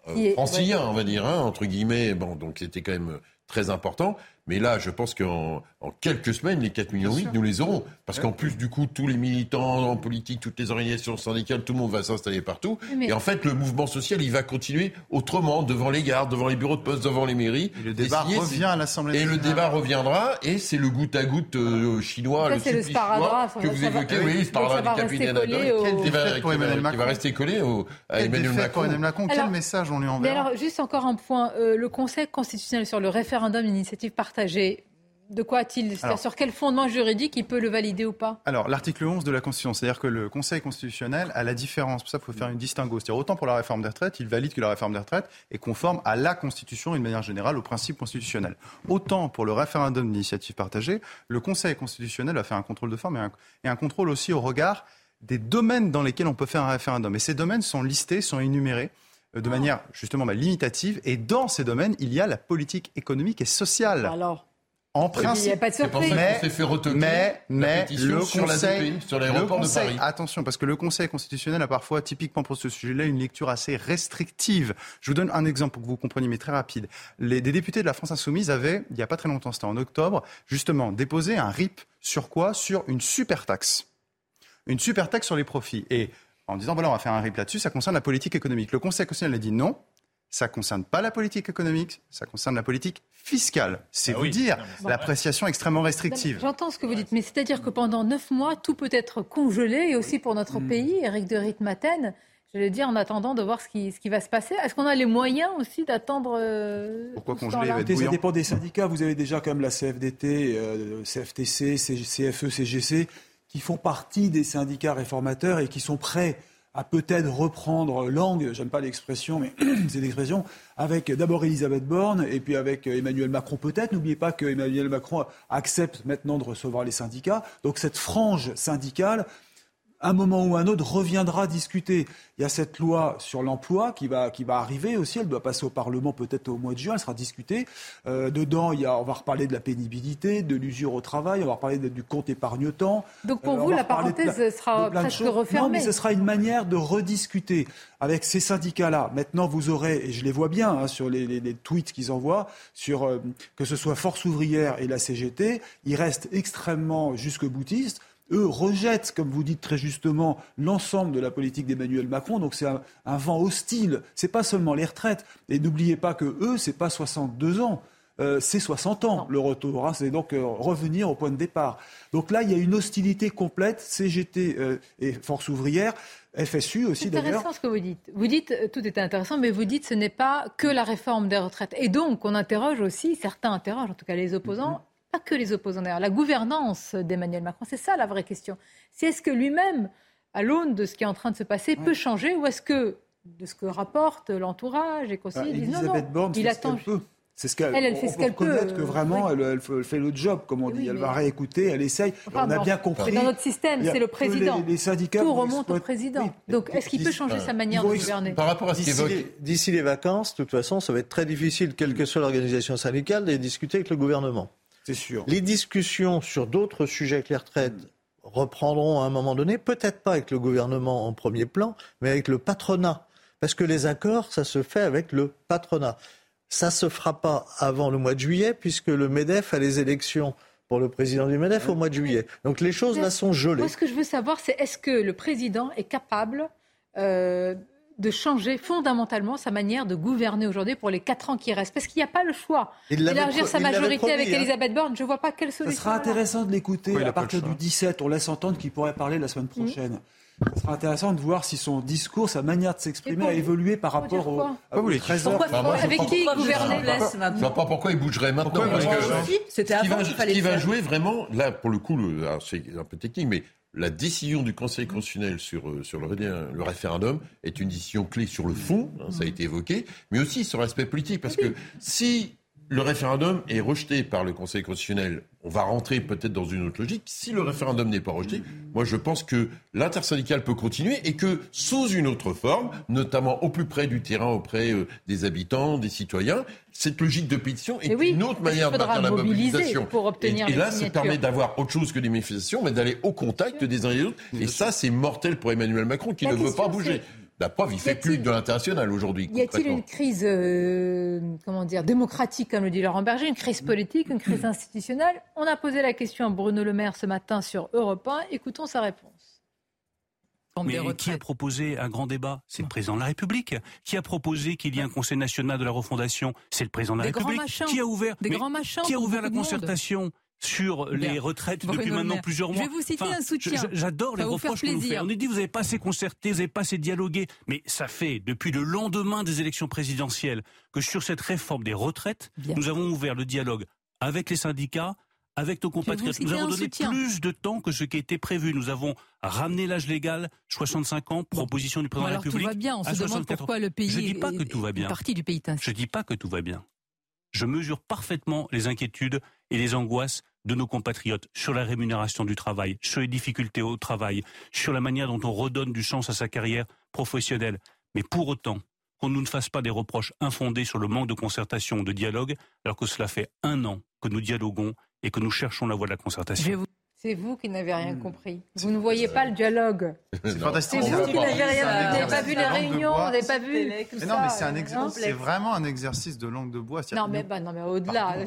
euh, francilien, on va dire, hein, entre guillemets. Bon, donc c'était quand même très important. Mais là, je pense qu'en en quelques semaines, les 4 millions 8, nous les aurons. Parce qu'en plus, du coup, tous les militants en politique, toutes les organisations syndicales, tout le monde va s'installer partout. Et en fait, le mouvement social, il va continuer autrement, devant les gares, devant les bureaux de poste, devant les mairies. Et le débat revient à l'Assemblée Et le débat reviendra, et c'est le goutte à goutte euh, chinois, le supplice chinois que vous évoquez. Oui, le sparadrap du capitaine qui, va, rester collé au, à Emmanuel Macron. Quel message on lui envoie Mais alors, juste encore un point. Euh, le Conseil constitutionnel sur le référendum d'initiative partagée de quoi a-t-il Sur quel fondement juridique il peut le valider ou pas Alors, l'article 11 de la Constitution, c'est-à-dire que le Conseil constitutionnel a la différence. Pour ça, il faut faire une distinguo. C'est-à-dire, autant pour la réforme des retraites, il valide que la réforme des retraites est conforme à la Constitution, d'une manière générale, au principe constitutionnel. Autant pour le référendum d'initiative partagée, le Conseil constitutionnel a fait un contrôle de forme et un, contrôle aussi au regard des domaines dans lesquels on peut faire un référendum. Et ces domaines sont listés, sont énumérés de manière justement bah, limitative. Et dans ces domaines, il y a la politique économique et sociale. Alors en principe, il n'y a pas de surprise. mais, mais, le sur Conseil, sur l'aéroport de Paris. Attention, parce que le Conseil constitutionnel a parfois, typiquement pour ce sujet-là, une lecture assez restrictive. Je vous donne un exemple pour que vous compreniez, mais très rapide. Les, des députés de la France Insoumise avaient, il n'y a pas très longtemps, c'était en octobre, justement, déposé un RIP sur quoi? Sur une super taxe. Une super taxe sur les profits. Et en disant, voilà, on va faire un RIP là-dessus, ça concerne la politique économique. Le Conseil constitutionnel a dit non, ça ne concerne pas la politique économique, ça concerne la politique fiscale. C'est ah vous dire l'appréciation extrêmement restrictive. J'entends ce que vous dites, mais c'est-à-dire que pendant neuf mois, tout peut être congelé, et aussi pour notre hmm. pays, Eric de Ritmaten, je vais dire en attendant de voir ce qui, ce qui va se passer. Est-ce qu'on a les moyens aussi d'attendre euh, Pourquoi congeler Ça dépend des syndicats. Vous avez déjà quand même la CFDT, euh, CFTC, CFE, CGC, qui font partie des syndicats réformateurs et qui sont prêts à peut-être reprendre langue, j'aime pas l'expression, mais c'est l'expression, avec d'abord Elisabeth Borne et puis avec Emmanuel Macron peut-être. N'oubliez pas que Emmanuel Macron accepte maintenant de recevoir les syndicats. Donc cette frange syndicale un moment ou un autre, reviendra discuter. Il y a cette loi sur l'emploi qui va, qui va arriver aussi. Elle doit passer au Parlement peut-être au mois de juin. Elle sera discutée. Euh, dedans, il y a, on va reparler de la pénibilité, de l'usure au travail. On va reparler du compte épargne-temps. Donc pour euh, vous, la parenthèse sera presque refermée. Non, mais ce sera une manière de rediscuter avec ces syndicats-là. Maintenant, vous aurez, et je les vois bien hein, sur les, tweets qu'ils envoient, sur euh, que ce soit Force ouvrière et la CGT, ils restent extrêmement jusque boutistes eux rejettent, comme vous dites très justement, l'ensemble de la politique d'Emmanuel Macron. Donc c'est un, vent hostile. C'est pas seulement les retraites. Et n'oubliez pas que eux, c'est pas 62 ans. Euh, c'est 60 ans le retour, hein. c'est donc euh, revenir au point de départ. Donc là, il y a une hostilité complète, CGT euh, et Force ouvrière, FSU aussi d'ailleurs. C'est intéressant ce que vous dites. Vous dites, tout est intéressant, mais vous dites ce n'est pas que la réforme des retraites. Et donc, on interroge aussi, certains interrogent, en tout cas les opposants, pas que les opposants d'ailleurs, la gouvernance d'Emmanuel Macron. C'est ça la vraie question. C'est est-ce que lui-même, à l'aune de ce qui est en train de se passer, peut changer ou est-ce que, de ce que rapporte l'entourage et bah, non, non, Borne il attend. C'est ce qu'elle elle, fait ce qu'elle peut. Reconnaître que vraiment, elle, fait le job, comme on dit. elle va réécouter, elle essaye. on a bien compris. Dans notre système, c'est le président. Les, syndicats Tout remonte au président. Donc, est-ce qu'il peut changer sa manière de gouverner Par rapport à ce D'ici les, les vacances, de toute façon, ça va être très difficile, quelle que soit l'organisation syndicale, de discuter avec le gouvernement. C'est sûr. Les discussions sur d'autres sujets que les retraites reprendront à un moment donné, peut-être pas avec le gouvernement en premier plan, mais avec le patronat. Parce que les accords, ça se fait avec le patronat. Ça ne se fera pas avant le mois de juillet, puisque le MEDEF a les élections pour le président du MEDEF au mois de juillet. Donc les choses là sont gelées. Moi, ce que je veux savoir, c'est est-ce que le président est capable euh, de changer fondamentalement sa manière de gouverner aujourd'hui pour les quatre ans qui restent Parce qu'il n'y a pas le choix d'élargir sa majorité avec hein. Elisabeth Borne. Je ne vois pas quelle solution. Ce sera intéressant de l'écouter. à partir du 17, on laisse entendre qu'il pourrait parler la semaine mmh. prochaine. Ce sera intéressant de voir si son discours, sa manière de s'exprimer a évolué par rapport au, à vous, les 13 heures. avec qui il gouvernait Je ne vois pas pourquoi il bougerait maintenant. Parce que C'était avant qu'il fallait Ce qui va jouer vraiment, là, pour le coup, c'est un peu technique, mais la décision du Conseil constitutionnel sur, euh, sur le, le, référendum est une décision clé sur le fond, hein, ça a été évoqué, mais aussi sur l'aspect politique. Parce que si le référendum est rejeté par le Conseil constitutionnel. On va rentrer peut-être dans une autre logique. Si le référendum n'est pas rejeté, moi je pense que l'intersyndicale peut continuer et que sous une autre forme, notamment au plus près du terrain, auprès euh, des habitants, des citoyens, cette logique de pétition est une autre manière de maintenir la mobilisation. Pour obtenir et, et là, ça permet d'avoir autre chose que des manifestations, mais d'aller au contact des uns et des autres. Et ça, c'est mortel pour Emmanuel Macron qui ne veut pas bouger. La preuve, il fait plus de l'international aujourd'hui. Y a-t-il une crise, euh, comment dire, démocratique, comme le dit Laurent Berger, une crise politique, une crise institutionnelle? On a posé la question à Bruno Le Maire ce matin sur Europe 1. Écoutons sa réponse. Mais qui a proposé un grand débat? C'est le président de la République. Qui a proposé qu'il y ait un Conseil national de la refondation? C'est le président de la République. qui a ouvert, des grands machins qui a ouvert la concertation? Sur les retraites depuis maintenant plusieurs mois. Je vais vous citer un soutien. J'adore les reproches qu'on nous fait. On nous dit vous n'avez pas assez concerté, vous n'avez pas assez dialogué. Mais ça fait depuis le lendemain des élections présidentielles que sur cette réforme des retraites, nous avons ouvert le dialogue avec les syndicats, avec nos compatriotes. Nous avons donné plus de temps que ce qui était prévu. Nous avons ramené l'âge légal, 65 ans, proposition du président de la République. Tout va bien. On se demande pourquoi le pays. Je dis pas que tout va bien. Partie du pays Je dis pas que tout va bien. Je mesure parfaitement les inquiétudes et les angoisses de nos compatriotes sur la rémunération du travail, sur les difficultés au travail, sur la manière dont on redonne du sens à sa carrière professionnelle. Mais pour autant, qu'on ne nous fasse pas des reproches infondés sur le manque de concertation, de dialogue, alors que cela fait un an que nous dialoguons et que nous cherchons la voie de la concertation. C'est vous qui n'avez rien hmm. compris. Vous ne voyez pas le dialogue. C'est fantastique. C'est vous qui n'avez rien. Vous n'avez pas vu les réunions, vous n'avez pas vu tout ça. Non, mais c'est un exercice. C'est vraiment un exercice de langue de bois. Non, mais bah, non, mais au-delà.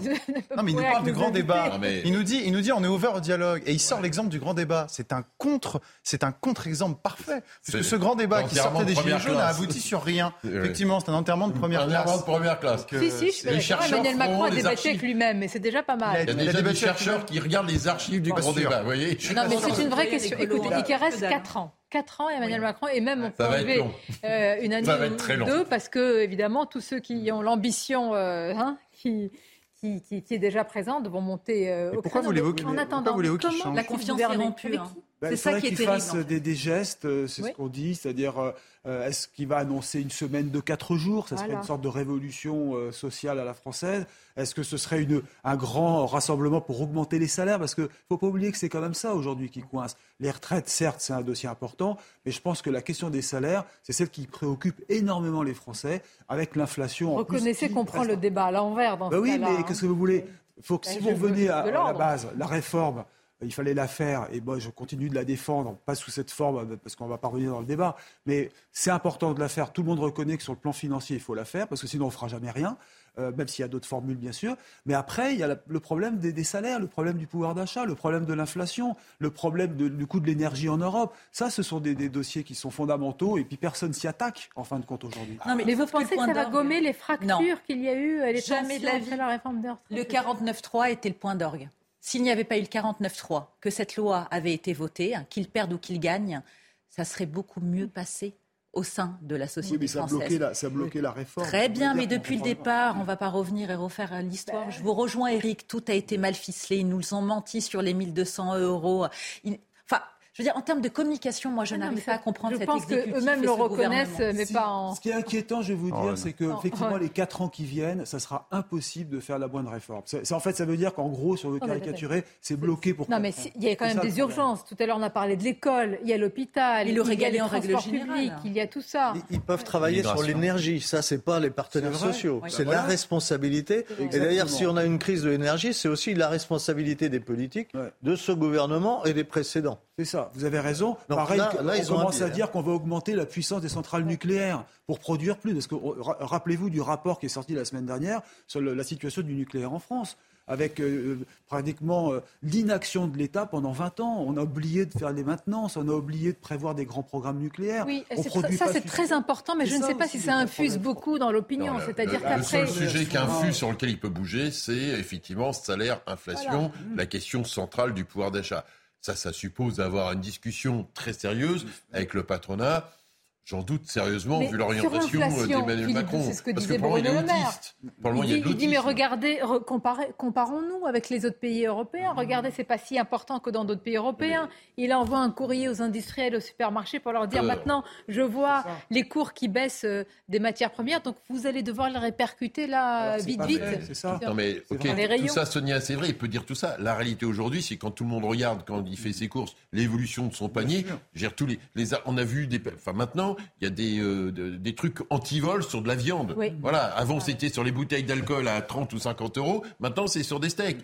Non, mais il nous parle du grand débat. Il nous dit, il nous dit, on est ouvert au dialogue, et il sort l'exemple du grand débat. C'est un contre, c'est un contre-exemple parfait. Parce que ce grand débat qui sortait des gilets jaunes a abouti sur rien. Effectivement, c'est un enterrement de première classe. Enterrement de première classe. Si, si, je Emmanuel Macron a débattu avec lui-même, mais c'est déjà pas mal. Il y a des chercheurs qui regardent les archives du grand débat. Vous voyez mais c'est une vraie question. Écoutez, il reste 4 ans. 4 ans, Emmanuel Macron, et même on peut enlever euh, une année ou deux, parce que, évidemment, tous ceux qui ont l'ambition euh, hein, qui, qui, qui, est déjà présente vont monter euh, au Pourquoi vous l'évoquez En attendant, comment la confiance est rompue hein. Ben, C'est ça qui est terrible. fasse des, des, gestes, c'est ce qu'on dit, c'est-à-dire euh, est-ce qu'il va annoncer une semaine de quatre jours? Ça serait une sorte de révolution euh, sociale à la française. Est-ce que ce serait une, un grand rassemblement pour augmenter les salaires? Parce qu'il ne faut pas oublier que c'est quand même ça aujourd'hui qui coince. Les retraites, certes, c'est un dossier important, mais je pense que la question des salaires, c'est celle qui préoccupe énormément les Français, avec l'inflation. Reconnaissez qu'on prend le débat à l'envers dans ben ce Oui, mais qu'est-ce que vous voulez? faut que, ben, Si vous revenez à la base, la réforme il fallait la faire, et moi je continue de la défendre, pas sous cette forme, parce qu'on va pas revenir dans le débat, mais c'est important de la faire. Tout le monde reconnaît que sur le plan financier, il faut la faire, parce que sinon on fera jamais rien, euh, même s'il y a d'autres formules, bien sûr. Mais après, il y a le problème des, salaires, le problème du pouvoir d'achat, le problème de l'inflation, le problème du coût de l'énergie en Europe. Ça, ce sont des, dossiers qui sont fondamentaux, et puis personne s'y attaque, en fin de compte, aujourd'hui. Non, mais, vous pensez que, ça va gommer les fractures qu'il y a eu les Jamais de la, vie. la réforme de Le 49.3 était le point d'orgue s'il n'y avait pas eu le 49-3, que cette loi avait été votée, hein, qu'il perde ou qu'il gagne, ça serait beaucoup mieux passé au sein de la société oui, mais ça française. A bloqué la, ça a bloqué la réforme. Très bien, mais depuis le départ, on ne va pas revenir et refaire l'histoire. Je vous rejoins, Eric, tout a été mal ficelé. Ils nous ont menti sur les 1200 euros. Je veux dire, en termes de communication, moi, je ah n'arrive pas à comprendre je cette pense qu'eux-mêmes le reconnaissent, mais pas en. Ce qui est inquiétant, je vais vous dire, c'est que effectivement, les quatre ans qui viennent, ça sera impossible de faire la bonne réforme. C'est, en fait, ça veut dire qu'en gros, sur le caricaturé, c'est bloqué pour. Non, mais il y a quand même des urgences. Tout à l'heure, on a parlé de l'école, il y a l'hôpital, il, le régalé en règle générale. il y a tout ça. Ils, peuvent travailler sur l'énergie. Ça, c'est pas les partenaires sociaux. C'est la responsabilité. Et d'ailleurs, si on a une crise de l'énergie, c'est aussi la responsabilité des politiques, de ce gouvernement et des précédents. C'est ça. Vous avez raison. Pareil, là, on commence à dire qu'on va augmenter la puissance des centrales nucléaires pour produire plus. Parce que rappelez-vous du rapport qui est sorti la semaine dernière sur la situation du nucléaire en France avec euh, pratiquement euh, l'inaction de l'État pendant 20 ans. On a oublié de faire les maintenances, on a oublié de prévoir des grands programmes nucléaires. Oui, ça c'est très important, mais je ne sais pas si ça infuse beaucoup dans l'opinion. C'est-à-dire qu'après. Le seul sujet qui infuse sur lequel il peut bouger, c'est effectivement salaire, inflation, la question centrale du pouvoir d'achat. Ça, ça suppose d'avoir une discussion très sérieuse avec le patronat. J'en doute sérieusement, vu l'orientation d'Emmanuel Macron. C'est ce que disait Bruno Le Maire. Il, dit, mais regardez, comparons-nous avec les autres pays européens. Regardez, c'est pas si important que dans d'autres pays européens. Il envoie un courrier aux industriels, aux supermarchés pour leur dire maintenant, je vois les cours qui baissent euh, des matières premières, donc vous allez devoir les répercuter là, vite, vite. C'est ça. Non mais, tout ça, Sonia, c'est vrai, il peut dire tout ça. La réalité aujourd'hui, c'est quand tout le monde regarde, quand il fait ses courses, l'évolution de son panier, gère tous les, les, on a vu des, enfin maintenant, il y a des, euh, des trucs anti-vol sur de la viande. Voilà. Avant, c'était sur les bouteilles d'alcool à 30 ou 50 euros. Maintenant, c'est sur des steaks.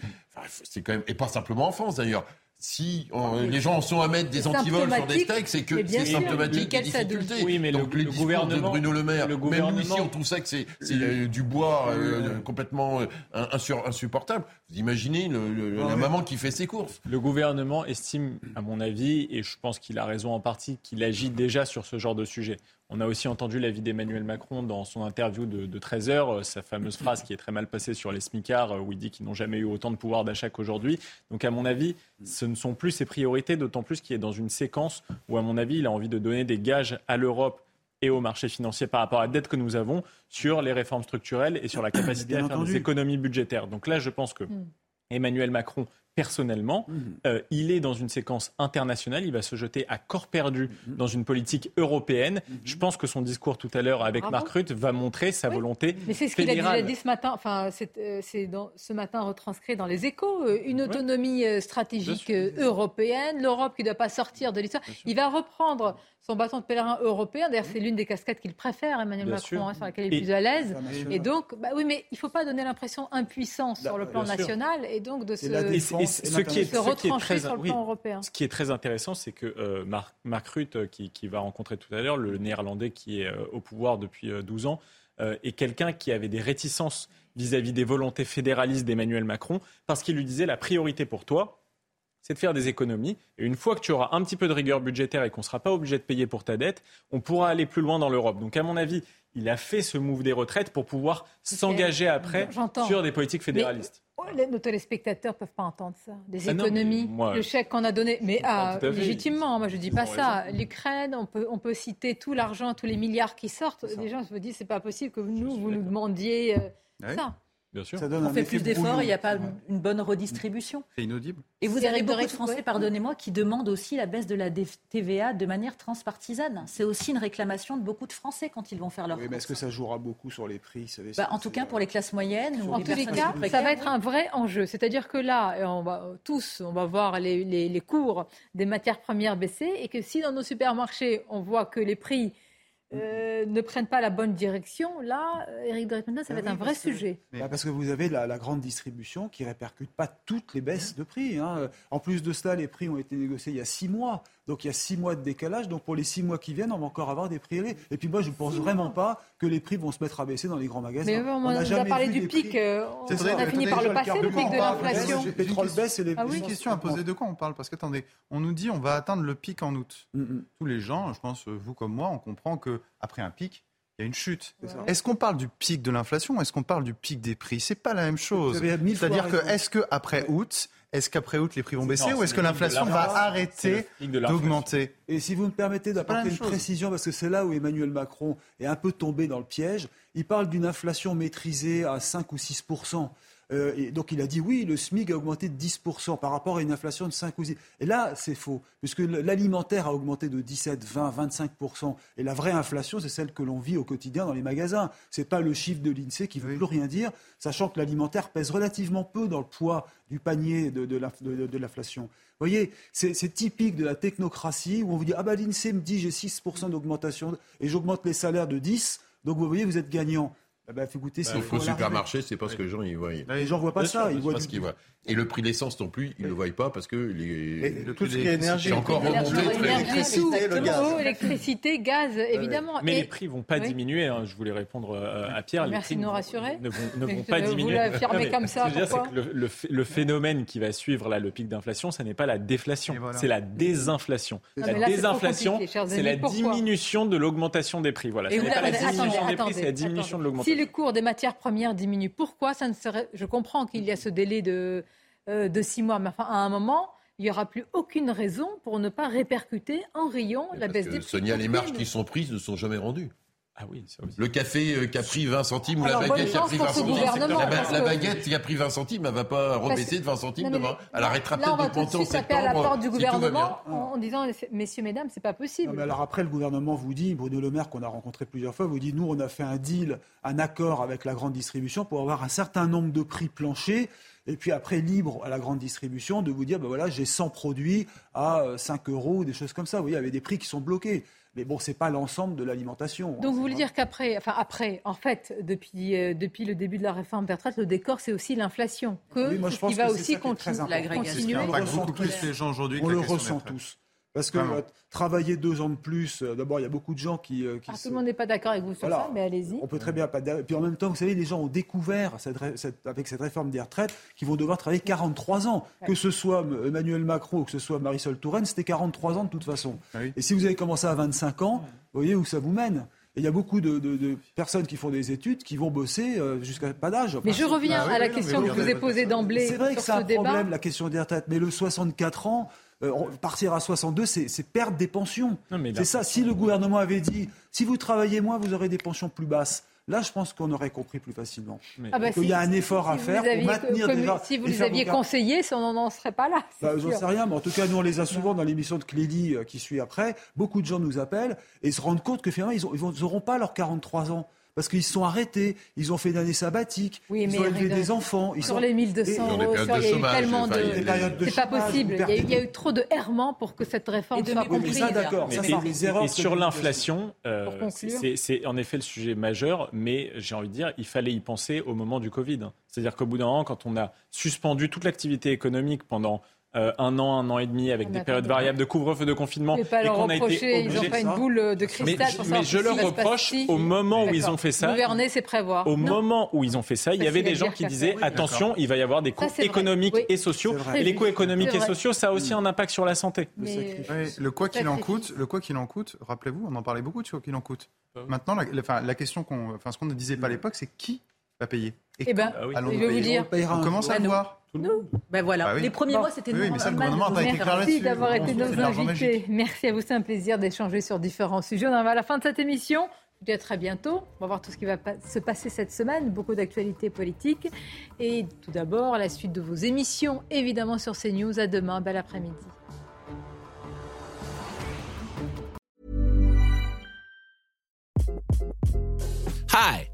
c'est quand même, et pas simplement en France d'ailleurs si les gens sont à mettre des antivols sur des steaks, c'est que c'est symptomatique des difficultés. Oui, mais Donc le, le gouvernement, de Bruno Le Maire, le même lui, si on trouve ça que c'est euh, du bois euh, complètement insupportable, vous imaginez la maman qui fait ses courses. Le gouvernement estime, à mon avis, et je pense qu'il a raison en partie, qu'il agit déjà sur ce genre de sujet. On a aussi entendu l'avis d'Emmanuel Macron dans son interview de, 13 heures, euh, sa fameuse phrase qui est très mal passée sur les smicards, euh, où il dit qu'ils n'ont jamais eu autant de pouvoir d'achat qu'aujourd'hui. Donc, à mon avis, ce ne sont plus ses priorités, d'autant plus qu'il est dans une séquence où, à mon avis, il a envie de donner des gages à l'Europe et au marché financier par rapport à la dette que nous avons sur les réformes structurelles et sur la capacité à faire des économies budgétaires. Donc là, je pense que mm. Emmanuel Macron personnellement. Mhm. Euh, il est dans une séquence internationale, il va se jeter à corps perdu mhm. dans une politique européenne. Mhm. Je pense que son discours tout à l'heure avec Marc Rutte va montrer sa volonté Mais c'est ce qu'il a déjà dit ce matin, enfin c'est euh, ce matin retranscrit dans les échos, euh, une autonomie stratégique européenne, l'Europe qui ne doit pas sortir de l'histoire. Il va reprendre son bâton de pèlerin européen. D'ailleurs, c'est l'une des casquettes qu'il préfère, Emmanuel Macron, hein, sur laquelle il est plus à l'aise. Et donc, bah oui, mais il ne faut pas donner l'impression impuissance sur le plan national et donc de se, ce qui est, retrancher sur le plan européen. Ce qui est très intéressant, c'est que euh, Mark, Rutte, euh, qui, va rencontrer tout à l'heure, le néerlandais qui est euh, au pouvoir depuis 12 ans, est quelqu'un qui avait des réticences vis-à-vis -vis des volontés fédéralistes d'Emmanuel Macron, parce qu'il lui disait la priorité pour toi, c'est de faire des économies. Et une fois que tu auras un petit peu de rigueur budgétaire et qu'on ne sera pas obligé de payer pour ta dette, on pourra aller plus loin dans l'Europe. Donc, à mon avis, il a fait ce move des retraites pour pouvoir s'engager après sur des politiques fédéralistes. nos téléspectateurs ne peuvent pas entendre ça. Des ah économies, le chèque qu'on a donné. Mais ah, légitimement, moi je ne dis pas ça. L'Ukraine, on peut, on peut citer tout l'argent, tous les milliards qui sortent. Les gens se disent, c'est pas possible que nous, vous nous demandiez euh, ça on fait plus d'efforts, il n'y a pas une bonne redistribution. C'est inaudible. Et vous avez beaucoup de Français, pardonnez-moi, qui demandent aussi la baisse de la TVA de manière transpartisane. C'est aussi une réclamation de beaucoup de Français quand ils vont faire leur oui, mais est-ce que ça jouera beaucoup sur les prix bah, En tout cas, pour les classes moyennes. en tous les cas, ça va être un vrai enjeu. C'est-à-dire que là, on va, tous, on va voir les, les cours des matières premières baisser et que si dans nos supermarchés, on voit que les prix euh, ne prennent pas la bonne direction, là, Eric de ça va être un vrai sujet. Bah, parce que vous avez la, grande distribution qui ne répercute pas toutes les baisses de prix. Hein. En plus de cela, les prix ont été négociés il y a six mois. Donc il y a six mois de décalage. Donc pour les six mois qui viennent, on va encore avoir des prix élevés. Et puis moi, je ne pense vraiment pas que les prix vont se mettre à baisser dans les grands magasins. Mais on, a, déjà parlé du pic. Euh, on a fini par le passer, le pic de l'inflation. Le pétrole baisse et les prix. Une question à poser de quoi on parle? Parce qu'attendez, on nous dit on va atteindre le pic en août. Mm, mm. Tous les gens, je pense vous comme moi, on comprend que après un pic, il y a une chute. Est-ce qu'on parle du pic de l'inflation ou est-ce qu'on parle du pic des prix? C'est pas la même chose. C'est-à-dire que est-ce qu'après août, est-ce qu'après août, les prix vont baisser ou est-ce que l'inflation va arrêter d'augmenter Et si vous me permettez d'apporter une précision, parce que c'est là où Emmanuel Macron est un peu tombé dans le piège, il parle d'une inflation maîtrisée à 5 ou 6 euh, et donc il a dit oui, le SMIC a augmenté de 10% par rapport à une inflation de 5 ou 6. Et là, c'est faux, puisque l'alimentaire a augmenté de 17, 20, 25%. Et la vraie inflation, c'est celle que l'on vit au quotidien dans les magasins. Ce n'est pas le chiffre de l'INSEE qui ne veut plus rien dire, sachant que l'alimentaire pèse relativement peu dans le poids du panier de, l'inflation. Vous voyez, c'est typique de la technocratie où on vous dit Ah ben l'INSEE me dit j'ai 6% d'augmentation et j'augmente les salaires de 10, donc vous voyez, vous êtes gagnant. Eh ben, faut goûter, c'est bah, supermarché, c'est pas ce que les gens ils voient. Les gens voient pas ça, ils voient ce qu'ils voient. Et le prix de l'essence non plus, ils ne le voient pas parce que les... tout ce qui est énergie, c'est encore remonté. Électricité, le gaz. électricité, gaz, évidemment. Mais les prix vont pas diminuer. Hein. Je voulais répondre euh, à Pierre. Merci de nous rassurer. Ne vont, pas diminuer. Vous l'affirmez comme ça. Ce que je veux dire, c'est que le, phénomène qui va suivre là le pic d'inflation, ce n'est pas la déflation, c'est la désinflation. La désinflation, c'est la diminution de l'augmentation des prix. Voilà. Ce n'est pas la diminution des prix, c'est la diminution de l'augmentation. Si le cours des matières premières diminue, pourquoi ça ne serait Je comprends qu'il y a ce délai de de six mois. Mais enfin, à un moment, il n'y aura plus aucune raison pour ne pas répercuter en rayon la baisse des prix. Sonia, les marges qui sont prises ne sont jamais rendues. Ah oui, ça aussi. Le café euh, qui a pris 20 centimes ou la baguette qui a pris 20 centimes. La, baguette qui a pris 20 centimes, elle ne va pas rebaisser de 20 centimes demain. Elle arrêtera peut-être de compter en septembre. à la porte du gouvernement en, disant messieurs, mesdames, c'est pas possible. mais alors après, le gouvernement vous dit, Bruno Le Maire, qu'on a rencontré plusieurs fois, vous dit nous, on a fait un deal, un accord avec la grande distribution pour avoir un certain nombre de prix planchers et puis après libre à la grande distribution de vous dire, ben voilà, j'ai 100 produits à 5 euh, euros, ou des choses comme ça. Vous voyez, avec des prix qui sont bloqués. Mais bon, ce n'est pas l'ensemble de l'alimentation. Donc vous voulez dire qu'après, enfin après, en fait, depuis, euh, depuis le début de la réforme des retraites, le décor, c'est aussi l'inflation. Que oui, moi, je pense qui va aussi continuer. Continuer. On le ressent tous. Parce que euh, travailler deux ans de plus, euh, d'abord, il y a beaucoup de gens qui. Euh, ah, tout le monde n'est pas d'accord avec vous sur ça, mais allez-y. On peut très bien pas. Puis en même temps, vous savez, les gens ont découvert, avec cette réforme des retraites, qu'ils vont devoir travailler 43 ans. Que ce soit Emmanuel Macron ou que ce soit Marisol Touraine, c'était 43 ans de toute façon. Ah Et si vous avez commencé à 25 ans, vous voyez où ça vous mène. Et il y a beaucoup de, personnes qui font des études qui vont bosser jusqu'à pas d'âge. mais je reviens bah à la question que je vous ai posée d'emblée. C'est vrai que c'est un problème, la question des retraites. Mais le 64 ans, euh, partir à 62, c'est perdre des pensions. C'est ça. Si le gouvernement avait dit, si vous travaillez moins, vous aurez des pensions plus basses. Là, je pense qu'on aurait compris plus facilement. Ah bah il y a un effort à faire pour maintenir déjà. Si vous les aviez conseillés, on n'en serait pas là. Bah, J'en sais rien, mais en tout cas, nous, on les a souvent dans l'émission de Clédy euh, qui suit après. Beaucoup de gens nous appellent et se rendent compte que finalement, ils n'auront pas leurs 43 ans parce qu'ils se sont arrêtés, ils ont fait une année sabbatique, ils ont élevé des enfants. Ils sur les 1200 euros, il y a eu tellement de... C'est pas possible, il y, a eu, trop de errements pour que cette réforme soit comprise. Ça, d'accord, Et sur l'inflation, euh, c'est en effet le sujet majeur, mais j'ai envie de dire, il fallait y penser au moment du Covid. C'est-à-dire qu'au bout d'un an, quand on a suspendu toute l'activité économique pendant euh, un an, un an et demi, avec des périodes variables de couvre-feu, de confinement. et qu'on a été Ils n'ont pas une boule de cristal. Mais, mais je leur reproche, au moment où ils ont fait ça. Gouverner, c'est prévoir. Au moment où ils ont fait ça, il y avait des gens qui disaient attention, il va y avoir des coûts économiques et sociaux. Et les coûts économiques et sociaux, ça a aussi un impact sur la santé. le quoi qu'il en coûte, le quoi qu'il en coûte, rappelez-vous, on en parlait beaucoup de ce quoi qu'il en coûte. Maintenant, la, la question qu'on, enfin, ce qu'on ne disait pas à l'époque, c'est qui va payer. Et eh ben, je vais vous dire, on commence à le voir. Nous. Ben voilà. Bah Les premiers mois, c'était oui, mais ça, le gouvernement n'a pas été clair Merci d'avoir été nos invités. Merci à vous, c'est un plaisir d'échanger sur différents sujets. On arrive à la fin de cette émission. Je vous dis à très bientôt. On va voir tout ce qui va se passer cette semaine. Beaucoup d'actualités politiques. Et tout d'abord, la suite de vos émissions, évidemment, sur CNews. À demain. Bel après-midi. Hi.